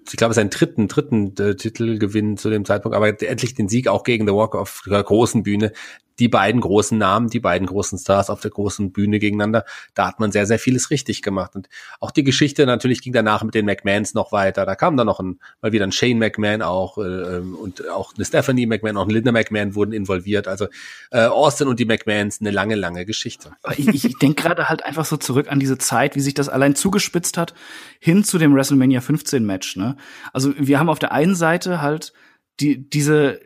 ich glaube, seinen dritten, dritten äh, Titelgewinn zu dem Zeitpunkt, aber endlich den Sieg auch gegen The Walk auf der großen Bühne die beiden großen Namen, die beiden großen Stars auf der großen Bühne gegeneinander. Da hat man sehr, sehr vieles richtig gemacht. Und auch die Geschichte natürlich ging danach mit den McMahons noch weiter. Da kam dann noch ein, mal wieder ein Shane McMahon auch äh, ähm, und auch eine Stephanie McMahon, auch eine Linda McMahon wurden involviert. Also äh, Austin und die McMahons, eine lange, lange Geschichte. Ich, ich denke gerade halt einfach so zurück an diese Zeit, wie sich das allein zugespitzt hat, hin zu dem WrestleMania 15 Match. Ne? Also wir haben auf der einen Seite halt die, diese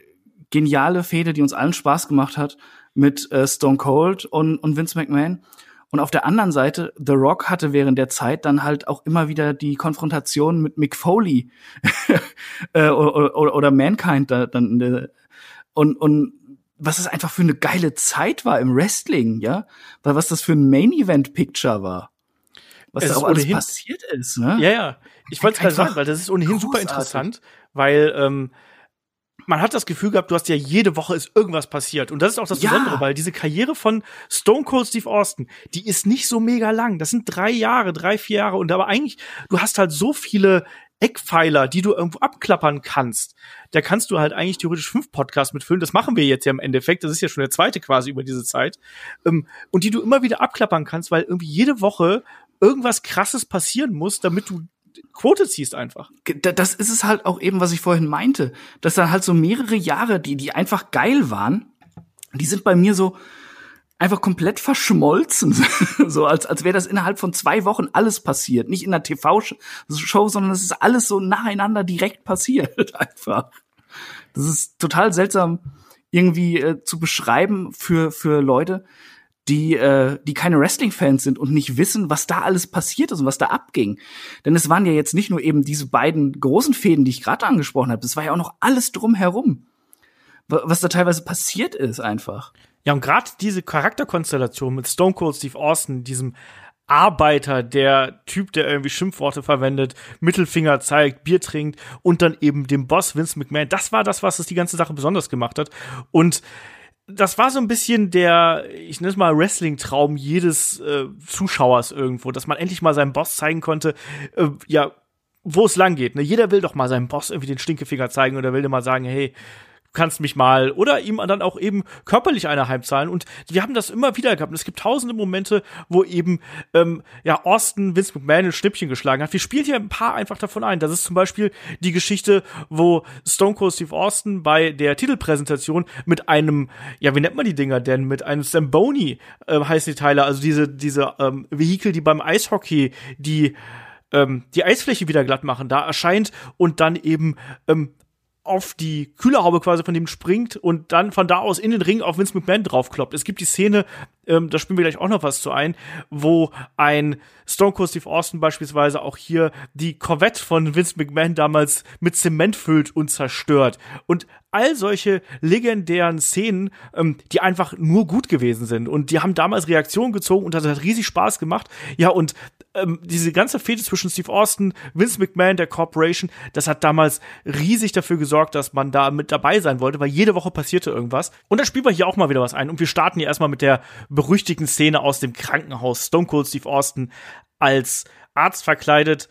geniale Fehde, die uns allen Spaß gemacht hat mit äh, Stone Cold und, und Vince McMahon. Und auf der anderen Seite, The Rock hatte während der Zeit dann halt auch immer wieder die Konfrontation mit Mick Foley äh, oder, oder, oder, Mankind da, dann äh, und, und was es einfach für eine geile Zeit war im Wrestling, ja, weil was das für ein Main Event Picture war, was es da auch alles passiert ist, ne? Ja, ja. Ich wollte es gerade sagen, weil das ist ohnehin großartig. super interessant, weil ähm, man hat das Gefühl gehabt, du hast ja jede Woche ist irgendwas passiert. Und das ist auch das ja. Besondere, weil diese Karriere von Stone Cold Steve Austin, die ist nicht so mega lang. Das sind drei Jahre, drei, vier Jahre. Und aber eigentlich, du hast halt so viele Eckpfeiler, die du irgendwo abklappern kannst. Da kannst du halt eigentlich theoretisch fünf Podcasts mitfüllen. Das machen wir jetzt ja im Endeffekt. Das ist ja schon der zweite quasi über diese Zeit. Ähm, und die du immer wieder abklappern kannst, weil irgendwie jede Woche irgendwas krasses passieren muss, damit du Quote ziehst einfach. Das ist es halt auch eben, was ich vorhin meinte. Dass dann halt so mehrere Jahre, die, die einfach geil waren, die sind bei mir so einfach komplett verschmolzen. so als, als wäre das innerhalb von zwei Wochen alles passiert. Nicht in der TV-Show, sondern es ist alles so nacheinander direkt passiert. einfach. Das ist total seltsam irgendwie äh, zu beschreiben für, für Leute, die, äh, die keine Wrestling-Fans sind und nicht wissen, was da alles passiert ist und was da abging. Denn es waren ja jetzt nicht nur eben diese beiden großen Fäden, die ich gerade angesprochen habe, es war ja auch noch alles drumherum, was da teilweise passiert ist einfach. Ja, und gerade diese Charakterkonstellation mit Stone Cold Steve Austin, diesem Arbeiter, der Typ, der irgendwie Schimpfworte verwendet, Mittelfinger zeigt, Bier trinkt und dann eben dem Boss Vince McMahon, das war das, was es die ganze Sache besonders gemacht hat. Und das war so ein bisschen der, ich nenne es mal Wrestling-Traum jedes äh, Zuschauers irgendwo, dass man endlich mal seinem Boss zeigen konnte, äh, ja, wo es lang geht. Ne? Jeder will doch mal seinem Boss irgendwie den Stinkefinger zeigen oder will dir mal sagen, hey, kannst mich mal oder ihm dann auch eben körperlich eine heimzahlen. Und wir haben das immer wieder gehabt. Und es gibt tausende Momente wo eben ähm, ja Austin Vince McMahon ein Schnippchen geschlagen hat. Wir spielen hier ein paar einfach davon ein. Das ist zum Beispiel die Geschichte wo Stone Cold Steve Austin bei der Titelpräsentation mit einem ja wie nennt man die Dinger denn? Mit einem Zamboni äh, heißen die Teile. Also diese diese ähm, Vehikel die beim Eishockey die ähm, die Eisfläche wieder glatt machen, da erscheint und dann eben ähm, auf die Kühlerhaube quasi von dem springt und dann von da aus in den Ring auf Vince McMahon draufkloppt. Es gibt die Szene, ähm, da spielen wir gleich auch noch was zu ein, wo ein Stone Cold Steve Austin beispielsweise auch hier die Corvette von Vince McMahon damals mit Zement füllt und zerstört. Und all solche legendären Szenen, ähm, die einfach nur gut gewesen sind. Und die haben damals Reaktionen gezogen und das hat riesig Spaß gemacht. Ja, und ähm, diese ganze Fete zwischen Steve Austin, Vince McMahon, der Corporation, das hat damals riesig dafür gesorgt, dass man da mit dabei sein wollte, weil jede Woche passierte irgendwas. Und da spielen wir hier auch mal wieder was ein. Und wir starten hier erstmal mit der berüchtigten Szene aus dem Krankenhaus. Stone Cold Steve Austin als Arzt verkleidet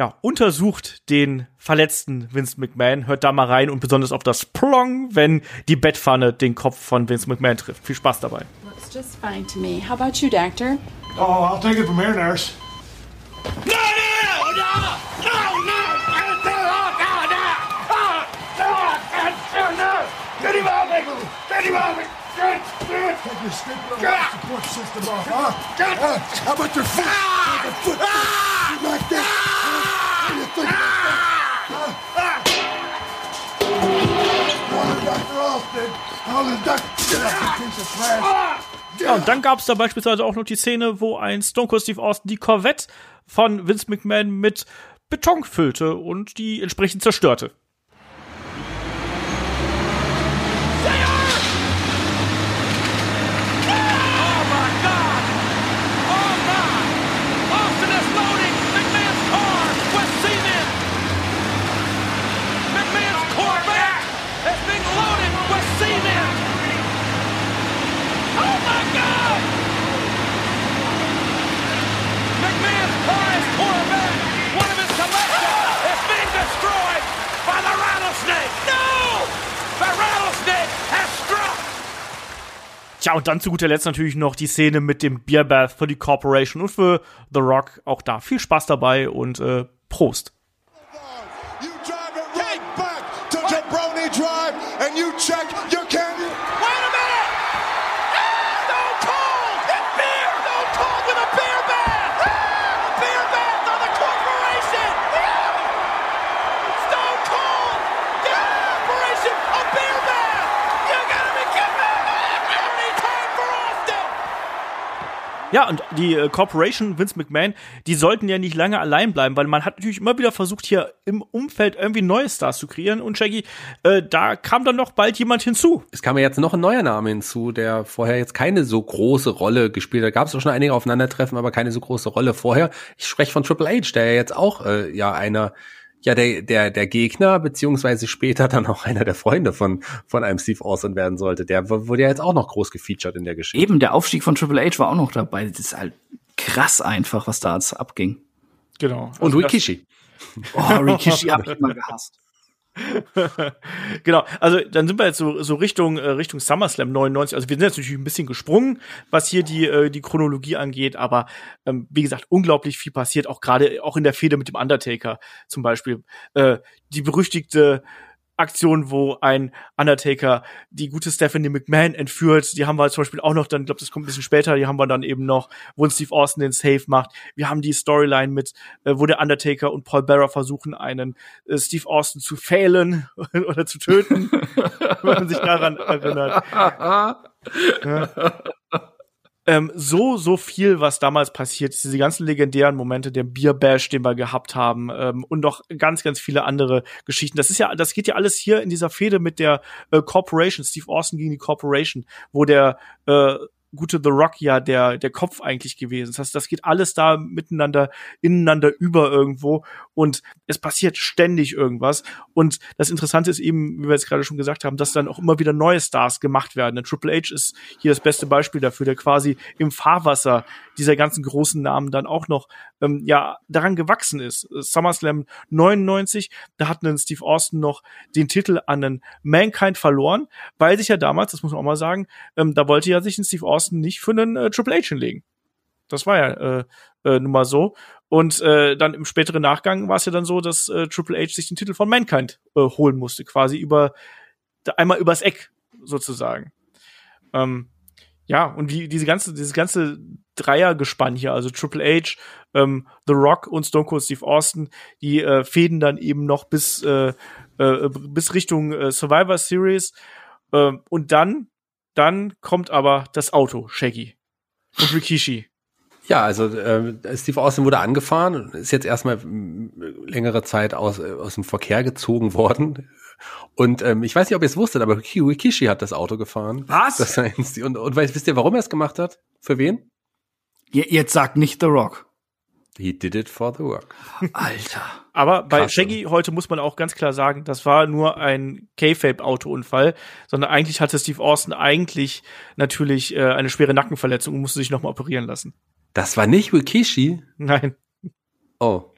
ja, untersucht den verletzten Vince McMahon, hört da mal rein und besonders auf das Plong, wenn die Bettpfanne den Kopf von Vince McMahon trifft. Viel Spaß dabei. Looks just fine to me. How about you, doctor? Oh, I'll take it from here, nurse. No, no, no, no, Get him out, Michael! Get him out! Get, get! Take your stupid life support system off, huh? Get! Uh, how about your foot? Ah! A foot. Ah! You like that? Ah! You think about that? Huh? Ja, und dann gab es da beispielsweise auch noch die Szene, wo ein Stone Cold Steve Austin die Corvette von Vince McMahon mit Beton füllte und die entsprechend zerstörte. Tja, und dann zu guter Letzt natürlich noch die Szene mit dem Beer Bath für die Corporation und für The Rock. Auch da viel Spaß dabei und äh, Prost. You drive it right back to Jabroni Drive and you check your Ja, und die äh, Corporation, Vince McMahon, die sollten ja nicht lange allein bleiben, weil man hat natürlich immer wieder versucht, hier im Umfeld irgendwie neue Stars zu kreieren. Und Shaggy, äh, da kam dann noch bald jemand hinzu. Es kam ja jetzt noch ein neuer Name hinzu, der vorher jetzt keine so große Rolle gespielt hat. Gab es auch schon einige Aufeinandertreffen, aber keine so große Rolle vorher. Ich spreche von Triple H, der ja jetzt auch äh, ja einer ja der der der Gegner beziehungsweise später dann auch einer der Freunde von von einem Steve Austin werden sollte. Der wurde ja jetzt auch noch groß gefeatured in der Geschichte. Eben, der Aufstieg von Triple H war auch noch dabei. Das ist halt krass einfach, was da jetzt abging. Genau. Und Also Rikishi. Oh, Rikishi hab ich immer gehasst. genau, also dann sind wir jetzt so, so Richtung, äh, Richtung SummerSlam 99. Also wir sind jetzt natürlich ein bisschen gesprungen, was hier die, äh, die Chronologie angeht, aber ähm, wie gesagt, unglaublich viel passiert, auch gerade auch in der Fehde mit dem Undertaker zum Beispiel. Äh, die berüchtigte Aktion, wo ein Undertaker die gute Stephanie McMahon entführt. Die haben wir zum Beispiel auch noch, dann, glaube das kommt ein bisschen später, die haben wir dann eben noch, wo ein Steve Austin den Save macht. Wir haben die Storyline mit, äh, wo der Undertaker und Paul Bearer versuchen, einen äh, Steve Austin zu fehlen oder zu töten, wenn man sich daran erinnert. ähm, so, so viel, was damals passiert ist, diese ganzen legendären Momente, der Beer Bash, den wir gehabt haben, ähm, und noch ganz, ganz viele andere Geschichten. Das ist ja, das geht ja alles hier in dieser Fehde mit der äh, Corporation, Steve Austin gegen die Corporation, wo der äh, gute The Rock ja der, der Kopf eigentlich gewesen. Das heißt, das geht alles da miteinander, ineinander über irgendwo und es passiert ständig irgendwas. Und das Interessante ist eben, wie wir jetzt gerade schon gesagt haben, dass dann auch immer wieder neue Stars gemacht werden. Und Triple H ist hier das beste Beispiel dafür, der quasi im Fahrwasser dieser ganzen großen Namen dann auch noch ähm, ja daran gewachsen ist. SummerSlam 99, da hat einen Steve Austin noch den Titel an einen Mankind verloren, weil sich ja damals, das muss man auch mal sagen, ähm, da wollte ja sich ein Steve Austin nicht für einen äh, Triple H hinlegen. Das war ja äh, äh, nun mal so. Und äh, dann im späteren Nachgang war es ja dann so, dass äh, Triple H sich den Titel von Mankind äh, holen musste, quasi über einmal übers Eck sozusagen. Ähm, ja, und wie diese ganze, dieses ganze Dreiergespann hier, also Triple H, ähm, The Rock und Stone Cold Steve Austin, die äh, fäden dann eben noch bis, äh, äh, bis Richtung äh, Survivor Series. Ähm, und dann, dann kommt aber das Auto, Shaggy. Und Rikishi. Ja, also äh, Steve Austin wurde angefahren und ist jetzt erstmal längere Zeit aus, äh, aus dem Verkehr gezogen worden. Und ähm, ich weiß nicht, ob ihr es wusstet, aber Riki- Rikishi hat das Auto gefahren. Was? Das heißt, und, und weißt, wisst ihr, warum er es gemacht hat? Für wen? Je- Jetzt sagt nicht The Rock. He did it for the work. Alter. Aber bei Krass, Shaggy heute muss man auch ganz klar sagen, das war nur ein K-Fape-Autounfall, sondern eigentlich hatte Steve Austin eigentlich natürlich äh, eine schwere Nackenverletzung und musste sich nochmal operieren lassen. Das war nicht Rikishi. Nein. Oh.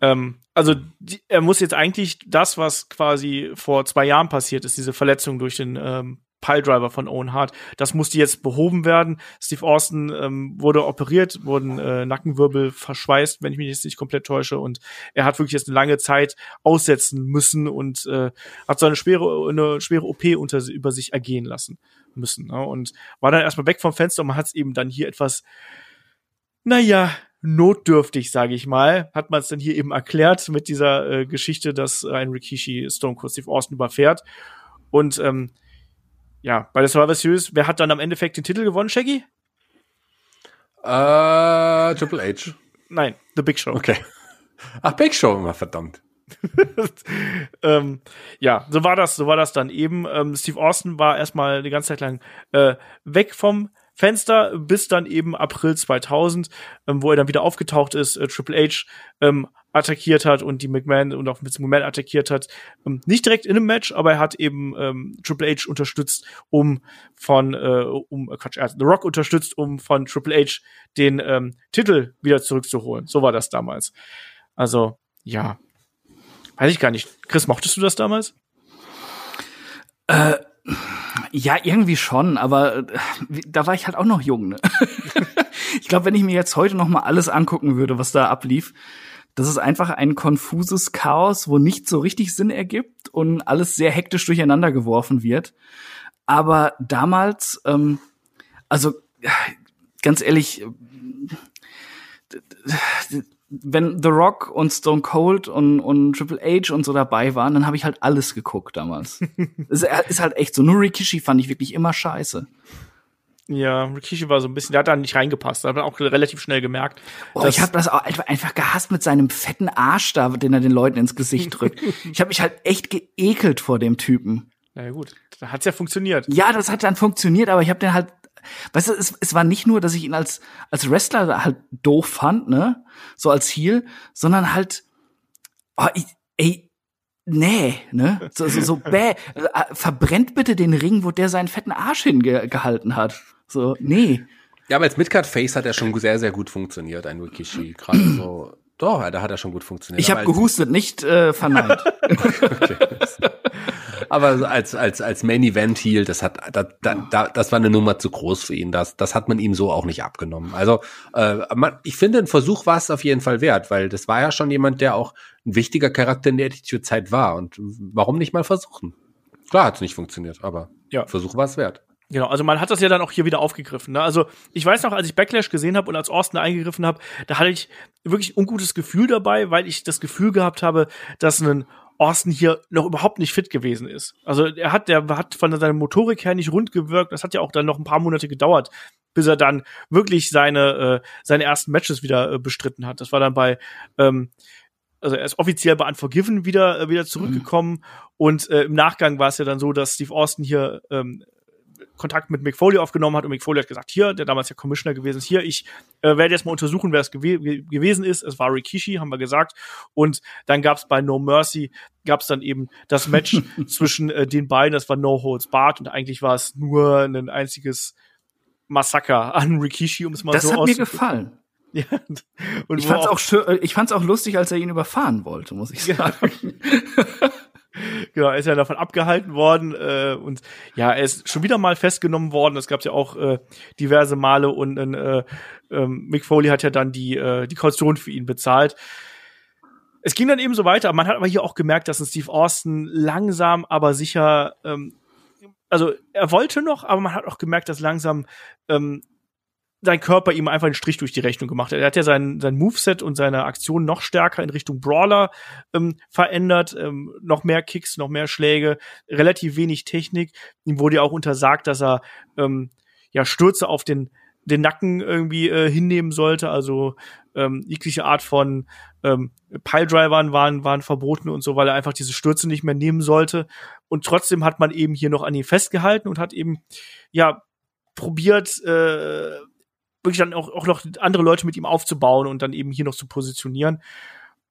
Ähm, also die, er muss jetzt eigentlich das, was quasi vor zwei Jahren passiert ist, diese Verletzung durch den ähm, Piledriver von Owen Hart, das musste jetzt behoben werden. Steve Austin ähm, wurde operiert, wurden äh, Nackenwirbel verschweißt, wenn ich mich jetzt nicht komplett täusche, und er hat wirklich jetzt eine lange Zeit aussetzen müssen und äh, hat so eine schwere, eine schwere OP unter, über sich ergehen lassen müssen. Ne? Und war dann erstmal weg vom Fenster und man hat es eben dann hier etwas, naja, notdürftig, sage ich mal, hat man es dann hier eben erklärt mit dieser äh, Geschichte, dass ein Rikishi Stone Cold Steve Austin überfährt. Und ähm, ja, bei der Survivor Series, wer hat dann am Endeffekt den Titel gewonnen, Shaggy? Äh, Triple H. Nein, The Big Show. Okay. Ach, Big Show immer, verdammt. ähm, ja, so war das, so war das dann eben. Ähm, Steve Austin war erstmal eine ganze Zeit lang äh, weg vom Fenster bis dann eben April 2000, ähm, wo er dann wieder aufgetaucht ist, äh, Triple H ähm, attackiert hat und die McMahon und auch Vince McMahon attackiert hat. Ähm, nicht direkt in einem Match, aber er hat eben ähm, Triple H unterstützt, um von, äh, um, äh, Quatsch, er The Rock unterstützt, um von Triple H den ähm, Titel wieder zurückzuholen. So war das damals. Also, ja. Weiß ich gar nicht. Chris, mochtest du das damals? Ja, irgendwie schon, aber äh, da war ich halt auch noch jung. Ne? ich glaube, wenn ich mir jetzt heute noch mal alles angucken würde, was da ablief, das ist einfach ein konfuses Chaos, wo nicht so richtig Sinn ergibt und alles sehr hektisch durcheinander geworfen wird. Aber damals, ähm, also ganz ehrlich, wenn The Rock und Stone Cold und, und Triple H und so dabei waren, dann habe ich halt alles geguckt damals. ist, ist halt echt so. Nur Rikishi fand ich wirklich immer scheiße. Ja, Rikishi war so ein bisschen, der hat da nicht reingepasst. Da hat man auch relativ schnell gemerkt. Oh, ich habe das auch einfach gehasst mit seinem fetten Arsch da, den er den Leuten ins Gesicht drückt. ich habe mich halt echt geekelt vor dem Typen. Na ja, gut, da hat's ja funktioniert. Ja, das hat dann funktioniert, aber ich habe den halt Weißt du, es, es war nicht nur, dass ich ihn als, als Wrestler halt doof fand, ne? So als Heel, sondern halt, oh, ich, ey, nee, ne? So, so, so bäh. Äh, verbrennt bitte den Ring, wo der seinen fetten Arsch hingehalten hat. So, nee. Ja, aber als Midcard Face hat er schon sehr, sehr gut funktioniert, ein Rikishi. Gerade so. Doch, da hat er schon gut funktioniert. Ich habe gehustet, nicht äh, verneint. okay. Aber als als als Main Event Heel, das hat da, da, das war eine Nummer zu groß für ihn. Das das hat man ihm so auch nicht abgenommen. Also äh, man, ich finde, ein Versuch war es auf jeden Fall wert, weil das war ja schon jemand, der auch ein wichtiger Charakter in der Attitude-Zeit war. Und warum nicht mal versuchen? Klar hat es nicht funktioniert, aber ja. Versuch war es wert. Genau, also man hat das ja dann auch hier wieder aufgegriffen. Ne? Also ich weiß noch, als ich Backlash gesehen habe und als Austin eingegriffen habe, da hatte ich wirklich ein ungutes Gefühl dabei, weil ich das Gefühl gehabt habe, dass ein Austin hier noch überhaupt nicht fit gewesen ist. Also er hat, der hat von seiner Motorik her nicht rund gewirkt. Das hat ja auch dann noch ein paar Monate gedauert, bis er dann wirklich seine äh, seine ersten Matches wieder äh, bestritten hat. Das war dann bei ähm, also er ist offiziell bei Unforgiven wieder äh, wieder zurückgekommen mhm. und äh, im Nachgang war es ja dann so, dass Steve Austin hier ähm, Kontakt mit Mick Foley aufgenommen hat und Mick Foley hat gesagt, hier, der damals ja Commissioner gewesen ist, hier, ich äh, werde jetzt mal untersuchen, wer es gew gewesen ist. Es war Rikishi, haben wir gesagt. Und dann gab es bei No Mercy, gab es dann eben das Match zwischen äh, den beiden, das war No Holds Barred und eigentlich war es nur ein einziges Massaker an Rikishi, um es mal das so Das hat mir gefallen. Ja. Und ich fand's auch, auch schön, äh, ich fand's auch lustig, als er ihn überfahren wollte, muss ich sagen. Genau, er ist ja davon abgehalten worden äh, und ja, er ist schon wieder mal festgenommen worden. Das gab ja auch äh, diverse Male und äh, äh, Mick Foley hat ja dann die äh, die Kaution für ihn bezahlt. Es ging dann eben so weiter. Man hat aber hier auch gemerkt, dass ein Steve Austin langsam, aber sicher, ähm, also er wollte noch, aber man hat auch gemerkt, dass langsam ähm, sein Körper ihm einfach einen Strich durch die Rechnung gemacht hat. Er hat ja sein, sein Moveset und seine Aktion noch stärker in Richtung Brawler ähm, verändert. Ähm, noch mehr Kicks, noch mehr Schläge, relativ wenig Technik. Ihm wurde ja auch untersagt, dass er ähm, ja Stürze auf den den Nacken irgendwie äh, hinnehmen sollte. Also ähm, jegliche Art von ähm, Piledrivern waren, waren verboten und so, weil er einfach diese Stürze nicht mehr nehmen sollte. Und trotzdem hat man eben hier noch an ihm festgehalten und hat eben ja probiert, äh, wirklich dann auch, auch noch andere Leute mit ihm aufzubauen und dann eben hier noch zu positionieren.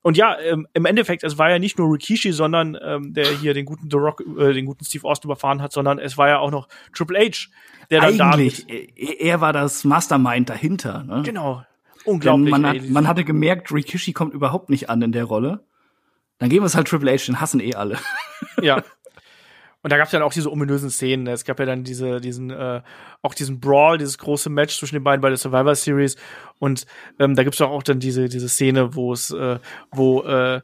Und ja, ähm, im Endeffekt, es war ja nicht nur Rikishi, sondern ähm, der hier den guten The Rock, äh, den guten Steve Austin überfahren hat, sondern es war ja auch noch Triple H, der dann Eigentlich, er, er war das Mastermind dahinter. Ne? Genau, unglaublich. man, hat, man hatte gemerkt, Rikishi kommt überhaupt nicht an in der Rolle. Dann geben wir es halt Triple H, den hassen eh alle. Ja, Und da gab es ja auch diese ominösen Szenen. Es gab ja dann diese, diesen, äh, auch diesen Brawl, dieses große Match zwischen den beiden bei der Survivor Series. Und ähm, da gibt es auch dann diese, diese Szene, wo es, äh, wo äh,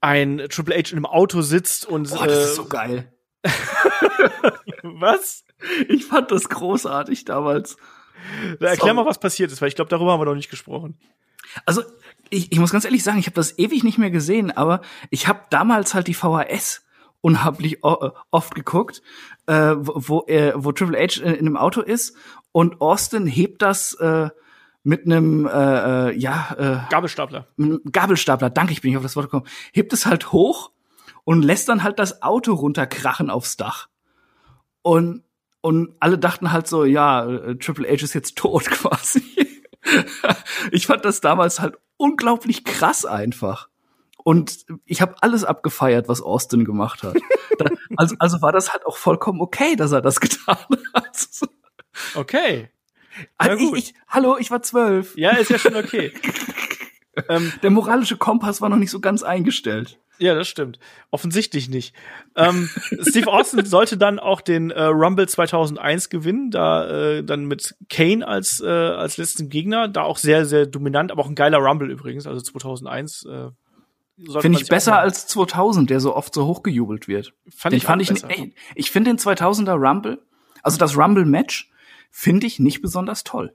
ein Triple H in einem Auto sitzt und. Boah, das äh, ist so geil. was? Ich fand das großartig damals. Da erklär so. mal, was passiert ist, weil ich glaube, darüber haben wir noch nicht gesprochen. Also, ich, ich muss ganz ehrlich sagen, ich habe das ewig nicht mehr gesehen, aber ich habe damals halt die VHS unheimlich äh, oft geguckt, äh, wo, er, wo Triple H in, in einem Auto ist und Austin hebt das äh, mit einem äh, äh, ja äh, Gabelstapler. Gabelstapler, danke, ich bin nicht auf das Wort gekommen. Hebt es halt hoch und lässt dann halt das Auto runterkrachen aufs Dach. Und und alle dachten halt so, ja, äh, Triple H ist jetzt tot quasi. ich fand das damals halt unglaublich krass einfach. Und ich habe alles abgefeiert, was Austin gemacht hat. also, also war das halt auch vollkommen okay, dass er das getan hat. Okay. Also ich, ich, hallo, ich war zwölf. Ja, ist ja schon okay. Ähm, Der moralische Kompass war noch nicht so ganz eingestellt. Ja, das stimmt. Offensichtlich nicht. Ähm, Steve Austin sollte dann auch den äh, Rumble 2001 gewinnen, da äh, dann mit Kane als äh, als letzten Gegner, da auch sehr sehr dominant, aber auch ein geiler Rumble übrigens, also 2001. Finde ich besser als 2000, der so oft so hochgejubelt wird. Fand den ich fand ich besser. ey, ich finde den 2000er Rumble, also das Rumble Match finde ich nicht besonders toll.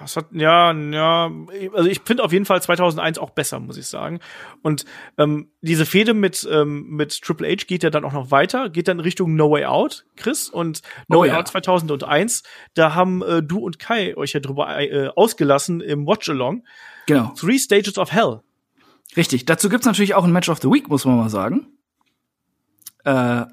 Das hat, ja, ja, also ich finde auf jeden Fall 2001 auch besser, muss ich sagen. Und ähm, diese Fehde mit ähm, mit Triple H geht ja dann auch noch weiter, geht dann Richtung No Way Out, Chris. Und No Oh Way ja. Out 2001, da haben äh, du und Kai euch ja drüber äh, ausgelassen im Watch-Along. Genau. Three Stages of Hell. Richtig. Dazu gibt's natürlich auch ein Match of the Week, muss man mal sagen. Äh,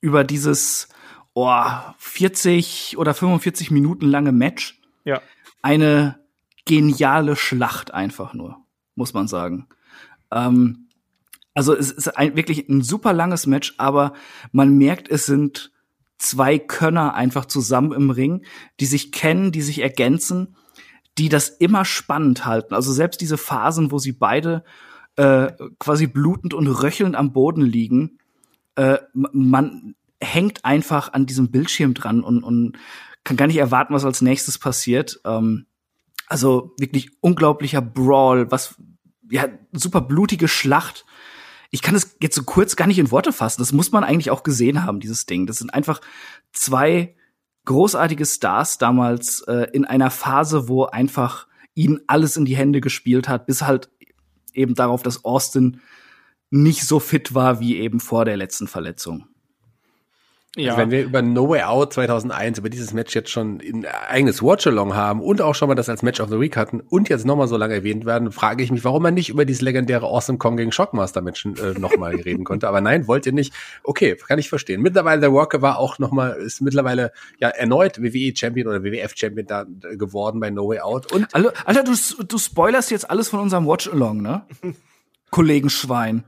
über dieses oh, 40 oder 45 Minuten lange Match. Ja. Eine geniale Schlacht einfach nur, muss man sagen. Ähm, also es ist ein, wirklich ein super langes Match, aber man merkt, es sind zwei Könner einfach zusammen im Ring, die sich kennen, die sich ergänzen, die das immer spannend halten. Also selbst diese Phasen, wo sie beide äh, quasi blutend und röchelnd am Boden liegen, äh, man hängt einfach an diesem Bildschirm dran und, und kann gar nicht erwarten, was als nächstes passiert. Ähm, also wirklich unglaublicher Brawl, was ja super blutige Schlacht. Ich kann es jetzt so kurz gar nicht in Worte fassen. Das muss man eigentlich auch gesehen haben, dieses Ding. Das sind einfach zwei großartige Stars damals äh, in einer Phase, wo einfach ihnen alles in die Hände gespielt hat, bis halt eben darauf, dass Austin nicht so fit war wie eben vor der letzten Verletzung. Ja. Also wenn wir über No Way Out 2001, über dieses Match jetzt schon ein eigenes Watch-Along haben und auch schon mal das als Match of the Week hatten und jetzt nochmal so lange erwähnt werden, frage ich mich, warum man nicht über dieses legendäre Awesome Kong gegen Shockmaster-Match äh, nochmal reden konnte. Aber nein, wollt ihr nicht. Okay, kann ich verstehen. Mittlerweile, der Rocker war auch nochmal, ist mittlerweile ja erneut WWE-Champion oder WWF-Champion da äh, geworden bei No Way Out. Und Alter, Alter du, du spoilerst jetzt alles von unserem Watch-Along, ne? Kollegenschwein.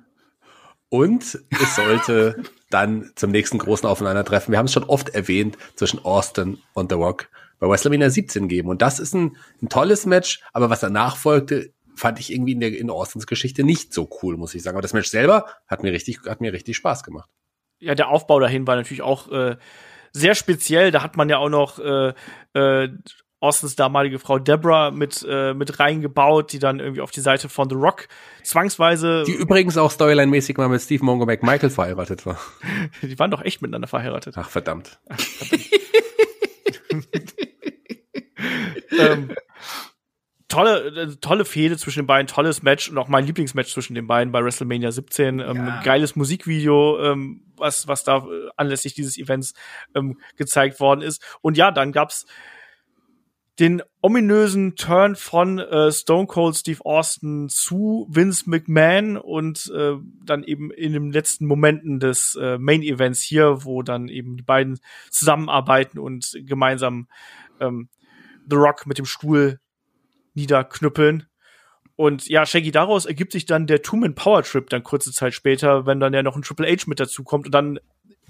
Und es sollte dann zum nächsten großen Aufeinandertreffen, wir haben es schon oft erwähnt, zwischen Austin und The Rock bei WrestleMania 17 geben. Und das ist ein, ein tolles Match, aber was danach folgte, fand ich irgendwie in, der, in Austins Geschichte nicht so cool, muss ich sagen. Aber das Match selber hat mir richtig, hat mir richtig Spaß gemacht. ja, der Aufbau dahin war natürlich auch äh, sehr speziell. Da hat man ja auch noch äh, äh, Austins damalige Frau Deborah mit, äh, mit reingebaut, die dann irgendwie auf die Seite von The Rock zwangsweise, Die übrigens auch storyline-mäßig mal mit Steve Mongo McMichael verheiratet war. die waren doch echt miteinander verheiratet. Ach, verdammt. ähm, tolle, äh, tolle Fehde zwischen den beiden, tolles Match und auch mein Lieblingsmatch zwischen den beiden bei WrestleMania 17. Ähm, Geiles Musikvideo, ähm, was, was da äh, anlässlich dieses Events ähm, gezeigt worden ist. Und ja, dann gab's den ominösen Turn von äh, Stone Cold Steve Austin zu Vince McMahon und äh, dann eben in den letzten Momenten des äh, Main Events hier, wo dann eben die beiden zusammenarbeiten und gemeinsam ähm, The Rock mit dem Stuhl niederknüppeln. Und ja, Shaggy, daraus ergibt sich dann der Two-Man Power Trip dann kurze Zeit später, wenn dann ja noch ein Triple H mit dazu kommt und dann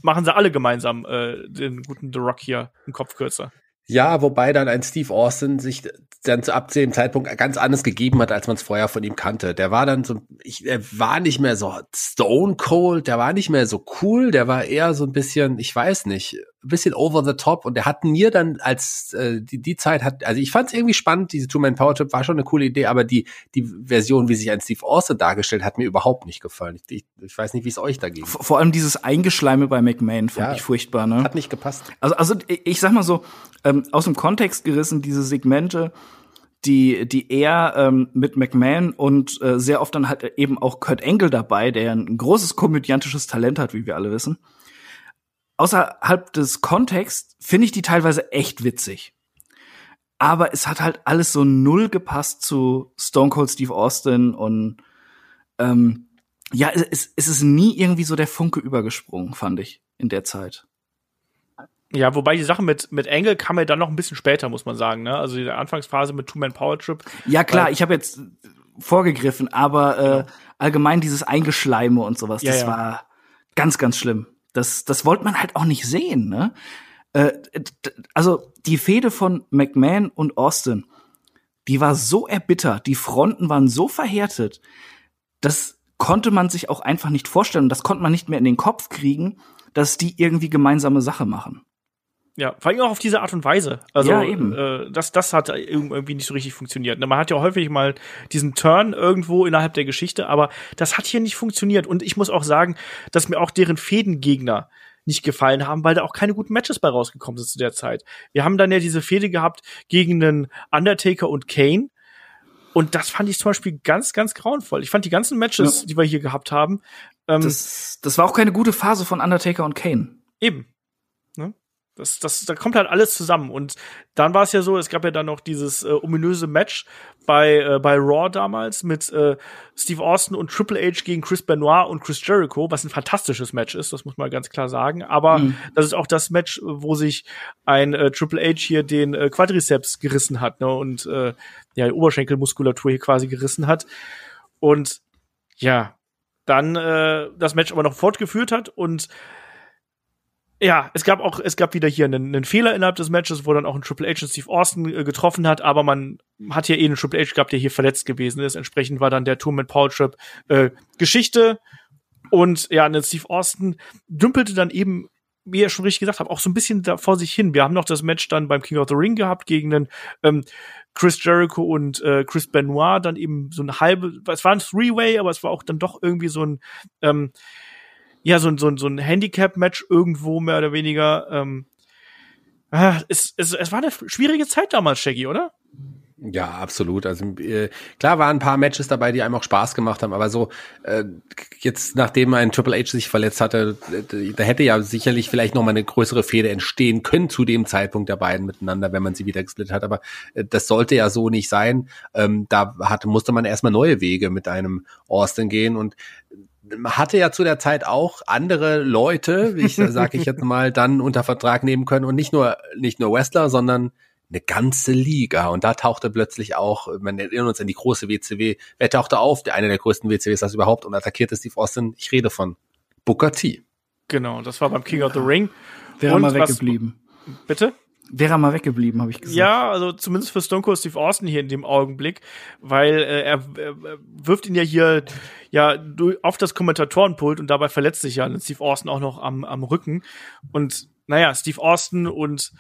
machen sie alle gemeinsam äh, den guten The Rock hier einen Kopf kürzer. Ja, wobei dann ein Steve Austin sich dann zu ab dem Zeitpunkt ganz anders gegeben hat, als man es vorher von ihm kannte. Der war dann so, ich, er war nicht mehr so stone cold, der war nicht mehr so cool, der war eher so ein bisschen, ich weiß nicht, bisschen over the top und der hat mir dann als äh, die, die Zeit hat, also ich fand es irgendwie spannend, diese Two-Man Power Trip war schon eine coole Idee, aber die die Version, wie sich ein Steve Austin dargestellt hat, mir überhaupt nicht gefallen. Ich, ich, ich weiß nicht, wie es euch dagegen. Vor vor allem dieses Eingeschleime bei McMahon fand Ja. ich furchtbar, ne? Hat nicht gepasst. Also, also ich sag mal so, ähm, aus dem Kontext gerissen, diese Segmente, die, die er ähm, mit McMahon und äh, sehr oft dann halt eben auch Kurt Angle dabei, der ein großes komödiantisches Talent hat, wie wir alle wissen. Außerhalb des Kontexts finde ich die teilweise echt witzig. Aber es hat halt alles so null gepasst zu Stone Cold Steve Austin und ähm, ja, es, es ist nie irgendwie so der Funke übergesprungen, fand ich in der Zeit. Ja, wobei die Sache mit, mit Angle kam ja dann noch ein bisschen später, muss man sagen. Ne? Also die Anfangsphase mit Two-Man Power Trip. Ja, klar, ich habe jetzt vorgegriffen, aber äh, allgemein dieses Eingeschleime und sowas, Ja, das ja. war ganz, ganz schlimm. Das, das wollte man halt auch nicht sehen, ne? Äh, also die Fehde von McMahon und Austin, die war so erbittert, die Fronten waren so verhärtet, das konnte man sich auch einfach nicht vorstellen. Das konnte man nicht mehr in den Kopf kriegen, dass die irgendwie gemeinsame Sache machen. Ja, vor allem auch auf diese Art und Weise. Also Ja, eben. Äh, das, das hat irgendwie nicht so richtig funktioniert. Man hat ja häufig mal diesen Turn irgendwo innerhalb der Geschichte, aber das hat hier nicht funktioniert. Und ich muss auch sagen, dass mir auch deren Fädengegner nicht gefallen haben, weil da auch keine guten Matches bei rausgekommen sind zu der Zeit. Wir haben dann ja diese Fehde gehabt gegen den Undertaker und Kane. Und das fand ich zum Beispiel ganz, ganz grauenvoll. Ich fand die ganzen Matches, Ja. die wir hier gehabt haben, ähm, Das, das war auch keine gute Phase von Undertaker und Kane. Eben. Ne? Das, das, da kommt halt alles zusammen. Und dann war es ja so, es gab ja dann noch dieses äh, ominöse Match bei, äh, bei Raw damals mit äh, Steve Austin und Triple H gegen Chris Benoit und Chris Jericho, was ein fantastisches Match ist, das muss man ganz klar sagen. Aber Mhm. das ist auch das Match, wo sich ein äh, Triple H hier den äh, Quadriceps gerissen hat ne? und äh, ja, die Oberschenkelmuskulatur hier quasi gerissen hat. Und ja, dann äh, das Match aber noch fortgeführt hat und ja, es gab auch, es gab wieder hier einen, einen Fehler innerhalb des Matches, wo dann auch ein Triple H und Steve Austin äh, getroffen hat, aber man hat ja eh einen Triple H gehabt, der hier verletzt gewesen ist. Entsprechend war dann der Tour mit Paul Trip äh, Geschichte. Und ja, ein Steve Austin dümpelte dann eben, wie ihr schon richtig gesagt habt, auch so ein bisschen da vor sich hin. Wir haben noch das Match dann beim King of the Ring gehabt gegen den ähm, Chris Jericho und äh, Chris Benoit, dann eben so eine halbe, es war ein Three-Way, aber es war auch dann doch irgendwie so ein ähm, ja, so ein, so so ein Handicap-Match irgendwo mehr oder weniger. Ähm, ah, es, es, es war eine schwierige Zeit damals, Shaggy, oder? Ja, absolut. Also äh, klar waren ein paar Matches dabei, die einem auch Spaß gemacht haben, aber so äh, jetzt nachdem ein Triple H sich verletzt hatte, äh, da hätte ja sicherlich vielleicht noch mal eine größere Fehde entstehen können zu dem Zeitpunkt der beiden miteinander, wenn man sie wieder gesplittet hat. Aber äh, das sollte ja so nicht sein. Ähm, da hatte, musste man erstmal neue Wege mit einem Austin gehen und hatte ja zu der Zeit auch andere Leute, ich sage ich jetzt mal, dann unter Vertrag nehmen können und nicht nur nicht nur Wrestler, sondern eine ganze Liga. Und da tauchte plötzlich auch, man erinnert uns an die große WCW, wer tauchte auf? Der eine der größten WCWs das überhaupt und attackierte Steve Austin. Ich rede von Booker T. Genau, das war beim King of the Ring. Wäre Und mal was- weggeblieben. Bitte? Wäre mal weggeblieben, habe ich gesagt. Ja, also zumindest für Stone Cold Steve Austin hier in dem Augenblick, weil äh, er, er wirft ihn ja hier ja auf das Kommentatorenpult und dabei verletzt sich ja Steve Austin auch noch am, am Rücken. Und naja, Steve Austin und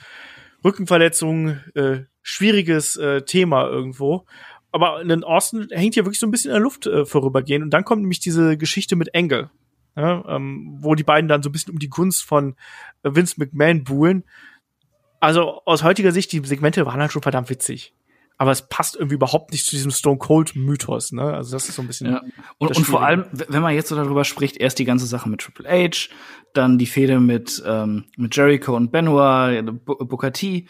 Rückenverletzung, äh, schwieriges äh, Thema irgendwo. Aber ein Austin hängt hier wirklich so ein bisschen in der Luft äh, vorübergehend. Und dann kommt nämlich diese Geschichte mit Engel, ja, ähm, wo die beiden dann so ein bisschen um die Gunst von Vince McMahon buhlen. Also aus heutiger Sicht, die Segmente waren halt schon verdammt witzig. Aber es passt irgendwie überhaupt nicht zu diesem Stone Cold Mythos, ne? Also das ist so ein bisschen. Ja. Und, und vor allem, wenn man jetzt so darüber spricht, erst die ganze Sache mit Triple H, dann die Fehde mit, ähm, mit Jericho und Benoit, Booker T.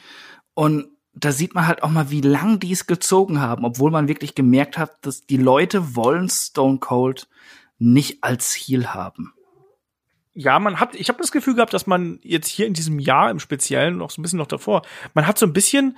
Und da sieht man halt auch mal, wie lang die es gezogen haben, obwohl man wirklich gemerkt hat, dass die Leute wollen Stone Cold nicht als Heel haben. Ja, man hat, ich habe das Gefühl gehabt, dass man jetzt hier in diesem Jahr im Speziellen, noch so ein bisschen noch davor, man hat so ein bisschen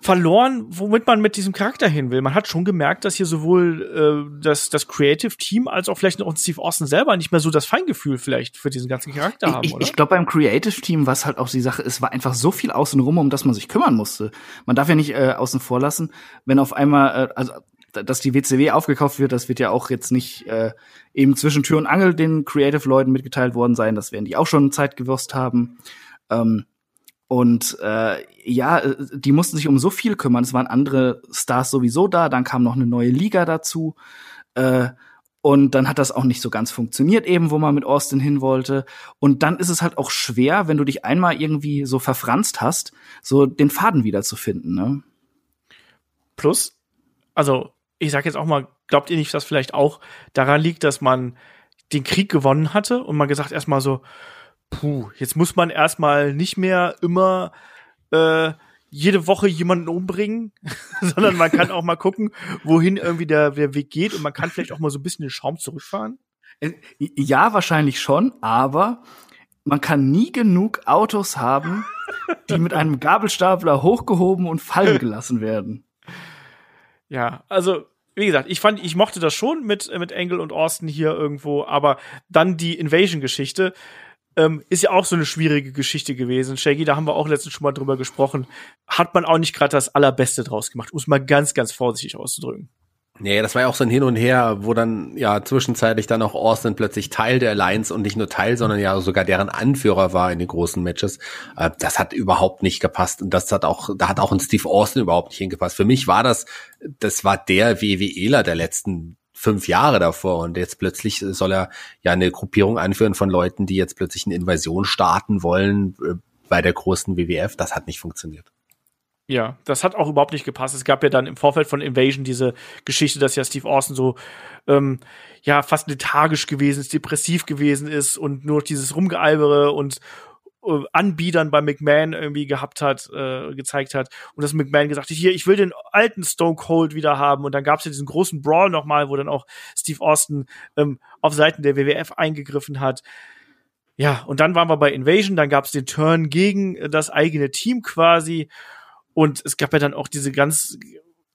verloren, womit man mit diesem Charakter hin will. Man hat schon gemerkt, dass hier sowohl äh, das, das Creative Team als auch vielleicht noch Steve Austin selber nicht mehr so das Feingefühl vielleicht für diesen ganzen Charakter haben, ich ich glaube, beim Creative Team war es halt auch die Sache, es war einfach so viel außenrum, um das man sich kümmern musste. Man darf ja nicht äh, außen vor lassen, wenn auf einmal, äh, also dass die WCW aufgekauft wird, das wird ja auch jetzt nicht äh, eben zwischen Tür und Angel den Creative-Leuten mitgeteilt worden sein. Das werden die auch schon Zeit gewusst haben. Ähm, und äh, ja, äh, die mussten sich um so viel kümmern. Es waren andere Stars sowieso da, dann kam noch eine neue Liga dazu. Äh, und dann hat das auch nicht so ganz funktioniert, eben wo man mit Austin hin wollte. Und dann ist es halt auch schwer, wenn du dich einmal irgendwie so verfranst hast, so den Faden wiederzufinden. Ne? Plus, also ich sag jetzt auch mal, glaubt ihr nicht, dass vielleicht auch daran liegt, dass man den Krieg gewonnen hatte und man gesagt erstmal so, puh, jetzt muss man erstmal nicht mehr immer äh, jede Woche jemanden umbringen, sondern man kann auch mal gucken, wohin irgendwie der, der Weg geht und man kann vielleicht auch mal so ein bisschen den Schaum zurückfahren. Äh, Ja, wahrscheinlich schon, aber man kann nie genug Autos haben, die mit einem Gabelstapler hochgehoben und fallen gelassen werden. Ja, also wie gesagt, ich fand, ich mochte das schon mit mit Engel und Austin hier irgendwo, aber dann die Invasion-Geschichte. ähm, ist ja auch so eine schwierige Geschichte gewesen. Shaggy, da haben wir auch letztens schon mal drüber gesprochen. Hat man auch nicht gerade das Allerbeste draus gemacht, um es mal ganz, ganz vorsichtig auszudrücken. Nee, das war ja auch so ein Hin und Her, wo dann ja zwischenzeitlich dann auch Austin plötzlich Teil der Alliance und nicht nur Teil, sondern ja sogar deren Anführer war in den großen Matches. Äh, das hat überhaupt nicht gepasst und das hat auch, da hat auch ein Steve Austin überhaupt nicht hingepasst. Für mich war das, das war der WWEler der letzten fünf Jahre davor und jetzt plötzlich soll er ja eine Gruppierung anführen von Leuten, die jetzt plötzlich eine Invasion starten wollen äh, bei der großen WWF. Das hat nicht funktioniert. Ja, das hat auch überhaupt nicht gepasst. Es gab ja dann im Vorfeld von Invasion diese Geschichte, dass ja Steve Austin so ähm, ja fast lethargisch gewesen ist, depressiv gewesen ist und nur dieses Rumgealbere und äh, Anbietern bei McMahon irgendwie gehabt hat, äh, gezeigt hat und dass McMahon gesagt hat, hier, ich will den alten Stone Cold wieder haben und dann gab es ja diesen großen Brawl nochmal, wo dann auch Steve Austin ähm, auf Seiten der WWF eingegriffen hat. Ja, und dann waren wir bei Invasion, dann gab es den Turn gegen das eigene Team quasi und es gab ja dann auch diese ganz,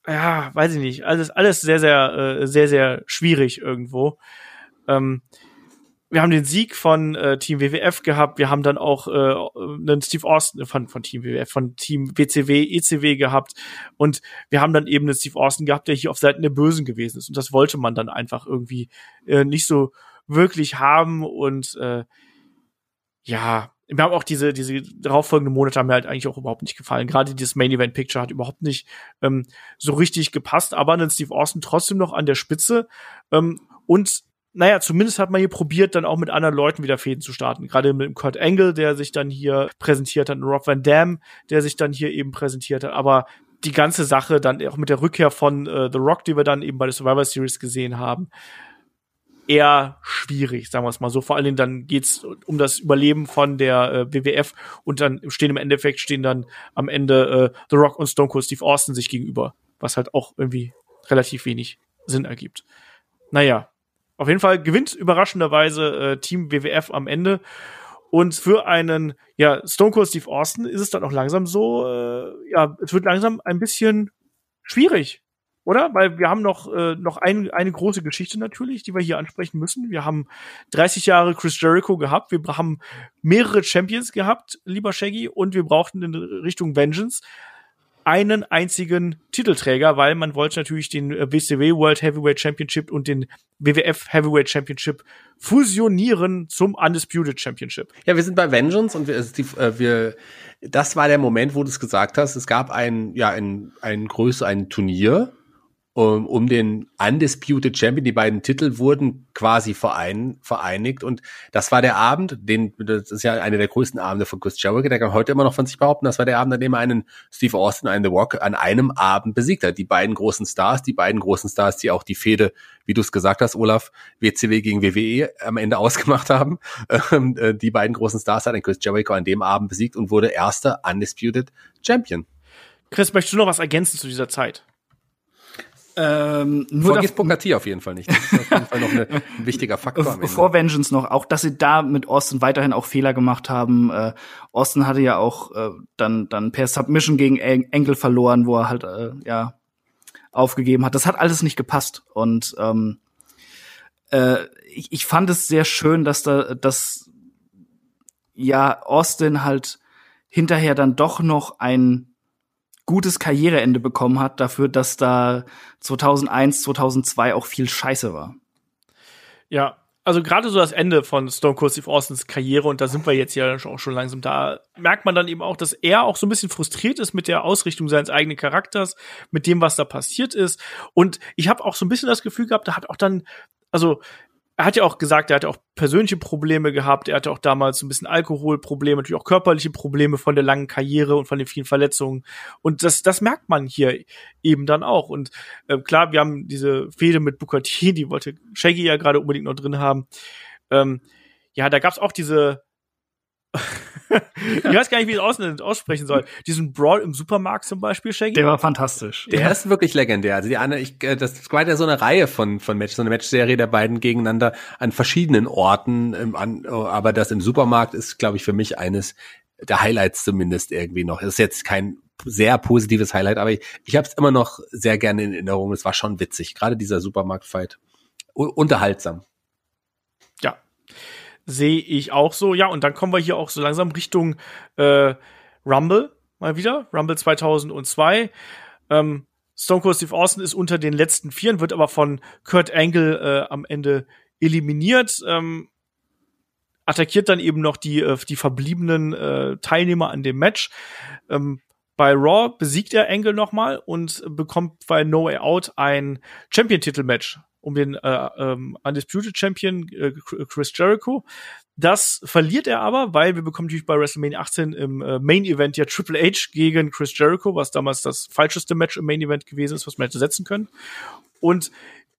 ja, weiß ich nicht, alles, alles sehr, sehr, äh, sehr, sehr schwierig irgendwo. Ähm, wir haben den Sieg von äh, Team WWF gehabt, wir haben dann auch äh, einen Steve Austin äh, von, von Team WWF, von Team WCW, ECW gehabt. Und wir haben dann eben einen Steve Austin gehabt, der hier auf Seiten der Bösen gewesen ist. Und das wollte man dann einfach irgendwie äh, nicht so wirklich haben. Und äh, ja, mir haben auch diese, diese darauffolgenden Monate haben mir halt eigentlich auch überhaupt nicht gefallen. Gerade dieses Main Event Picture hat überhaupt nicht ähm, so richtig gepasst, aber dann Steve Austin trotzdem noch an der Spitze. Ähm, und naja, zumindest hat man hier probiert, dann auch mit anderen Leuten wieder Fäden zu starten. Gerade mit dem Kurt Angle, der sich dann hier präsentiert hat, und Rob Van Dam, der sich dann hier eben präsentiert hat. Aber die ganze Sache dann auch mit der Rückkehr von äh, The Rock, die wir dann eben bei der Survivor Series gesehen haben, eher schwierig, sagen wir es mal so. Vor allen Dingen dann geht's um das Überleben von der äh, WWF und dann stehen im Endeffekt stehen dann am Ende äh, The Rock und Stone Cold Steve Austin sich gegenüber, was halt auch irgendwie relativ wenig Sinn ergibt. Naja, auf jeden Fall gewinnt überraschenderweise äh, Team WWF am Ende. Und für einen ja, Stone Cold Steve Austin ist es dann auch langsam so, äh, ja, es wird langsam ein bisschen schwierig, oder? Weil wir haben noch, äh, noch ein, eine große Geschichte natürlich, die wir hier ansprechen müssen. Wir haben 30 Jahre Chris Jericho gehabt, wir haben mehrere Champions gehabt, lieber Shaggy, und wir brauchten in Richtung Vengeance einen einzigen Titelträger, weil man wollte natürlich den WCW äh, World Heavyweight Championship und den WWF Heavyweight Championship fusionieren zum Undisputed Championship. Ja, wir sind bei Vengeance und wir, die, äh, wir das war der Moment, wo du es gesagt hast. Es gab ein, ja, ein, ein größeres, ein Turnier, um, um den Undisputed Champion. Die beiden Titel wurden quasi verein, vereinigt und das war der Abend, den, das ist ja einer der größten Abende von Chris Jericho, der kann heute immer noch von sich behaupten, das war der Abend, an dem er einen Steve Austin, einen The Rock an einem Abend besiegt hat. Die beiden großen Stars, die beiden großen Stars, die auch die Fehde, wie du es gesagt hast, Olaf, WCW gegen WWE am Ende ausgemacht haben. Ähm, äh, die beiden großen Stars hat ein Chris Jericho an dem Abend besiegt und wurde erster Undisputed Champion. Chris, möchtest du noch was ergänzen zu dieser Zeit? Ähm, nur Vergiss Booker T auf jeden Fall nicht. Das ist auf jeden Fall noch eine, ein wichtiger Faktor. Vor Vengeance noch, auch dass sie da mit Austin weiterhin auch Fehler gemacht haben. Äh, Austin hatte ja auch äh, dann dann per Submission gegen Engel verloren, wo er halt äh, ja aufgegeben hat. Das hat alles nicht gepasst und ähm, äh, ich, ich fand es sehr schön, dass da dass ja Austin halt hinterher dann doch noch ein gutes Karriereende bekommen hat dafür, dass da 2001, 2002 auch viel Scheiße war. Ja, also gerade so das Ende von Stone Cold Steve Austins Karriere und da sind wir jetzt ja auch schon langsam da, merkt man dann eben auch, dass er auch so ein bisschen frustriert ist mit der Ausrichtung seines eigenen Charakters, mit dem, was da passiert ist und ich habe auch so ein bisschen das Gefühl gehabt, da hat auch dann also er hat ja auch gesagt, er hatte auch persönliche Probleme gehabt. Er hatte auch damals so ein bisschen Alkoholprobleme, natürlich auch körperliche Probleme von der langen Karriere und von den vielen Verletzungen. Und das, das merkt man hier eben dann auch. Und äh, klar, wir haben diese Fehde mit T, die wollte Shaggy ja gerade unbedingt noch drin haben. Ähm, ja, da gab's auch diese ich weiß gar nicht, wie ich es aussprechen soll. Diesen Brawl im Supermarkt zum Beispiel, Shaggy. Der war fantastisch. Der ja. ist wirklich legendär. Also die eine, ich, äh, das war ja so eine Reihe von, von Matches, so eine Matchserie der beiden gegeneinander an verschiedenen Orten. Im, an, aber das im Supermarkt ist, glaube ich, für mich eines der Highlights zumindest irgendwie noch. Das ist jetzt kein sehr positives Highlight, aber ich, ich habe es immer noch sehr gerne in Erinnerung. Es war schon witzig, gerade dieser Supermarkt-Fight. Unterhaltsam. Ja, sehe ich auch so. Ja, und dann kommen wir hier auch so langsam Richtung äh, Rumble mal wieder. Rumble 2002. Ähm, Stone Cold Steve Austin ist unter den letzten Vieren, wird aber von Kurt Angle äh, am Ende eliminiert. Ähm, attackiert dann eben noch die, äh, die verbliebenen äh, Teilnehmer an dem Match. Ähm, bei Raw besiegt er Angle nochmal und bekommt bei No Way Out ein Champion-Titel-Match um den äh, ähm, Undisputed Champion äh, Chris Jericho. Das verliert er aber, weil wir bekommen natürlich bei WrestleMania 18 im äh, Main Event ja Triple H gegen Chris Jericho, was damals das falscheste Match im Main Event gewesen ist, was man hätte setzen können. Und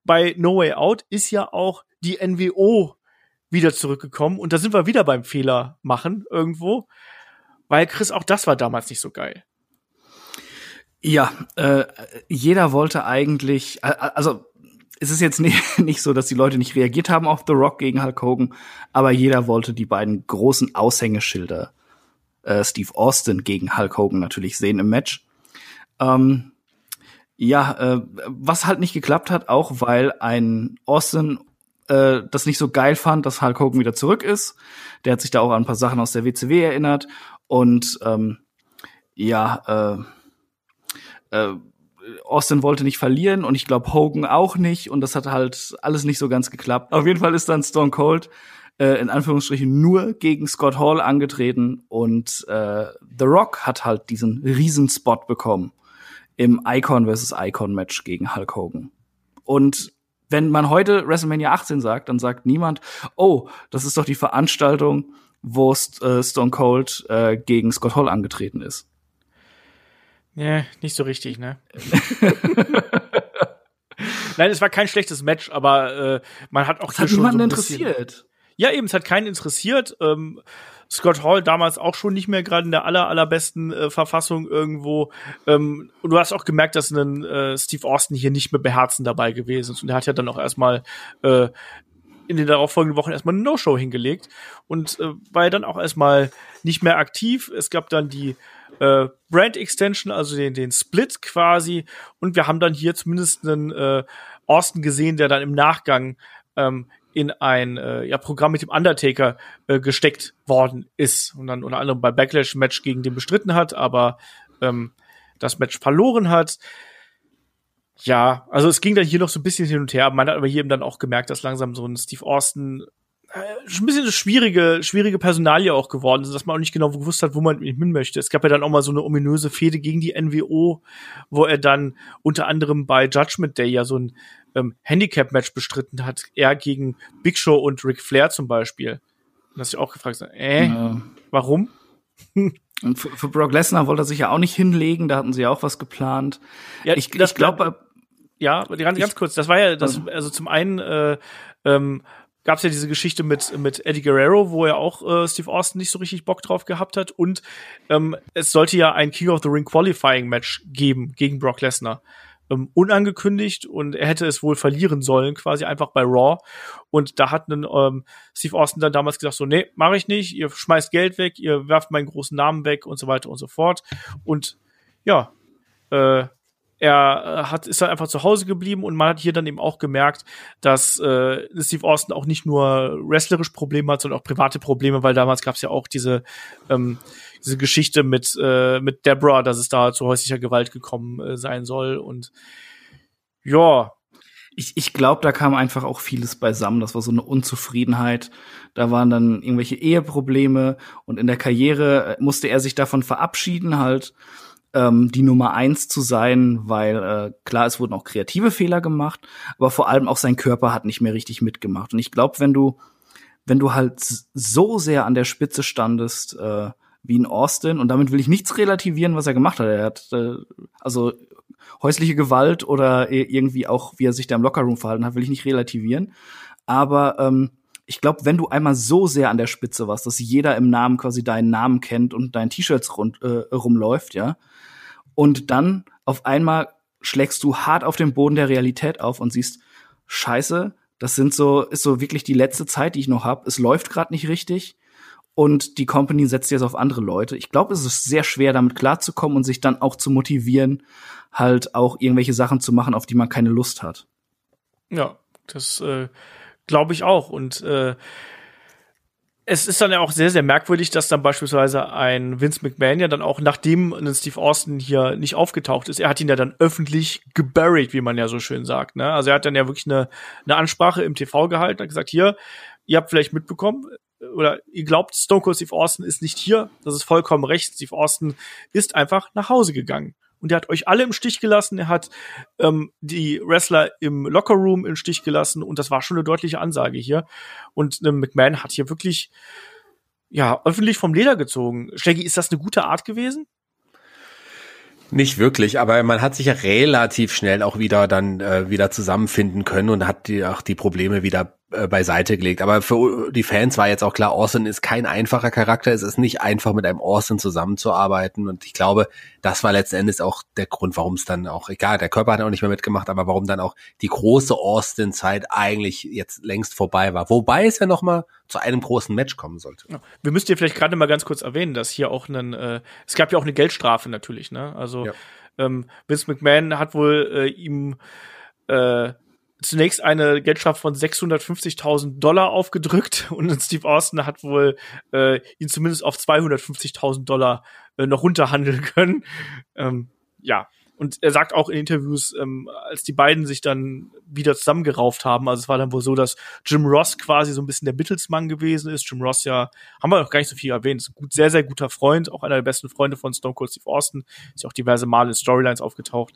bei No Way Out ist ja auch die NWO wieder zurückgekommen und da sind wir wieder beim Fehler machen irgendwo, weil Chris auch das war damals nicht so geil. Ja, äh, jeder wollte eigentlich, also es ist jetzt nicht, nicht so, dass die Leute nicht reagiert haben auf The Rock gegen Hulk Hogan, aber jeder wollte die beiden großen Aushängeschilder äh, Steve Austin gegen Hulk Hogan natürlich sehen im Match. Ähm, ja, äh, was halt nicht geklappt hat, auch weil ein Austin äh, das nicht so geil fand, dass Hulk Hogan wieder zurück ist. Der hat sich da auch an ein paar Sachen aus der WCW erinnert und ähm, ja, äh, äh, Austin wollte nicht verlieren und ich glaube Hogan auch nicht und das hat halt alles nicht so ganz geklappt. Auf jeden Fall ist dann Stone Cold äh, in Anführungsstrichen nur gegen Scott Hall angetreten und äh, The Rock hat halt diesen Riesenspot bekommen im Icon vs. Icon Match gegen Hulk Hogan. Und wenn man heute WrestleMania 18 sagt, dann sagt niemand, oh, das ist doch die Veranstaltung, wo äh, Stone Cold äh, gegen Scott Hall angetreten ist. Ja, nicht so richtig, ne? Nein, es war kein schlechtes Match, aber äh, man hat auch das hat niemanden so interessiert. Ja, eben, es hat keinen interessiert. Ähm, Scott Hall damals auch schon nicht mehr gerade in der aller allerbesten äh, Verfassung irgendwo. Ähm, und du hast auch gemerkt, dass ein äh, Steve Austin hier nicht mehr beherzen dabei gewesen ist. Und er hat ja dann auch erstmal äh, in den darauffolgenden Wochen erstmal eine No-Show hingelegt und äh, war ja dann auch erstmal nicht mehr aktiv. Es gab dann die äh, Brand Extension, also den, den Split quasi. Und wir haben dann hier zumindest einen äh, Austin gesehen, der dann im Nachgang ähm, in ein äh, ja, Programm mit dem Undertaker äh, gesteckt worden ist und dann unter anderem bei Backlash Match gegen den bestritten hat, aber ähm, das Match verloren hat. Ja, also es ging dann hier noch so ein bisschen hin und her. Man hat aber hier eben dann auch gemerkt, dass langsam so ein Steve Austin ein bisschen eine schwierige, schwierige Personalie auch geworden ist, dass man auch nicht genau gewusst hat, wo man hin möchte. Es gab ja dann auch mal so eine ominöse Fehde gegen die NWO, wo er dann unter anderem bei Judgment Day ja so ein ähm, Handicap-Match bestritten hat. Er gegen Big Show und Ric Flair zum Beispiel. Und hast du auch gefragt, äh, ja. warum? Und für, für Brock Lesnar wollte er sich ja auch nicht hinlegen, da hatten sie ja auch was geplant. Ja, ich, ich glaube, ja, ganz, ganz kurz, das war ja, das, also zum einen äh, ähm, gab es ja diese Geschichte mit, mit Eddie Guerrero, wo er auch äh, Steve Austin nicht so richtig Bock drauf gehabt hat. Und ähm, es sollte ja ein King of the Ring Qualifying Match geben gegen Brock Lesnar. Ähm, unangekündigt und er hätte es wohl verlieren sollen, quasi einfach bei Raw. Und da hat ein, ähm, Steve Austin dann damals gesagt, so, nee, mache ich nicht, ihr schmeißt Geld weg, ihr werft meinen großen Namen weg und so weiter und so fort. Und ja, äh, er äh, hat, ist dann einfach zu Hause geblieben und man hat hier dann eben auch gemerkt, dass äh, Steve Austin auch nicht nur wrestlerisch Probleme hat, sondern auch private Probleme, weil damals gab es ja auch diese, ähm, diese Geschichte mit, äh, mit Deborah, dass es da zu häuslicher Gewalt gekommen äh, sein soll und ja. Ich, ich glaube, da kam einfach auch vieles beisammen. Das war so eine Unzufriedenheit. Da waren dann irgendwelche Eheprobleme und in der Karriere äh, musste er sich davon verabschieden halt ähm, die Nummer eins zu sein, weil äh, klar, es wurden auch kreative Fehler gemacht, aber vor allem auch sein Körper hat nicht mehr richtig mitgemacht. Und ich glaube, wenn du, wenn du halt so sehr an der Spitze standest, äh, wie in Austin, und damit will ich nichts relativieren, was er gemacht hat. Er hat äh, also häusliche Gewalt oder irgendwie auch, wie er sich da im Lockerroom verhalten hat, will ich nicht relativieren. Aber ähm, ich glaube, wenn du einmal so sehr an der Spitze warst, dass jeder im Namen quasi deinen Namen kennt und dein T-Shirts äh, rumläuft, ja, und dann auf einmal schlägst du hart auf den Boden der Realität auf und siehst, scheiße, das sind so, ist so wirklich die letzte Zeit, die ich noch habe. Es läuft gerade nicht richtig und die Company setzt jetzt auf andere Leute. Ich glaube, es ist sehr schwer, damit klarzukommen und sich dann auch zu motivieren, halt auch irgendwelche Sachen zu machen, auf die man keine Lust hat. Ja, das äh, glaube ich auch. Und äh, es ist dann ja auch sehr, sehr merkwürdig, dass dann beispielsweise ein Vince McMahon ja dann auch, nachdem ein Steve Austin hier nicht aufgetaucht ist, er hat ihn ja dann öffentlich geburied, wie man ja so schön sagt. Ne? Also er hat dann ja wirklich eine, eine Ansprache im TV gehalten, hat gesagt, hier, ihr habt vielleicht mitbekommen, oder ihr glaubt, Stone Cold Steve Austin ist nicht hier, das ist vollkommen recht. Steve Austin ist einfach nach Hause gegangen. Und er hat euch alle im Stich gelassen. Er hat ähm, die Wrestler im Lockerroom im Stich gelassen. Und das war schon eine deutliche Ansage hier. Und äh, McMahon hat hier wirklich, ja, öffentlich vom Leder gezogen. Shaggy, ist das eine gute Art gewesen? Nicht wirklich, aber man hat sich ja relativ schnell auch wieder dann äh, wieder zusammenfinden können und hat die, auch die Probleme wieder äh, beiseite gelegt. Aber für die Fans war jetzt auch klar, Austin ist kein einfacher Charakter. Es ist nicht einfach, mit einem Austin zusammenzuarbeiten. Und ich glaube, das war letzten Endes auch der Grund, warum es dann auch, egal, der Körper hat auch nicht mehr mitgemacht, aber warum dann auch die große Austin-Zeit eigentlich jetzt längst vorbei war. Wobei es ja noch mal zu einem großen Match kommen sollte. Ja. Wir müssten ja vielleicht gerade mal ganz kurz erwähnen, dass hier auch einen, äh, es gab ja auch eine Geldstrafe natürlich, ne? Also ja. ähm, Vince McMahon hat wohl äh, ihm äh, zunächst eine Geldstrafe von 650.000 Dollar aufgedrückt und Steve Austin hat wohl äh, ihn zumindest auf 250.000 Dollar äh, noch runterhandeln können. Ähm, ja, und er sagt auch in Interviews, ähm, als die beiden sich dann wieder zusammengerauft haben, also es war dann wohl so, dass Jim Ross quasi so ein bisschen der Mittelsmann gewesen ist. Jim Ross ja, haben wir noch gar nicht so viel erwähnt, ist ein gut, sehr, sehr guter Freund, auch einer der besten Freunde von Stone Cold Steve Austin, ist ja auch diverse Male in Storylines aufgetaucht.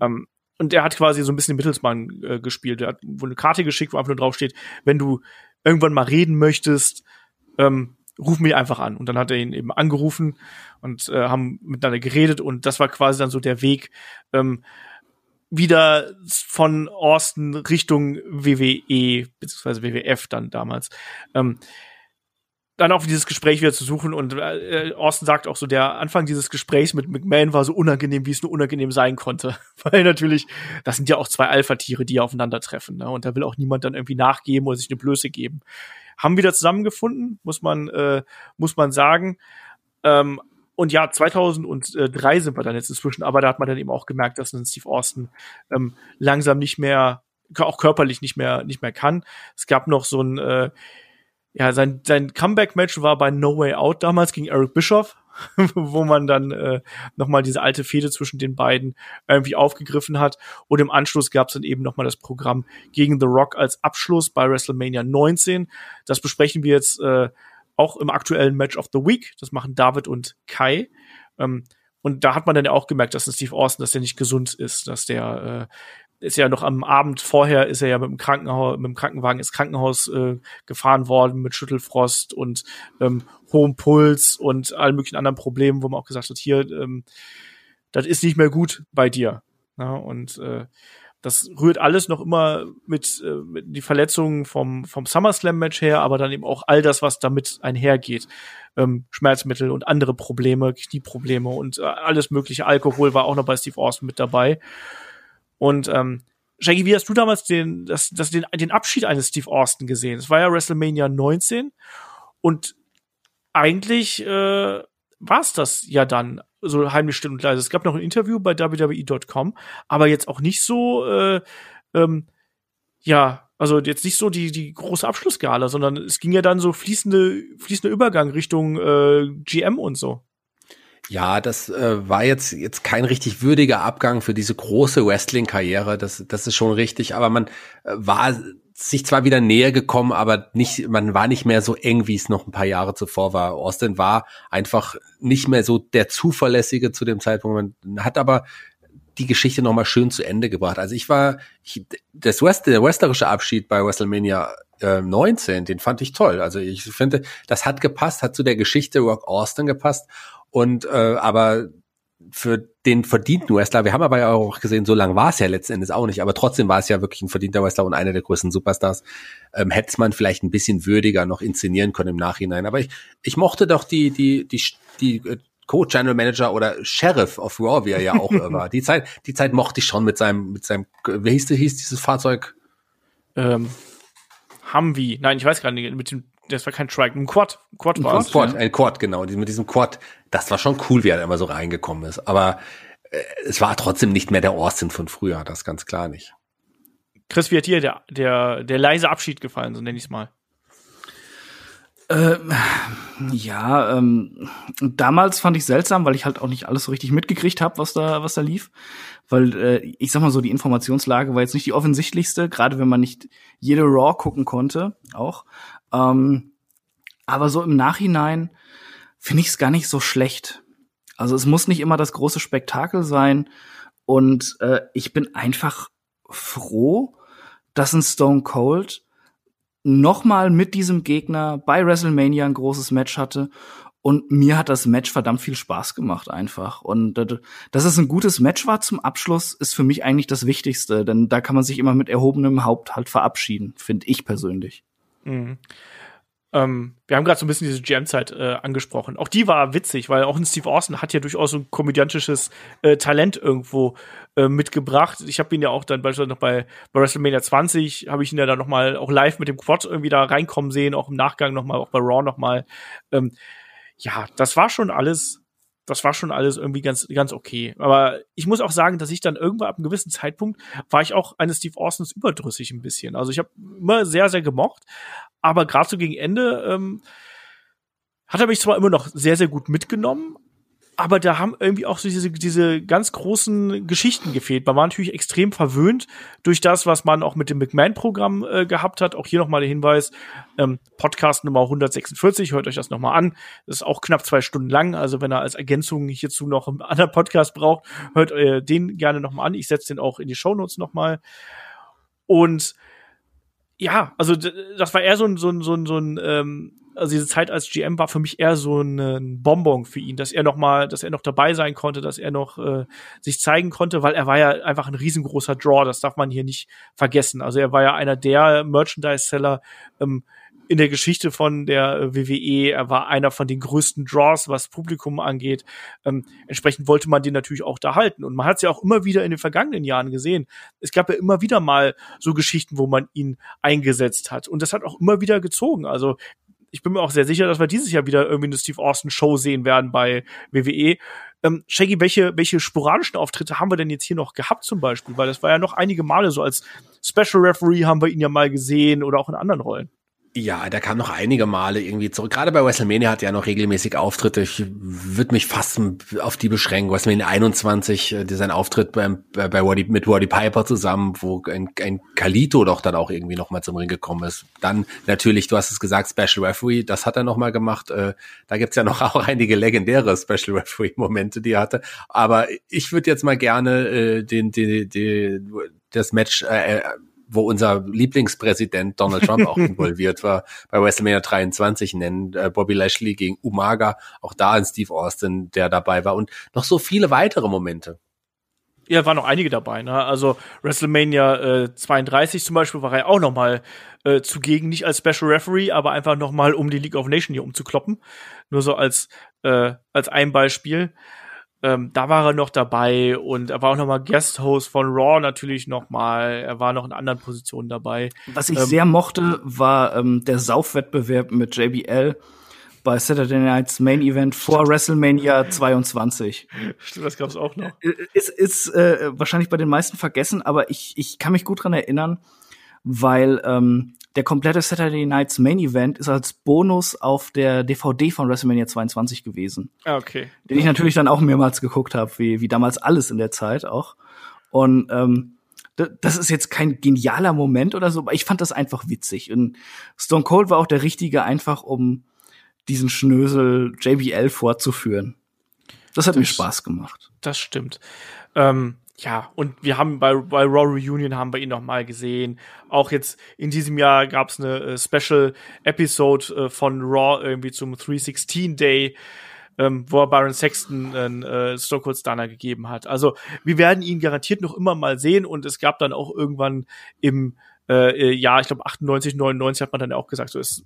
Ähm, und er hat quasi so ein bisschen den Mittelsmann äh, gespielt. Er hat wohl eine Karte geschickt, wo einfach nur drauf steht, wenn du irgendwann mal reden möchtest, ähm, ruf mich einfach an. Und dann hat er ihn eben angerufen und äh, haben miteinander geredet und das war quasi dann so der Weg, ähm, wieder von Austin Richtung WWE, beziehungsweise WWF dann damals. Ähm, dann auch dieses Gespräch wieder zu suchen und äh, Austin sagt auch so, der Anfang dieses Gesprächs mit McMahon war so unangenehm, wie es nur unangenehm sein konnte. Weil natürlich, das sind ja auch zwei Alpha-Tiere, die aufeinandertreffen. Ne? Und da will auch niemand dann irgendwie nachgeben oder sich eine Blöße geben. Haben wieder zusammengefunden, muss man, äh, muss man sagen. Ähm, und ja, 2003 sind wir dann jetzt inzwischen, aber da hat man dann eben auch gemerkt, dass ein Steve Austin ähm, langsam nicht mehr, auch körperlich nicht mehr, nicht mehr kann. Es gab noch so ein äh, ja, sein, sein Comeback-Match war bei No Way Out damals gegen Eric Bischoff, wo man dann äh, nochmal diese alte Fehde zwischen den beiden irgendwie aufgegriffen hat. Und im Anschluss gab es dann eben nochmal das Programm gegen The Rock als Abschluss bei WrestleMania 19. Das besprechen wir jetzt äh, auch im aktuellen Match of the Week. Das machen David und Kai. Ähm, und da hat man dann ja auch gemerkt, dass ein Steve Austin, dass der nicht gesund ist, dass der äh, ist ja noch am Abend vorher ist er ja mit dem Krankenhaus, mit dem Krankenwagen ins Krankenhaus äh, gefahren worden mit Schüttelfrost und ähm, hohem Puls und allen möglichen anderen Problemen, wo man auch gesagt hat, hier, ähm, das ist nicht mehr gut bei dir. Ja, und äh, das rührt alles noch immer mit, äh, mit die Verletzungen vom, vom SummerSlam-Match her, aber dann eben auch all das, was damit einhergeht. Ähm, Schmerzmittel und andere Probleme, Knieprobleme und äh, alles mögliche. Alkohol war auch noch bei Steve Austin mit dabei. Und ähm, Shaggy, wie hast du damals den, das, das, den, den Abschied eines Steve Austin gesehen? Es war ja WrestleMania 19 und eigentlich äh, war es das ja dann so heimlich still und leise. Es gab noch ein Interview bei WWE.com, aber jetzt auch nicht so, äh, ähm, ja, also jetzt nicht so die, die große Abschlussgala, sondern es ging ja dann so fließende, fließender Übergang Richtung äh, GM und so. Ja, das äh, war jetzt jetzt kein richtig würdiger Abgang für diese große Wrestling-Karriere. Das, das ist schon richtig. Aber man äh, war sich zwar wieder näher gekommen, aber nicht, man war nicht mehr so eng, wie es noch ein paar Jahre zuvor war. Austin war einfach nicht mehr so der zuverlässige zu dem Zeitpunkt. Man hat aber die Geschichte noch mal schön zu Ende gebracht. Also ich war, ich, das West, der wrestlerische Abschied bei WrestleMania äh, 19, den fand ich toll. Also ich finde, das hat gepasst, hat zu der Geschichte Rock Austin gepasst. Und äh, aber für den verdienten Wrestler, wir haben aber ja auch gesehen, so lang war es ja letzten Endes auch nicht, aber trotzdem war es ja wirklich ein verdienter Wrestler und einer der größten Superstars. Ähm, hätte man vielleicht ein bisschen würdiger noch inszenieren können im Nachhinein. Aber ich, ich mochte doch die, die, die, die äh, Co-General Manager oder Sheriff of Raw, wie er ja auch war. Die Zeit, die Zeit mochte ich schon mit seinem, mit seinem, wie hieß, hieß dieses Fahrzeug? Ähm, Humvee. Nein, ich weiß gar nicht, mit dem das war kein Trike, ein Quad. Quad war ein Quad, ja. ein Quad, genau. Mit diesem Quad, das war schon cool, wie er immer so reingekommen ist. Aber äh, es war trotzdem nicht mehr der Austin von früher, das ganz klar nicht. Chris, wie hat dir der, der, der leise Abschied gefallen, so nenne ich es mal? Äh, ja, ähm, damals fand ich seltsam, weil ich halt auch nicht alles so richtig mitgekriegt habe, was da, was da lief. Weil äh, ich sag mal so, die Informationslage war jetzt nicht die offensichtlichste, gerade wenn man nicht jede Raw gucken konnte, auch. Ähm, aber so im Nachhinein finde ich es gar nicht so schlecht. Also es muss nicht immer das große Spektakel sein. Und äh, ich bin einfach froh, dass ein Stone Cold nochmal mit diesem Gegner bei WrestleMania ein großes Match hatte. Und mir hat das Match verdammt viel Spaß gemacht einfach. Und dass es ein gutes Match war zum Abschluss, ist für mich eigentlich das Wichtigste. Denn da kann man sich immer mit erhobenem Haupt halt verabschieden, finde ich persönlich. Mhm. Ähm, wir haben gerade so ein bisschen diese GM-Zeit äh, angesprochen. Auch die war witzig, weil auch ein Steve Austin hat ja durchaus so ein komödiantisches äh, Talent irgendwo äh, mitgebracht. Ich habe ihn ja auch dann beispielsweise noch bei, bei WrestleMania 20, habe ich ihn ja dann noch mal auch live mit dem Quad irgendwie da reinkommen sehen, auch im Nachgang noch mal, auch bei Raw noch mal. Ähm, ja, das war schon alles das war schon alles irgendwie ganz, ganz okay. Aber ich muss auch sagen, dass ich dann irgendwann ab einem gewissen Zeitpunkt war ich auch eines Steve Austins überdrüssig ein bisschen. Also ich habe immer sehr, sehr gemocht, aber gerade so gegen Ende ähm, hat er mich zwar immer noch sehr, sehr gut mitgenommen, aber da haben irgendwie auch so diese, diese ganz großen Geschichten gefehlt. Man war natürlich extrem verwöhnt durch das, was man auch mit dem McMahon-Programm äh, gehabt hat. Auch hier nochmal der Hinweis, ähm, Podcast Nummer 146, hört euch das nochmal an. Das ist auch knapp zwei Stunden lang. Also wenn er als Ergänzung hierzu noch einen anderen Podcast braucht, hört äh, den gerne nochmal an. Ich setze den auch in die Shownotes nochmal. Und ja, also das war eher so ein, so ein, so ein, so ein ähm, also diese Zeit als GM war für mich eher so ein Bonbon für ihn, dass er noch mal, dass er noch dabei sein konnte, dass er noch äh, sich zeigen konnte, weil er war ja einfach ein riesengroßer Draw, das darf man hier nicht vergessen. Also er war ja einer der Merchandise-Seller ähm, in der Geschichte von der WWE. Er war einer von den größten Draws, was Publikum angeht. Ähm, entsprechend wollte man den natürlich auch da halten. Und man hat es ja auch immer wieder in den vergangenen Jahren gesehen. Es gab ja immer wieder mal so Geschichten, wo man ihn eingesetzt hat. Und das hat auch immer wieder gezogen. Also ich bin mir auch sehr sicher, dass wir dieses Jahr wieder irgendwie eine Steve Austin Show sehen werden bei WWE. Ähm, Shaggy, welche, welche sporadischen Auftritte haben wir denn jetzt hier noch gehabt zum Beispiel? Weil das war ja noch einige Male so als Special Referee haben wir ihn ja mal gesehen oder auch in anderen Rollen. Ja, der kam noch einige Male irgendwie zurück. Gerade bei WrestleMania hat er noch regelmäßig Auftritte. Ich würde mich fast auf die beschränken. WrestleMania 21, äh, sein Auftritt beim, bei, Waddy, mit Waddy Piper zusammen, wo ein, ein Kalito doch dann auch irgendwie noch mal zum Ring gekommen ist. Dann natürlich, du hast es gesagt, Special Referee, das hat er noch mal gemacht. Äh, da gibt's ja noch auch einige legendäre Special Referee-Momente, die er hatte. Aber ich würde jetzt mal gerne äh, den, den, den, das Match äh, wo unser Lieblingspräsident Donald Trump auch involviert war, bei WrestleMania 23 nennen, äh, Bobby Lashley gegen Umaga, auch da ein Steve Austin, der dabei war und noch so viele weitere Momente. Ja, waren noch einige dabei. Ne? Also WrestleMania äh, 32 zum Beispiel war er auch noch mal äh, zugegen, nicht als Special Referee, aber einfach noch mal um die League of Nations hier umzukloppen. Nur so als äh, als ein Beispiel. Ähm, da war er noch dabei und er war auch noch mal Guest Host von Raw natürlich noch mal. Er war noch in anderen Positionen dabei. Was ich ähm, sehr mochte, war ähm, der Saufwettbewerb mit JBL bei Saturday Night's Main Event vor WrestleMania 22. Stimmt, das gab's auch noch. Äh, ist, ist äh, wahrscheinlich bei den meisten vergessen, aber ich, ich kann mich gut dran erinnern, weil ähm, der komplette Saturday Nights Main Event ist als Bonus auf der DVD von WrestleMania 22 gewesen. Ah, okay. Den ich natürlich dann auch mehrmals geguckt habe, wie, wie damals alles in der Zeit auch. Und ähm, das ist jetzt kein genialer Moment oder so, aber ich fand das einfach witzig. Und Stone Cold war auch der Richtige, einfach um diesen Schnösel JBL fortzuführen. Das hat das, mir Spaß gemacht. Das stimmt. Ähm, ja, und wir haben bei, bei Raw Reunion haben wir ihn noch mal gesehen. Auch jetzt in diesem Jahr gab es eine äh, Special Episode äh, von Raw irgendwie zum 316 Day, ähm, wo er Baron Sexton einen äh, Stone Cold Stunner gegeben hat. Also wir werden ihn garantiert noch immer mal sehen und es gab dann auch irgendwann im äh, ja, ich glaube 98, 99 hat man dann auch gesagt, so ist,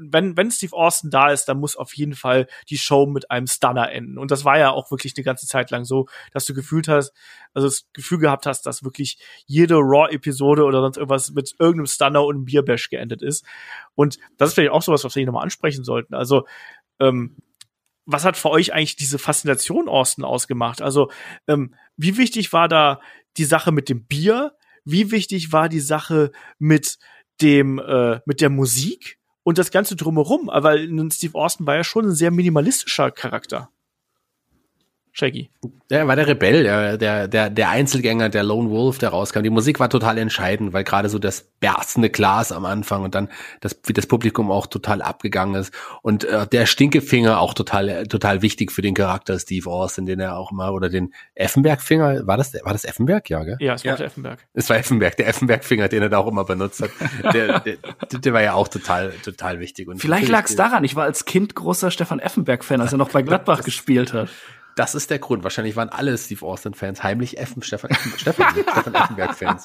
wenn, wenn Steve Austin da ist, dann muss auf jeden Fall die Show mit einem Stunner enden. Und das war ja auch wirklich eine ganze Zeit lang so, dass du gefühlt hast, also das Gefühl gehabt hast, dass wirklich jede Raw-Episode oder sonst irgendwas mit irgendeinem Stunner und einem Bierbash geendet ist. Und das ist vielleicht auch sowas, was wir hier nochmal ansprechen sollten. Also, ähm, was hat für euch eigentlich diese Faszination Austin ausgemacht? Also, ähm, wie wichtig war da die Sache mit dem Bier? Wie wichtig war die Sache mit dem, äh, mit der Musik? und das Ganze drumherum, weil Steve Austin war ja schon ein sehr minimalistischer Charakter. Shaggy. Der war der Rebell, der, der, der, der Einzelgänger, der Lone Wolf, der rauskam. Die Musik war total entscheidend, weil gerade so das berstende Glas am Anfang und dann das, wie das Publikum auch total abgegangen ist. Und äh, der Stinkefinger auch total, total wichtig für den Charakter Steve Austin, den er auch immer, oder den Effenberg-Finger, war das, war das Effenberg? Ja, gell? Ja, es war ja. Effenberg. Es war Effenberg, der Effenberg-Finger, den er da auch immer benutzt hat. Der, der, der war ja auch total, total wichtig. Und Vielleicht lag es daran, ich war als Kind großer Stefan Effenberg-Fan, als er noch bei Gladbach gespielt hat. Das ist der Grund. Wahrscheinlich waren alle Steve Austin-Fans heimlich Effen, Stefan, Stefan, Stefan Effenberg-Fans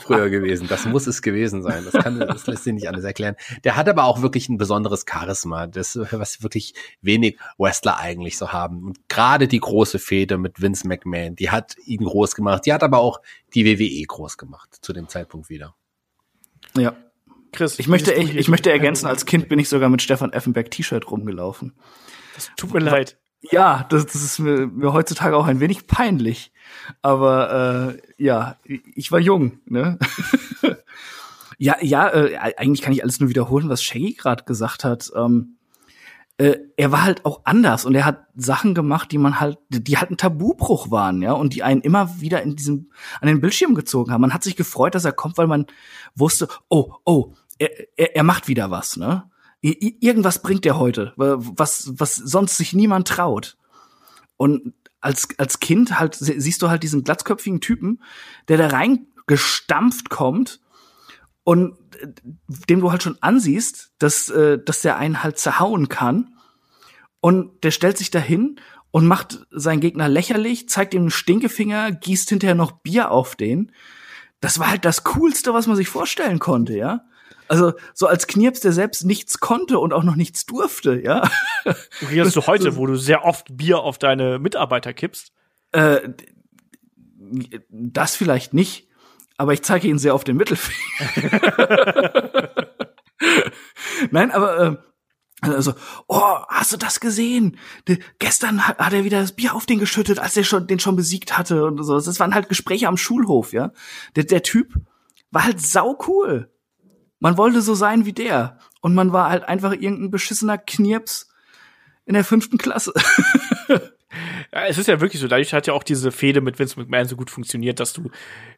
früher gewesen. Das muss es gewesen sein. Das, kann, das lässt sich nicht alles erklären. Der hat aber auch wirklich ein besonderes Charisma, das, was wirklich wenig Wrestler eigentlich so haben. Und gerade die große Fehde mit Vince McMahon, die hat ihn groß gemacht. Die hat aber auch die WWE groß gemacht zu dem Zeitpunkt wieder. Ja. Chris, ich möchte, ich, ich möchte ergänzen, als Kind bin ich sogar mit Stefan Effenberg T-Shirt rumgelaufen. Das tut mir leid. Ja, das, das ist mir, mir heutzutage auch ein wenig peinlich. Aber äh, ja, ich war jung, ne? ja, ja, äh, eigentlich kann ich alles nur wiederholen, was Shaggy gerade gesagt hat. Ähm, äh, er war halt auch anders und er hat Sachen gemacht, die man halt, die halt ein Tabubruch waren, ja, und die einen immer wieder in diesem an den Bildschirm gezogen haben. Man hat sich gefreut, dass er kommt, weil man wusste, oh, oh, er, er, er macht wieder was, ne? Irgendwas bringt er heute, was, was sonst sich niemand traut. Und als, als Kind halt siehst du halt diesen glatzköpfigen Typen, der da reingestampft kommt und äh, dem du halt schon ansiehst, dass, äh, dass der einen halt zerhauen kann. Und der stellt sich dahin und macht seinen Gegner lächerlich, zeigt ihm einen Stinkefinger, gießt hinterher noch Bier auf den. Das war halt das Coolste, was man sich vorstellen konnte, ja. Also so als Knirps, der selbst nichts konnte und auch noch nichts durfte, ja. Wie hast du heute, wo du sehr oft Bier auf deine Mitarbeiter kippst? Äh, das vielleicht nicht, aber ich zeige ihnen sehr oft den Mittelfinger. Nein, aber äh, also, oh, hast du das gesehen? De, gestern hat, hat, er wieder das Bier auf den geschüttet, als er schon, den schon besiegt hatte und so. Das waren halt Gespräche am Schulhof, ja. Der, der Typ war halt sau cool. Man wollte so sein wie der. Und man war halt einfach irgendein beschissener Knirps in der fünften Klasse. Ja, es ist ja wirklich so. Dadurch hat ja auch diese Fehde mit Vince McMahon so gut funktioniert, dass du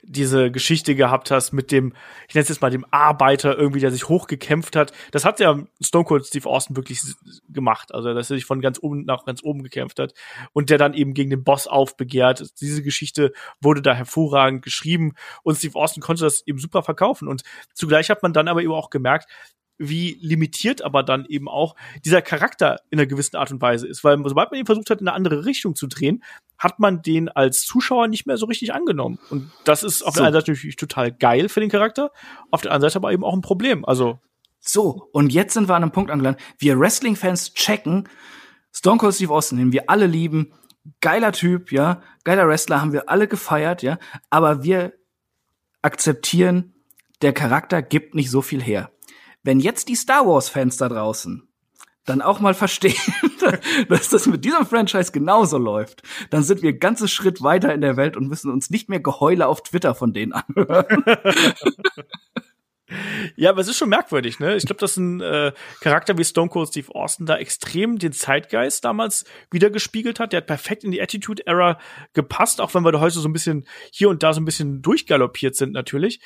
diese Geschichte gehabt hast mit dem, ich nenne es jetzt mal dem Arbeiter irgendwie, der sich hochgekämpft hat. Das hat ja Stone Cold Steve Austin wirklich gemacht. Also, dass er sich von ganz oben nach ganz oben gekämpft hat und der dann eben gegen den Boss aufbegehrt. Diese Geschichte wurde da hervorragend geschrieben und Steve Austin konnte das eben super verkaufen. Und zugleich hat man dann aber eben auch gemerkt, wie limitiert aber dann eben auch dieser Charakter in einer gewissen Art und Weise ist. Weil sobald man ihn versucht hat, in eine andere Richtung zu drehen, hat man den als Zuschauer nicht mehr so richtig angenommen. Und das ist auf so. der einen Seite natürlich total geil für den Charakter, auf der anderen Seite aber eben auch ein Problem. Also so, und jetzt sind wir an einem Punkt angelangt. Wir Wrestling-Fans checken, Stone Cold Steve Austin, den wir alle lieben, geiler Typ, ja, geiler Wrestler, haben wir alle gefeiert, ja, aber wir akzeptieren, der Charakter gibt nicht so viel her. Wenn jetzt die Star Wars-Fans da draußen dann auch mal verstehen, dass das mit diesem Franchise genauso läuft, dann sind wir ganzen Schritt weiter in der Welt und müssen uns nicht mehr Geheule auf Twitter von denen anhören. Ja, aber es ist schon merkwürdig, ne? Ich glaube, dass ein äh, Charakter wie Stone Cold Steve Austin da extrem den Zeitgeist damals wieder gespiegelt hat. Der hat perfekt in die Attitude Era gepasst, auch wenn wir da heute so ein bisschen hier und da so ein bisschen durchgaloppiert sind, natürlich,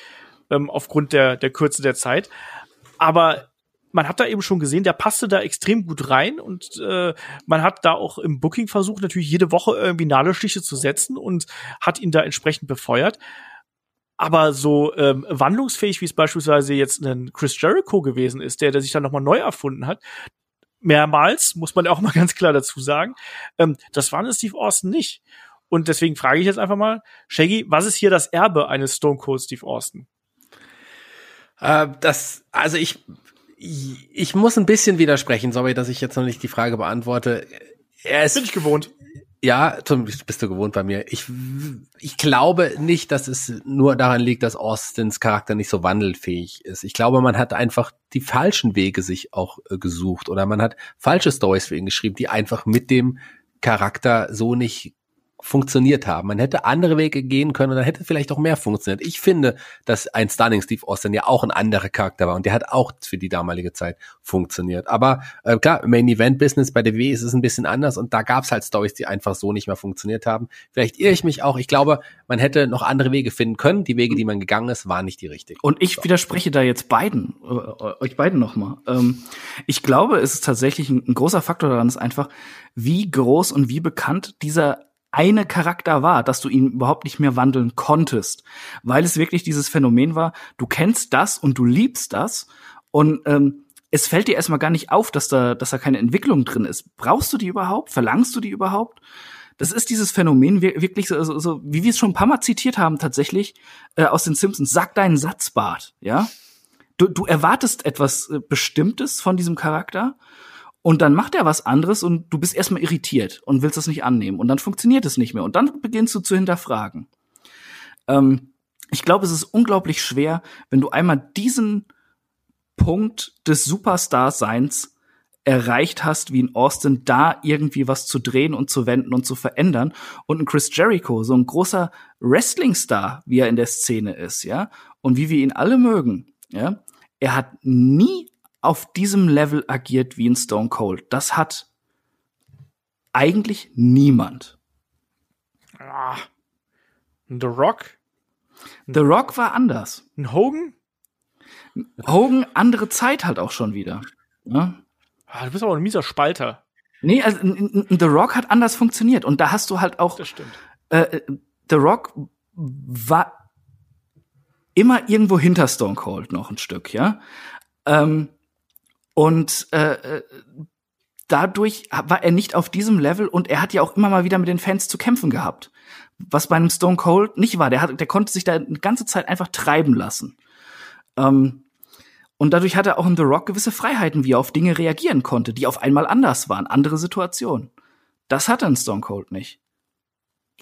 ähm, aufgrund der, der Kürze der Zeit aber man hat da eben schon gesehen, der passte da extrem gut rein und äh, man hat da auch im Booking versucht, natürlich jede Woche irgendwie Nadelstiche zu setzen und hat ihn da entsprechend befeuert. Aber so ähm, wandlungsfähig, wie es beispielsweise jetzt ein Chris Jericho gewesen ist, der, der sich dann nochmal neu erfunden hat, mehrmals, muss man auch mal ganz klar dazu sagen, ähm, das war Steve Austin nicht. Und deswegen frage ich jetzt einfach mal, Shaggy, was ist hier das Erbe eines Stone Cold Steve Austin? Äh, das, also ich, ich muss ein bisschen widersprechen. Sorry, dass ich jetzt noch nicht die Frage beantworte. Er ist, Bin ich gewohnt. Ja, bist du gewohnt bei mir. Ich, ich glaube nicht, dass es nur daran liegt, dass Austins Charakter nicht so wandelfähig ist. Ich glaube, man hat einfach die falschen Wege sich auch äh, gesucht oder man hat falsche Stories für ihn geschrieben, die einfach mit dem Charakter so nicht funktioniert haben. Man hätte andere Wege gehen können und dann hätte vielleicht auch mehr funktioniert. Ich finde, dass ein Stunning Steve Austin ja auch ein anderer Charakter war und der hat auch für die damalige Zeit funktioniert. Aber äh, klar, im Main Event Business bei der WWE ist es ein bisschen anders und da gab es halt Stories, die einfach so nicht mehr funktioniert haben. Vielleicht irre ich mich auch. Ich glaube, man hätte noch andere Wege finden können. Die Wege, die man gegangen ist, waren nicht die richtigen. Und ich widerspreche da jetzt beiden, äh, euch beiden nochmal. Ähm, ich glaube, es ist tatsächlich ein, ein großer Faktor daran, ist einfach, wie groß und wie bekannt dieser eine Charakter war, dass du ihn überhaupt nicht mehr wandeln konntest, weil es wirklich dieses Phänomen war, du kennst das und du liebst das und ähm, es fällt dir erstmal gar nicht auf, dass da, dass da keine Entwicklung drin ist. Brauchst du die überhaupt? Verlangst du die überhaupt? Das ist dieses Phänomen wirklich so, so, so wie wir es schon ein paar Mal zitiert haben tatsächlich äh, aus den Simpsons. Sag deinen Satz, Bart, ja? Du, du erwartest etwas äh, Bestimmtes von diesem Charakter und dann macht er was anderes und du bist erstmal irritiert und willst das nicht annehmen. Und dann funktioniert es nicht mehr. Und dann beginnst du zu hinterfragen. Ähm, ich glaube, es ist unglaublich schwer, wenn du einmal diesen Punkt des Superstar-Seins erreicht hast, wie in Austin, da irgendwie was zu drehen und zu wenden und zu verändern. Und ein Chris Jericho, so ein großer Wrestling-Star, wie er in der Szene ist, ja, und wie wir ihn alle mögen, ja, er hat nie auf diesem Level agiert wie ein Stone Cold. Das hat eigentlich niemand. Ah. The Rock? The Rock war anders. Ein Hogan? Hogan, andere Zeit halt auch schon wieder. Ja? Ah, du bist aber ein mieser Spalter. Nee, also The Rock hat anders funktioniert. Und da hast du halt auch. Das stimmt. Äh, The Rock war immer irgendwo hinter Stone Cold noch ein Stück, ja. Ähm, und äh, äh, dadurch war er nicht auf diesem Level und er hat ja auch immer mal wieder mit den Fans zu kämpfen gehabt. Was bei einem Stone Cold nicht war. Der, hat, der konnte sich da eine ganze Zeit einfach treiben lassen. Ähm, und dadurch hatte auch in The Rock gewisse Freiheiten, wie er auf Dinge reagieren konnte, die auf einmal anders waren, andere Situationen. Das hatte ein Stone Cold nicht.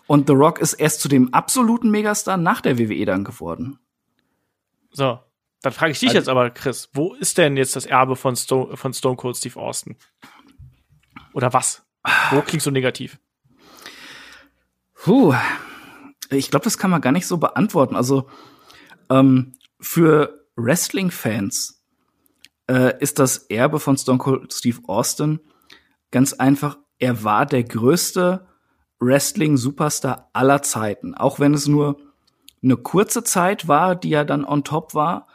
Und The Rock ist erst zu dem absoluten Megastar nach der WWE dann geworden. So, dann frage ich dich also, jetzt aber, Chris, wo ist denn jetzt das Erbe von Stone, von Stone Cold Steve Austin? Oder was? Wo klingst du negativ? Puh, ich glaube, das kann man gar nicht so beantworten. Also ähm, für Wrestling-Fans äh, ist das Erbe von Stone Cold Steve Austin ganz einfach, er war der größte Wrestling-Superstar aller Zeiten. Auch wenn es nur eine kurze Zeit war, die er dann on top war.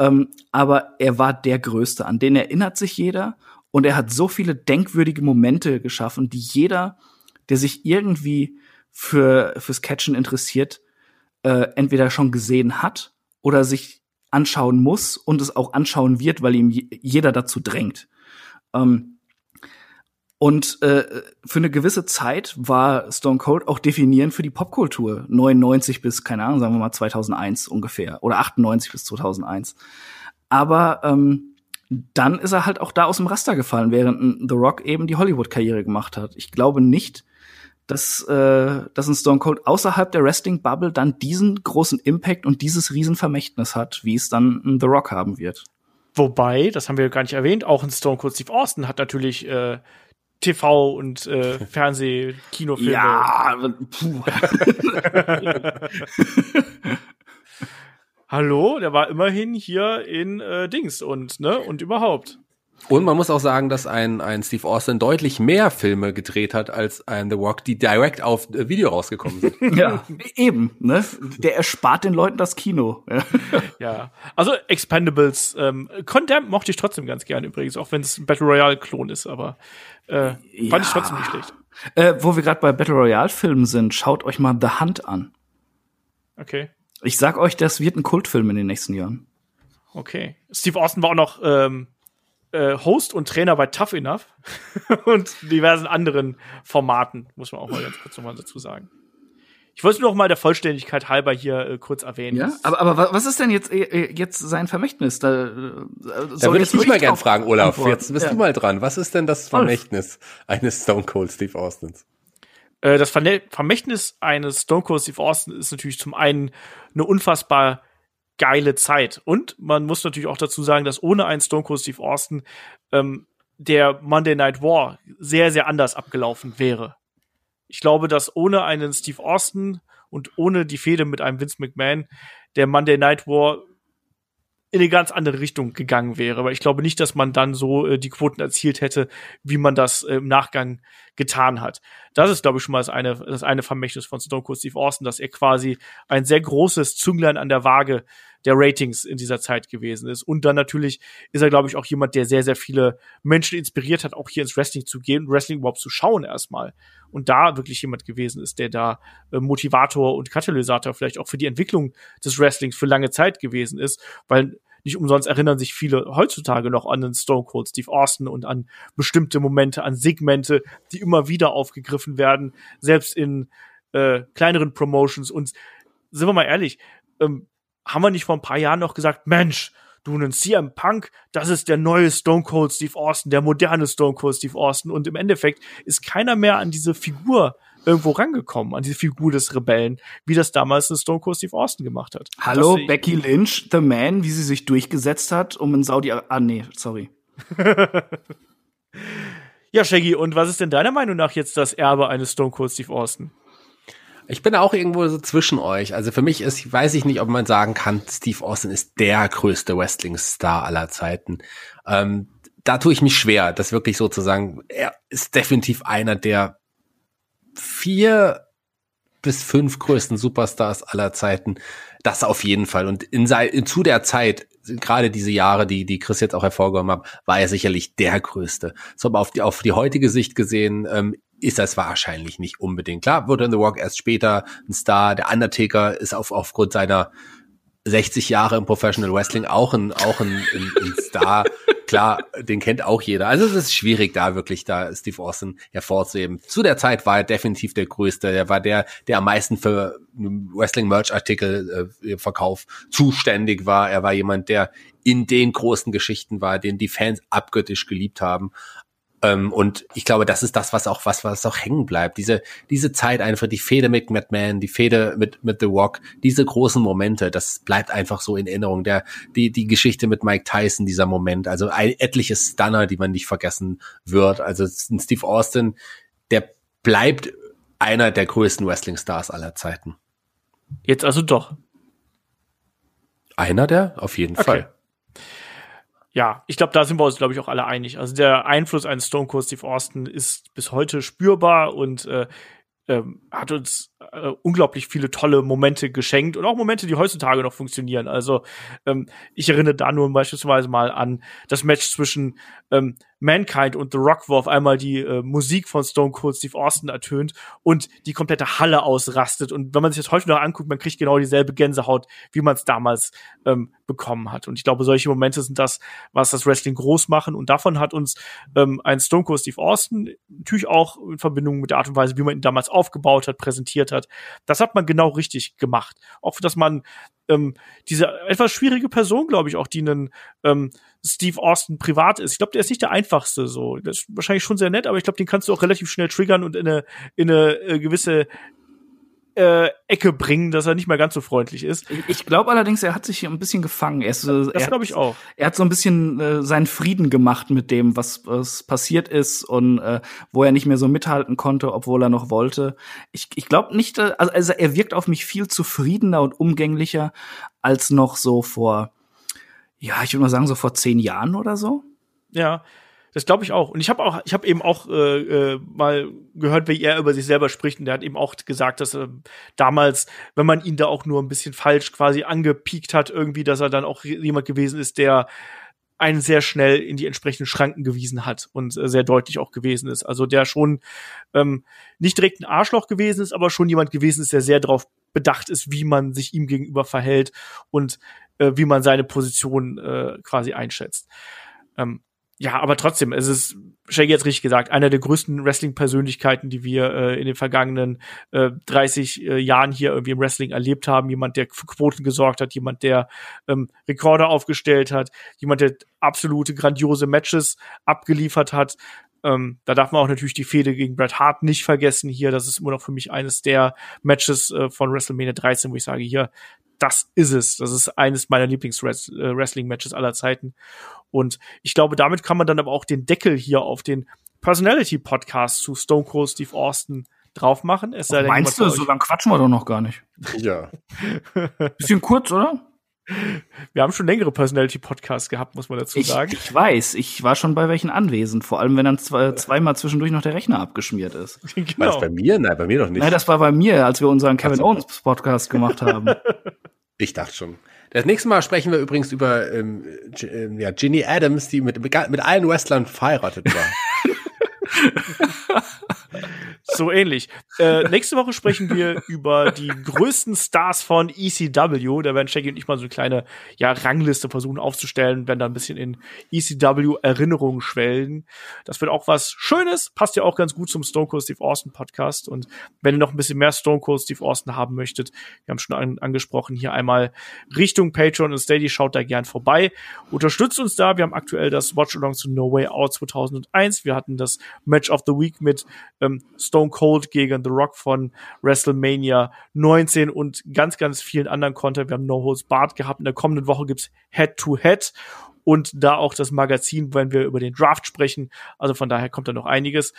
Ähm, aber er war der Größte, an den erinnert sich jeder. Und er hat so viele denkwürdige Momente geschaffen, die jeder, der sich irgendwie für, fürs Catchen interessiert, äh, entweder schon gesehen hat oder sich anschauen muss und es auch anschauen wird, weil ihm jeder dazu drängt. Ähm, und äh, für eine gewisse Zeit war Stone Cold auch definierend für die Popkultur. 99 bis, keine Ahnung, sagen wir mal 2001 ungefähr. Oder 98 bis 2001. Aber ähm, dann ist er halt auch da aus dem Raster gefallen, während The Rock eben die Hollywood-Karriere gemacht hat. Ich glaube nicht, dass, äh, dass ein Stone Cold außerhalb der Wrestling-Bubble dann diesen großen Impact und dieses Riesenvermächtnis hat, wie es dann The Rock haben wird. Wobei, das haben wir gar nicht erwähnt, auch ein Stone Cold Steve Austin hat natürlich äh, TV und äh, Fernseh, Kinofilme. Ja, puh. Hallo, der war immerhin hier in äh, Dings und ne und überhaupt. Und man muss auch sagen, dass ein, ein Steve Austin deutlich mehr Filme gedreht hat als ein The Rock, die direkt auf äh, Video rausgekommen sind. ja, eben, ne? Der erspart den Leuten das Kino. ja, also Expendables, ähm, Condemned mochte ich trotzdem ganz gern übrigens, auch wenn es ein Battle Royale-Klon ist, aber äh, ja. fand ich trotzdem nicht schlecht. Äh, wo wir gerade bei Battle Royale-Filmen sind, schaut euch mal The Hunt an. Okay. Ich sag euch, das wird ein Kultfilm in den nächsten Jahren. Okay. Steve Austin war auch noch ähm, äh, Host und Trainer bei Tough Enough und diversen anderen Formaten, muss man auch mal ganz kurz nochmal dazu sagen. Ich wollte nur noch mal der Vollständigkeit halber hier äh, kurz erwähnen. Ja, aber, aber was ist denn jetzt, äh, jetzt sein Vermächtnis? Da, äh, da würde ich dich mal gern fragen, Olaf. Antworten. Jetzt bist ja. du mal dran. Was ist denn das Vermächtnis Olaf. eines Stone Cold Steve Austins? Äh, das Vermächtnis eines Stone Cold Steve Austin ist natürlich zum einen eine unfassbar geile Zeit. Und man muss natürlich auch dazu sagen, dass ohne einen Stone Cold Steve Austin ähm, der Monday Night War sehr, sehr anders abgelaufen wäre. Ich glaube, dass ohne einen Steve Austin und ohne die Fehde mit einem Vince McMahon der Monday Night War in eine ganz andere Richtung gegangen wäre. Aber ich glaube nicht, dass man dann so äh, die Quoten erzielt hätte, wie man das äh, im Nachgang getan hat. Das ist, glaube ich, schon mal das eine, das eine Vermächtnis von Stone Cold Steve Austin, dass er quasi ein sehr großes Zünglein an der Waage der Ratings in dieser Zeit gewesen ist. Und dann natürlich ist er, glaube ich, auch jemand, der sehr, sehr viele Menschen inspiriert hat, auch hier ins Wrestling zu gehen, Wrestling überhaupt zu schauen erstmal. Und da wirklich jemand gewesen ist, der da äh, Motivator und Katalysator vielleicht auch für die Entwicklung des Wrestlings für lange Zeit gewesen ist, weil nicht umsonst erinnern sich viele heutzutage noch an den Stone Cold Steve Austin und an bestimmte Momente, an Segmente, die immer wieder aufgegriffen werden, selbst in äh, kleineren Promotions. Und sind wir mal ehrlich, ähm, haben wir nicht vor ein paar Jahren noch gesagt, Mensch, du einen CM Punk, das ist der neue Stone Cold Steve Austin, der moderne Stone Cold Steve Austin. Und im Endeffekt ist keiner mehr an diese Figur irgendwo rangekommen, an diese Figur des Rebellen, wie das damals ein Stone Cold Steve Austin gemacht hat. Hallo, Das- Becky Lynch, The Man, wie sie sich durchgesetzt hat, um in Saudi Ah, nee, sorry. Ja, Shaggy, und was ist denn deiner Meinung nach jetzt das Erbe eines Stone Cold Steve Austin? Ich bin auch irgendwo so zwischen euch. Also für mich ist, weiß ich nicht, ob man sagen kann, Steve Austin ist der größte Wrestling-Star aller Zeiten. Ähm, da tue ich mich schwer, das wirklich so zu sagen. Er ist definitiv einer der vier bis fünf größten Superstars aller Zeiten. Das auf jeden Fall. Und in, in zu der Zeit, gerade diese Jahre, die, die Chris jetzt auch hervorgehoben hat, war er sicherlich der größte. So, aber auf die, auf die heutige Sicht gesehen, ähm, ist das wahrscheinlich nicht unbedingt. Klar, wurde The Rock erst später ein Star. Der Undertaker ist auf, aufgrund seiner 60 Jahre im Professional Wrestling auch ein, auch ein, ein, ein Star. Klar, den kennt auch jeder. Also es ist schwierig, da wirklich da Steve Austin hervorzuheben. Zu der Zeit war er definitiv der Größte. Er war der, der am meisten für Wrestling-Merch-Artikel äh, Verkauf zuständig war. Er war jemand, der in den großen Geschichten war, den die Fans abgöttisch geliebt haben. Ähm, und ich glaube, das ist das, was auch, was, was auch hängen bleibt. Diese, diese Zeit einfach, die Fehde mit McMahon, die Fehde mit, mit The Rock, diese großen Momente, das bleibt einfach so in Erinnerung. Der, die, die Geschichte mit Mike Tyson, dieser Moment, also ein, etliche Stunner, die man nicht vergessen wird. Also Steve Austin, der bleibt einer der größten Wrestling-Stars aller Zeiten. Jetzt also doch. Einer der? Auf jeden Fall. Ja, ich glaube, da sind wir uns, glaube ich, auch alle einig. Also der Einfluss eines Stone Cold Steve Austin ist bis heute spürbar und äh, ähm, hat uns äh, unglaublich viele tolle Momente geschenkt und auch Momente, die heutzutage noch funktionieren. Also ähm, ich erinnere da nur beispielsweise mal an das Match zwischen ähm, Mankind und The Rock, wo auf einmal die äh, Musik von Stone Cold Steve Austin ertönt und die komplette Halle ausrastet. Und wenn man sich das heute noch anguckt, man kriegt genau dieselbe Gänsehaut, wie man es damals ähm, bekommen hat. Und ich glaube, solche Momente sind das, was das Wrestling groß machen. Und davon hat uns ähm, ein Stone Cold Steve Austin natürlich auch in Verbindung mit der Art und Weise, wie man ihn damals aufgebaut hat, präsentiert hat. Das hat man genau richtig gemacht. Auch, dass man ähm, diese etwas schwierige Person, glaube ich, auch, die einen ähm, Steve Austin privat ist. Ich glaube, der ist nicht der einfachste so. Der ist wahrscheinlich schon sehr nett, aber ich glaube, den kannst du auch relativ schnell triggern und in eine, in eine äh, gewisse äh, Ecke bringen, dass er nicht mehr ganz so freundlich ist. Ich, glaube allerdings, er hat sich hier ein bisschen gefangen. Er ist, äh, Das glaube ich auch. er hat so ein bisschen äh, seinen Frieden gemacht mit dem, was, was passiert ist und äh, wo er nicht mehr so mithalten konnte, obwohl er noch wollte. Ich, ich glaube nicht, äh, also, also er wirkt auf mich viel zufriedener und umgänglicher als noch so vor, ja, ich würde mal sagen, so vor zehn Jahren oder so. Ja, das glaube ich auch. Und ich habe auch, ich habe eben auch äh, äh, mal gehört, wie er über sich selber spricht. Und der hat eben auch gesagt, dass äh, damals, wenn man ihn da auch nur ein bisschen falsch quasi angepiekt hat, irgendwie, dass er dann auch jemand gewesen ist, der einen sehr schnell in die entsprechenden Schranken gewiesen hat und äh, sehr deutlich auch gewesen ist. Also der schon ähm, nicht direkt ein Arschloch gewesen ist, aber schon jemand gewesen ist, der sehr darauf bedacht ist, wie man sich ihm gegenüber verhält und äh, wie man seine Position äh, quasi einschätzt. Ähm, ja, aber trotzdem, es ist, Shaggy jetzt richtig gesagt, einer der größten Wrestling-Persönlichkeiten, die wir äh, in den vergangenen äh, 30 äh, Jahren hier irgendwie im Wrestling erlebt haben. Jemand, der für Quoten gesorgt hat, jemand, der ähm, Rekorde aufgestellt hat, jemand, der absolute grandiose Matches abgeliefert hat. Ähm, da darf man auch natürlich die Fehde gegen Bret Hart nicht vergessen hier. Das ist immer noch für mich eines der Matches äh, von WrestleMania 13, wo ich sage, hier, das ist es. Das ist eines meiner Lieblings-Wrestling-Matches aller Zeiten. Und ich glaube, damit kann man dann aber auch den Deckel hier auf den Personality-Podcast zu Stone Cold Steve Austin drauf machen. Es sei denn, Meinst du, so lange quatschen wir doch noch gar nicht. Ja. Bisschen kurz, oder? wir haben schon längere Personality-Podcasts gehabt, muss man dazu Ich, sagen. ich weiß, ich war schon bei welchen anwesend, vor allem wenn dann zwei, zweimal zwischendurch noch der Rechner abgeschmiert ist. War das genau. bei mir? Nein, bei mir doch nicht. Nein, das war bei mir, als wir unseren Kevin so. Owens Podcast gemacht haben. Ich dachte schon. Das nächste Mal sprechen wir übrigens über ähm, ähm, ja, Ginny Adams, die mit, mit mit allen Wrestlern verheiratet war. So ähnlich. Äh, nächste Woche sprechen wir über die größten Stars von ECW. Da werden Shaggy und ich mal so eine kleine ja, Rangliste versuchen aufzustellen, werden da ein bisschen in ECW-Erinnerungen schwelgen. Das wird auch was Schönes, passt ja auch ganz gut zum Stone Cold Steve Austin Podcast. Und wenn ihr noch ein bisschen mehr Stone Cold Steve Austin haben möchtet, wir haben schon an, angesprochen, hier einmal Richtung Patreon und Steady, schaut da gern vorbei. Unterstützt uns da. Wir haben aktuell das Watch Along to No Way Out 2001. Wir hatten das Match of the Week mit ähm, Stone Cold gegen The Rock von WrestleMania 19 und ganz, ganz vielen anderen Content. Wir haben No Holds Barred gehabt. In der kommenden Woche gibt's Head to Head und da auch das Magazin, wenn wir über den Draft sprechen. Also von daher kommt da noch einiges.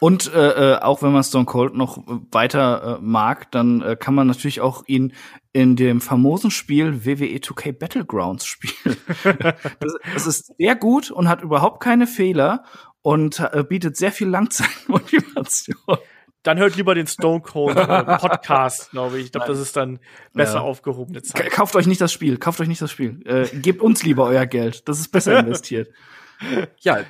Und äh, äh, auch wenn man Stone Cold noch weiter äh, mag, dann äh, kann man natürlich auch ihn in dem famosen Spiel WWE 2K Battlegrounds spielen. das, das ist sehr gut und hat überhaupt keine Fehler und äh, bietet sehr viel Langzeitmotivation. Dann hört lieber den Stone Cold äh, Podcast, glaube ich. Ich glaube, das ist dann besser Ja. aufgehobene K Zeit. kauft euch nicht das Spiel, kauft euch nicht das Spiel. Äh, gebt uns lieber euer Geld. Das ist besser investiert. ja,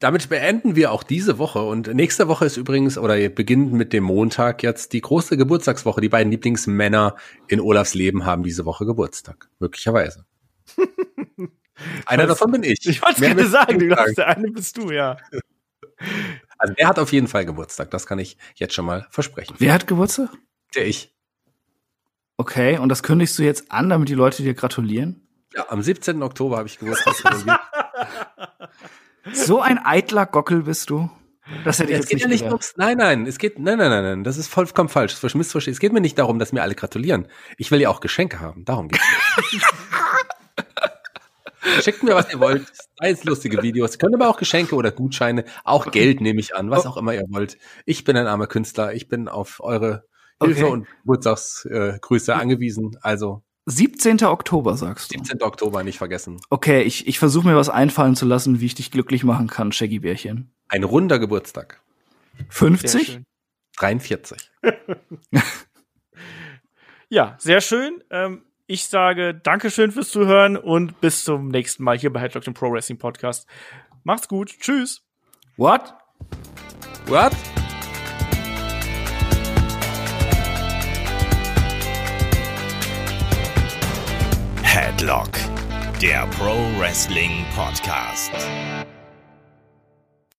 damit beenden wir auch diese Woche und nächste Woche ist übrigens oder beginnt mit dem Montag jetzt die große Geburtstagswoche. Die beiden Lieblingsmänner in Olafs Leben haben diese Woche Geburtstag, möglicherweise. Einer davon bin ich. Ich wollte Mehr gerade sagen, du glaubst, der eine bist du, ja. Also der hat auf jeden Fall Geburtstag, das kann ich jetzt schon mal versprechen. Wer hat Geburtstag? Der ich. Okay, und das kündigst du jetzt an, damit die Leute dir gratulieren? Ja, am 17. Oktober habe ich Geburtstag. So ein eitler Gockel bist du. Das hätte ich es jetzt geht nicht ja nicht ums, nein, nein, es geht, nein, nein, nein, nein, das ist vollkommen falsch, das missverstehen. Es geht mir nicht darum, dass mir alle gratulieren. Ich will ja auch Geschenke haben, darum geht's. Schickt mir, was ihr wollt. Sei es lustige Videos. Ihr könnt aber auch Geschenke oder Gutscheine, auch Geld nehme ich an, was auch immer ihr wollt. Ich bin ein armer Künstler. Ich bin auf eure Hilfe Okay. und Geburtstagsgrüße äh, angewiesen. Also 17. Oktober, sagst du. 17. Oktober nicht vergessen. Okay, ich, ich versuche mir was einfallen zu lassen, wie ich dich glücklich machen kann, Shaggy Bärchen. Ein runder Geburtstag. Sehr 50? schön. 43. Ja, sehr schön. Ähm, ich sage Dankeschön fürs Zuhören und bis zum nächsten Mal hier bei Headlock, dem Pro Wrestling Podcast. Macht's gut. Tschüss. What? What? Headlock, der Pro Wrestling Podcast.